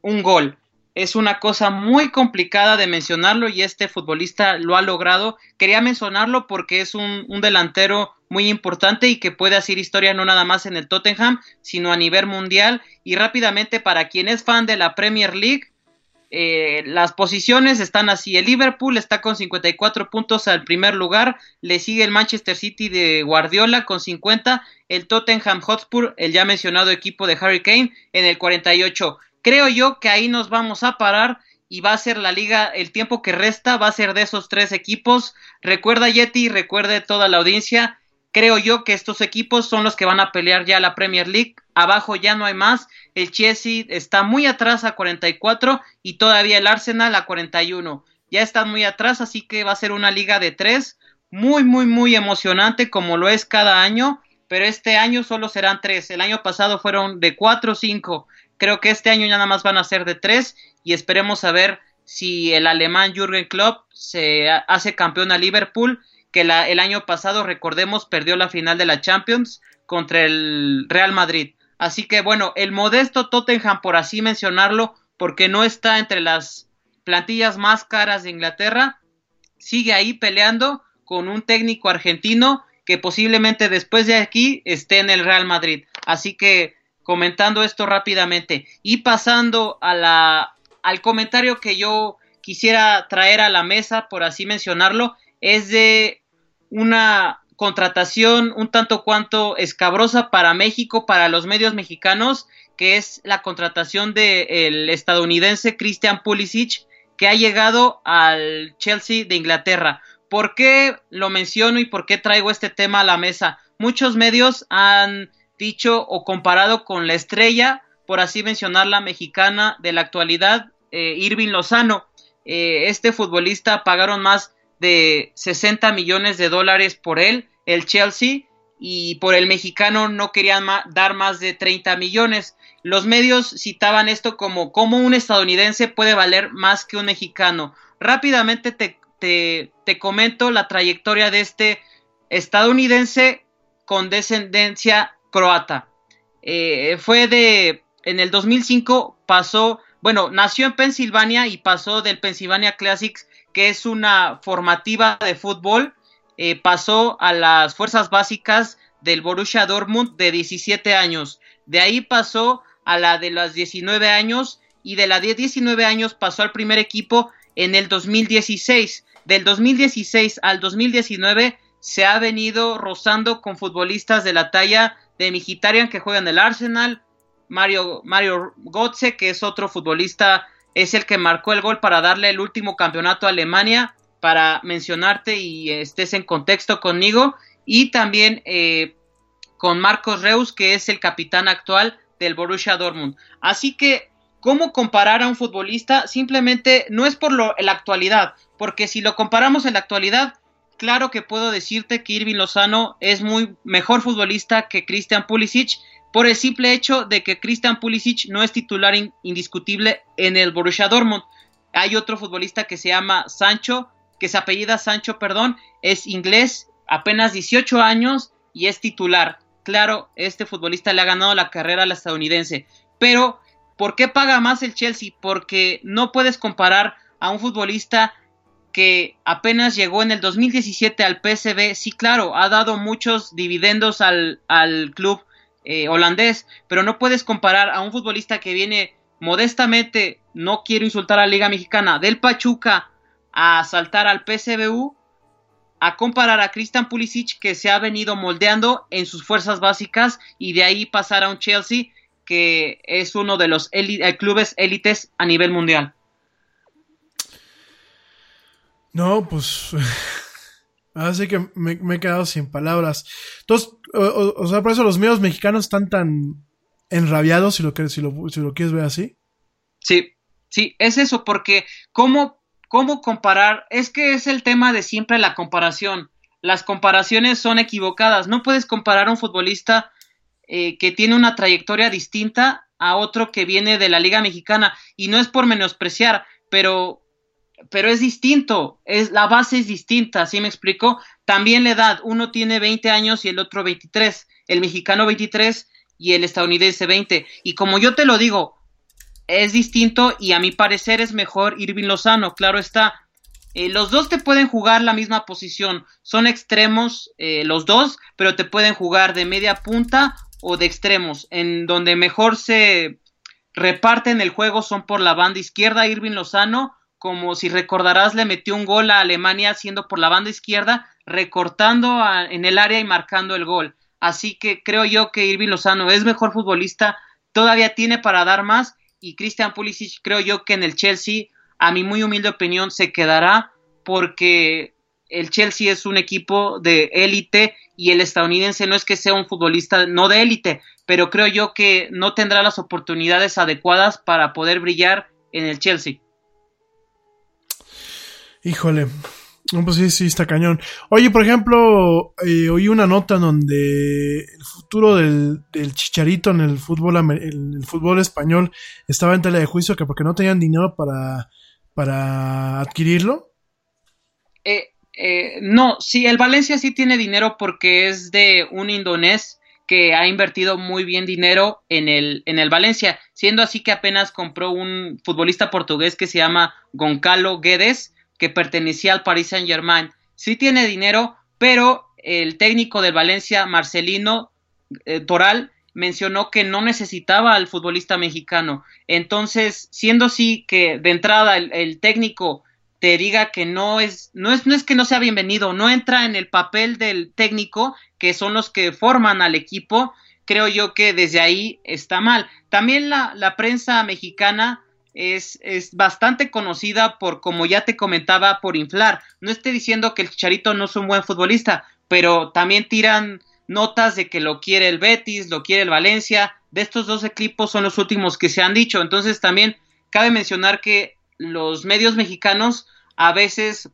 un gol. Es una cosa muy complicada de mencionarlo y este futbolista lo ha logrado. Quería mencionarlo porque es un, un delantero muy importante y que puede hacer historia no nada más en el Tottenham, sino a nivel mundial. Y rápidamente, para quien es fan de la Premier League, eh, las posiciones están así. El Liverpool está con 54 puntos al primer lugar. Le sigue el Manchester City de Guardiola con 50. El Tottenham Hotspur, el ya mencionado equipo de Harry Kane, en el 48. Creo yo que ahí nos vamos a parar y va a ser la liga, el tiempo que resta va a ser de esos tres equipos. Recuerda Yeti, recuerde toda la audiencia, creo yo que estos equipos son los que van a pelear ya la Premier League. Abajo ya no hay más. El Chelsea está muy atrás a 44 y todavía el Arsenal a 41. Ya están muy atrás, así que va a ser una liga de tres. Muy, muy, muy emocionante como lo es cada año. Pero este año solo serán tres. El año pasado fueron de cuatro o cinco. Creo que este año ya nada más van a ser de tres y esperemos a ver si el alemán Jürgen Klopp se hace campeón a Liverpool, que la, el año pasado, recordemos, perdió la final de la Champions contra el Real Madrid. Así que bueno, el modesto Tottenham, por así mencionarlo, porque no está entre las plantillas más caras de Inglaterra, sigue ahí peleando con un técnico argentino que posiblemente después de aquí esté en el Real Madrid. Así que comentando esto rápidamente y pasando a la, al comentario que yo quisiera traer a la mesa, por así mencionarlo, es de una contratación un tanto cuanto escabrosa para México, para los medios mexicanos, que es la contratación del estadounidense Christian Pulisic, que ha llegado al Chelsea de Inglaterra. ¿Por qué lo menciono y por qué traigo este tema a la mesa? Muchos medios han dicho o comparado con la estrella, por así mencionarla, mexicana de la actualidad, eh, Irving Lozano. Eh, este futbolista pagaron más de 60 millones de dólares por él, el Chelsea, y por el mexicano no querían dar más de 30 millones. Los medios citaban esto como cómo un estadounidense puede valer más que un mexicano. Rápidamente te, te, te comento la trayectoria de este estadounidense con descendencia croata. Eh, fue de, en el 2005 pasó, bueno, nació en Pensilvania y pasó del Pennsylvania Classics, que es una formativa de fútbol, eh, pasó a las fuerzas básicas del Borussia Dortmund de 17 años. De ahí pasó a la de los 19 años y de la de 19 años pasó al primer equipo en el 2016. Del 2016 al 2019 se ha venido rozando con futbolistas de la talla de Migitarian que juega en el Arsenal, Mario, Mario Gotze, que es otro futbolista, es el que marcó el gol para darle el último campeonato a Alemania, para mencionarte y estés en contexto conmigo, y también eh, con Marcos Reus, que es el capitán actual del Borussia Dortmund. Así que, ¿cómo comparar a un futbolista? Simplemente no es por lo, la actualidad, porque si lo comparamos en la actualidad, claro que puedo decirte que Irving Lozano es muy mejor futbolista que Christian Pulisic por el simple hecho de que Christian Pulisic no es titular indiscutible en el Borussia Dortmund. Hay otro futbolista que se llama Sancho, que se apellida Sancho, perdón, es inglés, apenas 18 años y es titular. Claro, este futbolista le ha ganado la carrera al estadounidense, pero ¿por qué paga más el Chelsea? Porque no puedes comparar a un futbolista que apenas llegó en el 2017 al PSV, sí, claro, ha dado muchos dividendos al, club eh, holandés, pero no puedes comparar a un futbolista que viene modestamente, no quiero insultar a la Liga Mexicana, del Pachuca a saltar al PSVU, a comparar a Christian Pulisic que se ha venido moldeando en sus fuerzas básicas y de ahí pasar a un Chelsea que es uno de los eh, clubes élites a nivel mundial. No, pues. Así que me, he quedado sin palabras. Entonces, o, sea, por eso los medios mexicanos están tan enrabiados, si lo, si si lo quieres ver así. Sí, sí, es eso, porque ¿cómo, ¿cómo comparar? Es que es el tema de siempre la comparación. Las comparaciones son equivocadas. No puedes comparar a un futbolista eh, que tiene una trayectoria distinta a otro que viene de la Liga Mexicana. Y no es por menospreciar, pero pero es distinto, es, la base es distinta, ¿sí me explico? También la edad, uno tiene 20 años y el otro 23, el mexicano 23 y el estadounidense 20. Y como yo te lo digo, es distinto y a mi parecer es mejor Irving Lozano, claro está. Eh, los dos te pueden jugar la misma posición, son extremos eh, los dos, pero te pueden jugar de media punta o de extremos, en donde mejor se reparten el juego son por la banda izquierda, Irving Lozano, como si recordarás le metió un gol a Alemania siendo por la banda izquierda, recortando en el área y marcando el gol. Así que creo yo que Irving Lozano es mejor futbolista, todavía tiene para dar más y Christian Pulisic creo yo que en el Chelsea, a mi muy humilde opinión, se quedará porque el Chelsea es un equipo de élite y el estadounidense no es que sea un futbolista no de élite, pero creo yo que no tendrá las oportunidades adecuadas para poder brillar en el Chelsea. Híjole, pues sí, sí, está cañón. Oye, por ejemplo, eh, oí una nota donde el futuro del, chicharito en el fútbol, el, fútbol español estaba en tela de juicio que porque no tenían dinero para, para adquirirlo. Eh, eh, no, sí, el Valencia sí tiene dinero porque es de un indonés que ha invertido muy bien dinero en el, en el Valencia, siendo así que apenas compró un futbolista portugués que se llama Goncalo Guedes, que pertenecía al Paris Saint Germain. Sí tiene dinero, pero el técnico del Valencia, Marcelino eh, Toral, mencionó que no necesitaba al futbolista mexicano. Entonces, siendo así que de entrada el, técnico te diga que no es, no es, no es que no sea bienvenido, no entra en el papel del técnico, que son los que forman al equipo, creo yo que desde ahí está mal. También la, la prensa mexicana es, es, bastante conocida por, como ya te comentaba, por inflar. No estoy diciendo que el Chicharito no es un buen futbolista, pero también tiran notas de que lo quiere el Betis, lo quiere el Valencia. De estos dos equipos son los últimos que se han dicho. Entonces también cabe mencionar que los medios mexicanos a veces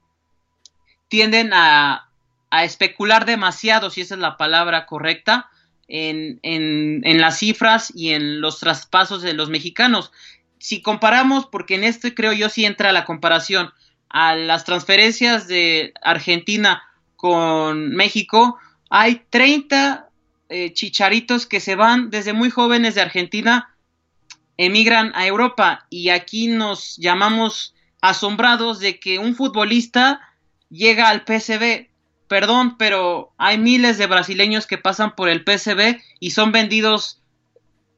tienden a, a especular demasiado, si esa es la palabra correcta, en, en, en, las cifras y en los traspasos de los mexicanos si comparamos, porque en este creo yo sí entra la comparación a las transferencias de Argentina con México, hay 30 eh, chicharitos que se van desde muy jóvenes de Argentina, emigran a Europa y aquí nos llamamos asombrados de que un futbolista llega al PSV. Perdón, pero hay miles de brasileños que pasan por el PSV y son vendidos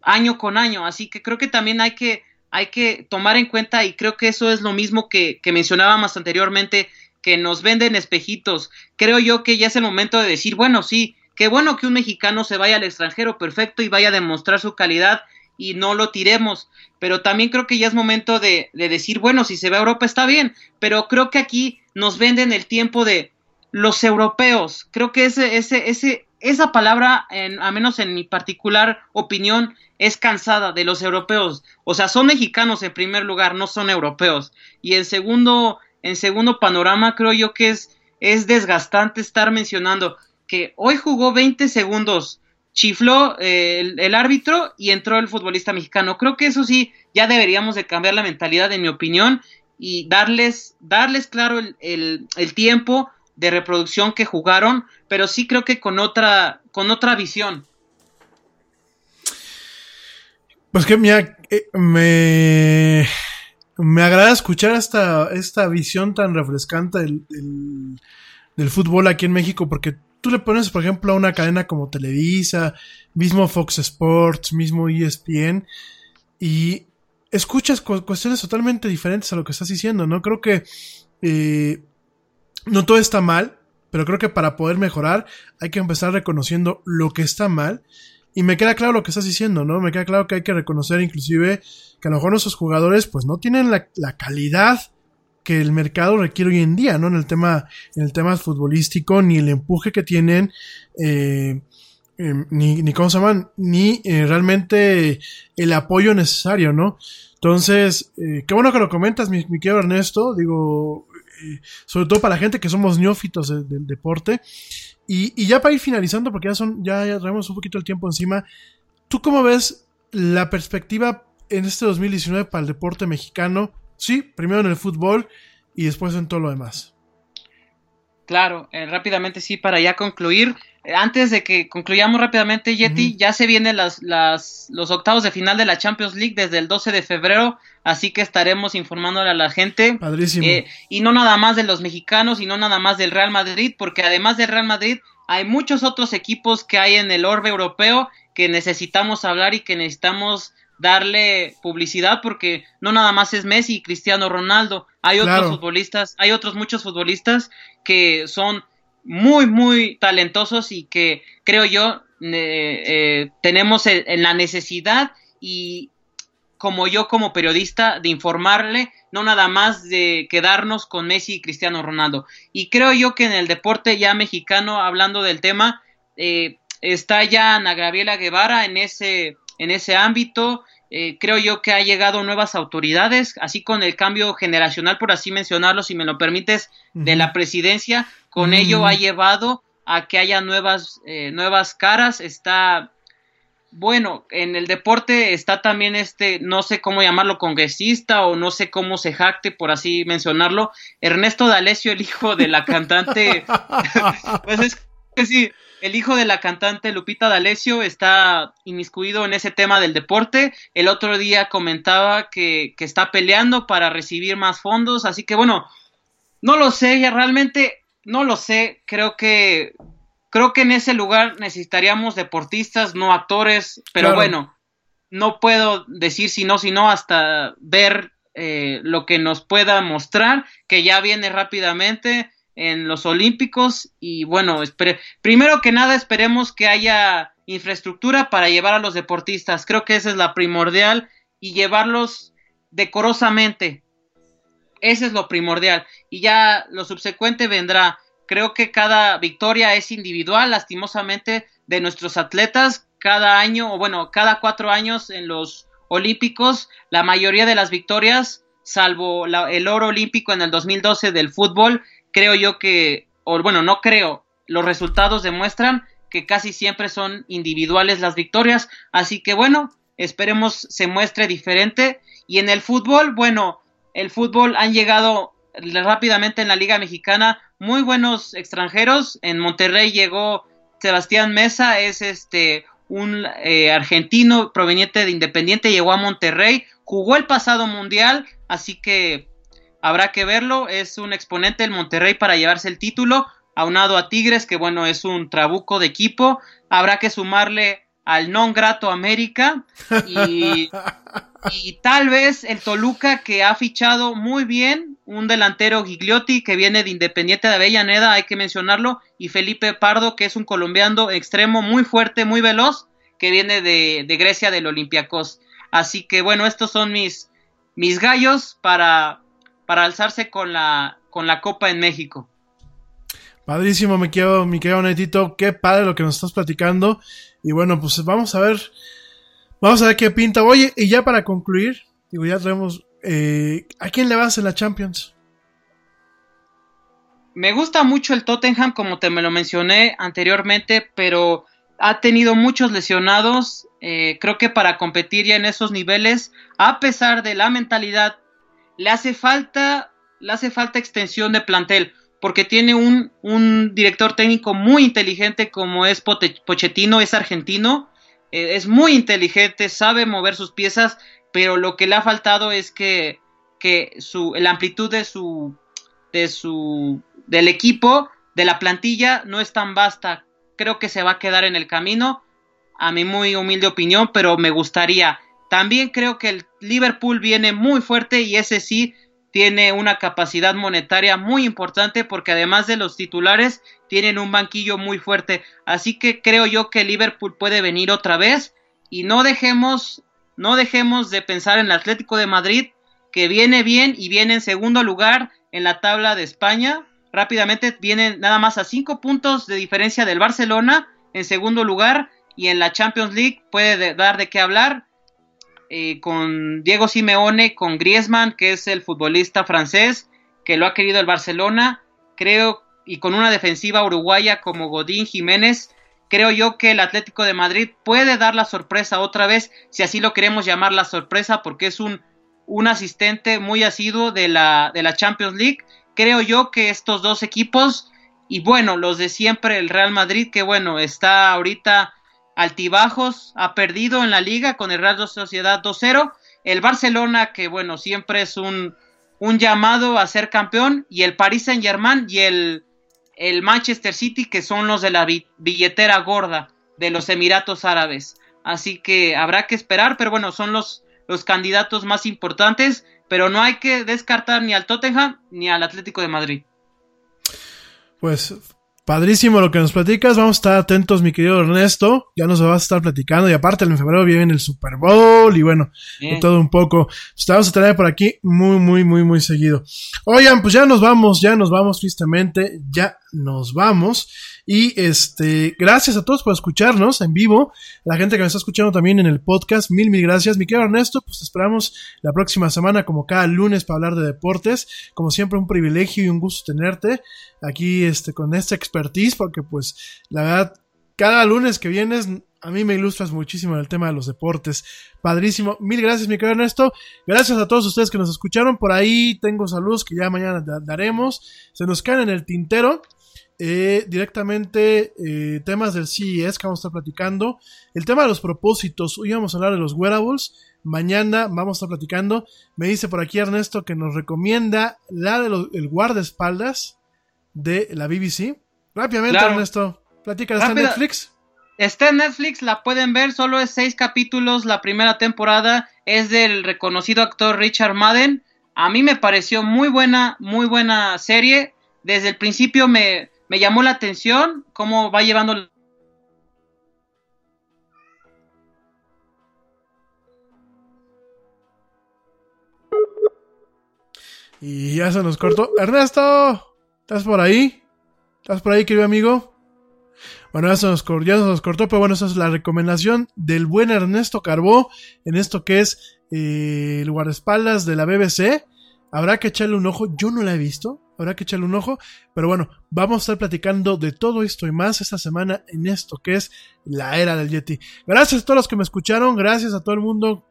año con año, así que creo que también hay que hay que tomar en cuenta, y creo que eso es lo mismo que, que mencionábamos anteriormente, que nos venden espejitos. Creo yo que ya es el momento de decir, bueno, sí, qué bueno que un mexicano se vaya al extranjero, perfecto, y vaya a demostrar su calidad y no lo tiremos. Pero también creo que ya es momento de, de, decir, bueno, si se va a Europa está bien, pero creo que aquí nos venden el tiempo de los europeos. Creo que ese, ese, ese, esa palabra, en, a menos en mi particular opinión, es cansada de los europeos. O sea, son mexicanos en primer lugar, no son europeos. Y en segundo, en segundo panorama, creo yo que es, es desgastante estar mencionando que hoy jugó 20 segundos, chifló eh, el, árbitro y entró el futbolista mexicano. Creo que eso sí, ya deberíamos de cambiar la mentalidad, en mi opinión, y darles, darles claro el, el, el tiempo de reproducción que jugaron, pero sí creo que con otra, con otra visión. Pues que mira, eh, me, me agrada escuchar esta, esta visión tan refrescante del, del, fútbol aquí en México, porque tú le pones, por ejemplo, a una cadena como Televisa, mismo Fox Sports, mismo ESPN, y escuchas cuestiones totalmente diferentes a lo que estás diciendo, ¿no? Creo que eh, no todo está mal, pero creo que para poder mejorar hay que empezar reconociendo lo que está mal. Y me queda claro lo que estás diciendo, ¿no? Me queda claro que hay que reconocer inclusive que a lo mejor nuestros jugadores pues no tienen la, calidad que el mercado requiere hoy en día, ¿no? En el tema, en el tema futbolístico, ni el empuje que tienen, eh, em, ni, ni cómo se llaman, ni eh, realmente el apoyo necesario, ¿no? Entonces, eh, qué bueno que lo comentas, mi, mi querido Ernesto. Digo, sobre todo para la gente que somos neófitos del deporte. Y, ya para ir finalizando, porque ya son, ya, ya traemos un poquito el tiempo encima, ¿tú cómo ves la perspectiva en este 2019 para el deporte mexicano? Sí, primero en el fútbol y después en todo lo demás. Claro, eh, rápidamente sí, para ya concluir, antes de que concluyamos rápidamente, Yeti, ya se vienen las, las, los octavos de final de la Champions League desde el 12 de febrero, así que estaremos informándole a la gente. Padrísimo. Eh, y no nada más de los mexicanos y no nada más del Real Madrid, porque además del Real Madrid hay muchos otros equipos que hay en el orbe europeo que necesitamos hablar y que necesitamos darle publicidad porque no nada más es Messi y Cristiano Ronaldo, hay otros futbolistas, hay otros muchos futbolistas que son muy muy talentosos y que creo yo eh, eh, tenemos el- en la necesidad y como yo como periodista de informarle no nada más de quedarnos con Messi y Cristiano Ronaldo. Y creo yo que en el deporte ya mexicano hablando del tema eh, está ya Ana Gabriela Guevara en ese en ese ámbito. Eh, creo yo que ha llegado nuevas autoridades, así con el cambio generacional, por así mencionarlo, si me lo permites, de la presidencia, con ello ha llevado a que haya nuevas, eh, nuevas caras, está, bueno, en el deporte está también este, no sé cómo llamarlo, congresista o no sé cómo se jacte, por así mencionarlo, Ernesto D'Alessio, el hijo de la cantante, pues es que sí, el hijo de la cantante Lupita D'Alessio está inmiscuido en ese tema del deporte. El otro día comentaba que, que está peleando para recibir más fondos, así que bueno, no lo sé, ya realmente no lo sé. Creo que creo que en ese lugar necesitaríamos deportistas, no actores, pero Claro. bueno, no puedo decir si no, si no, hasta ver eh, lo que nos pueda mostrar, que ya viene rápidamente en los Olímpicos y bueno, primero que nada esperemos que haya infraestructura para llevar a los deportistas, creo que esa es la primordial y llevarlos decorosamente, ese es lo primordial y ya lo subsecuente vendrá, creo que cada victoria es individual, lastimosamente, de nuestros atletas, cada año, o bueno, cada cuatro años en los Olímpicos, la mayoría de las victorias, salvo la- el oro olímpico en el 2012 del fútbol, creo yo que, o bueno, no creo, los resultados demuestran que casi siempre son individuales las victorias, así que bueno, esperemos se muestre diferente. Y en el fútbol, bueno, el fútbol han llegado rápidamente en la Liga Mexicana muy buenos extranjeros. En Monterrey llegó Sebastián Mesa, es este un eh, argentino proveniente de Independiente, llegó a Monterrey, jugó el pasado mundial, así que habrá que verlo. Es un exponente del Monterrey para llevarse el título, aunado a Tigres, que bueno, es un trabuco de equipo. Habrá que sumarle al non grato América y, y tal vez el Toluca que ha fichado muy bien un delantero Gigliotti que viene de Independiente de Avellaneda, hay que mencionarlo, y Felipe Pardo que es un colombiano extremo muy fuerte, muy veloz, que viene de, de Grecia del Olympiacos. Así que bueno, estos son mis, mis gallos para, para alzarse con la, con la Copa en México. Padrísimo, me quedo, mi querido Netito. Qué padre lo que nos estás platicando. Y bueno, pues vamos a ver. Vamos a ver qué pinta. Oye, y ya para concluir, digo, ya traemos. Eh, ¿A quién le vas en la Champions? Me gusta mucho el Tottenham, como te me lo mencioné anteriormente, pero ha tenido muchos lesionados. Eh, creo que para competir ya en esos niveles, a pesar de la mentalidad, le hace falta, le hace falta extensión de plantel, porque tiene un, director técnico muy inteligente como es Pochettino, es argentino, eh, es muy inteligente, sabe mover sus piezas, pero lo que le ha faltado es que, que su, la amplitud de su, de su, del equipo, de la plantilla, no es tan vasta. Creo que se va a quedar en el camino, a mi muy humilde opinión, pero me gustaría. También creo que el Liverpool viene muy fuerte y ese sí tiene una capacidad monetaria muy importante porque además de los titulares tienen un banquillo muy fuerte. Así que creo yo que Liverpool puede venir otra vez y no dejemos no dejemos de pensar en el Atlético de Madrid que viene bien y viene en segundo lugar en la tabla de España. Rápidamente viene nada más a cinco puntos de diferencia del Barcelona en segundo lugar y en la Champions League puede de- dar de qué hablar eh, con Diego Simeone, con Griezmann, que es el futbolista francés, que lo ha querido el Barcelona, creo, y con una defensiva uruguaya como Godín Jiménez, creo yo que el Atlético de Madrid puede dar la sorpresa otra vez, si así lo queremos llamar la sorpresa, porque es un, un asistente muy asiduo de la, de la Champions League. Creo yo que estos dos equipos Y bueno, los de siempre, el Real Madrid, que bueno, está ahorita altibajos, ha perdido en la liga con el Real Sociedad 2-0. El Barcelona, que bueno, siempre es un, un llamado a ser campeón. Y el Paris Saint Germain y el, el Manchester City, que son los de la billetera gorda de los Emiratos Árabes. Así que habrá que esperar, pero bueno, son los, los candidatos más importantes. Pero no hay que descartar ni al Tottenham ni al Atlético de Madrid. Pues Padrísimo lo que nos platicas. Vamos a estar atentos, mi querido Ernesto. Ya nos vas a estar platicando. Y aparte, en febrero viene el Super Bowl y bueno, todo un poco. Pues te vamos a traer por aquí muy, muy, muy, muy seguido. Oigan, pues ya nos vamos, ya nos vamos tristemente. Ya nos vamos. Y este, gracias a todos por escucharnos en vivo. La gente que me está escuchando también en el podcast, mil, mil gracias. Mi querido Ernesto, pues esperamos la próxima semana, como cada lunes, para hablar de deportes. Como siempre, un privilegio y un gusto tenerte aquí este, con esta expertise, porque pues la verdad, cada lunes que vienes, a mí me ilustras muchísimo en el tema de los deportes. Padrísimo. Mil gracias, mi querido Ernesto. Gracias a todos ustedes que nos escucharon. Por ahí tengo saludos que ya mañana daremos. Se nos caen en el tintero. Eh, directamente eh, temas del CES que vamos a estar platicando. El tema de los propósitos, hoy vamos a hablar de los wearables. Mañana vamos a estar platicando. Me dice por aquí Ernesto que nos recomienda la del guardaespaldas de la BBC. Rápidamente, Ernesto, platica, ¿está en Netflix? Está en Netflix, la pueden ver, solo es seis capítulos. La primera temporada es del reconocido actor Richard Madden. A mí me pareció muy buena, muy buena serie. Desde el principio me, me llamó la atención cómo va llevando Y ya se nos cortó. Ernesto, ¿estás por ahí? ¿Estás por ahí, querido amigo? Bueno, ya se nos, ya se nos cortó, pero bueno, esa es la recomendación del buen Ernesto Carbó en esto que es eh, el guardaespaldas de la BBC. Habrá que echarle un ojo. Yo no la he visto habrá que echarle un ojo. Pero bueno, vamos a estar platicando de todo esto y más esta semana en esto que es la era del Yeti. Gracias a todos los que me escucharon, gracias a todo el mundo.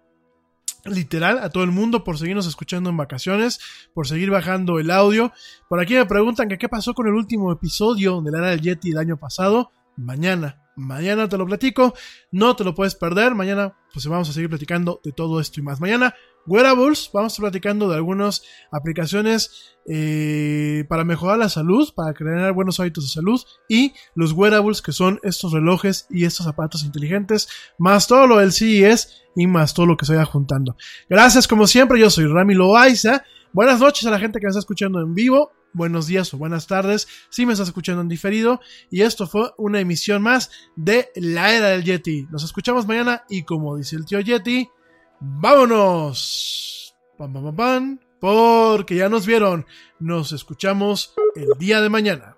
Literal, a todo el mundo por seguirnos escuchando en vacaciones, por seguir bajando el audio. Por aquí me preguntan que qué pasó con el último episodio de la era del Yeti del año pasado. Mañana, mañana te lo platico. No te lo puedes perder. Mañana pues vamos a seguir platicando de todo esto y más. Mañana Wearables, vamos a estar platicando de algunas aplicaciones eh, para mejorar la salud, para crear buenos hábitos de salud y los wearables que son estos relojes y estos zapatos inteligentes, más todo lo del CES y más todo lo que se vaya juntando. Gracias como siempre, yo soy Rami Loaiza. Buenas noches a la gente que me está escuchando en vivo, buenos días o buenas tardes si me estás escuchando en diferido y esto fue una emisión más de La Era del Yeti. Nos escuchamos mañana y como dice el tío Yeti, vámonos. Pam, pam, pam, pam, porque ya nos vieron. Nos escuchamos el día de mañana.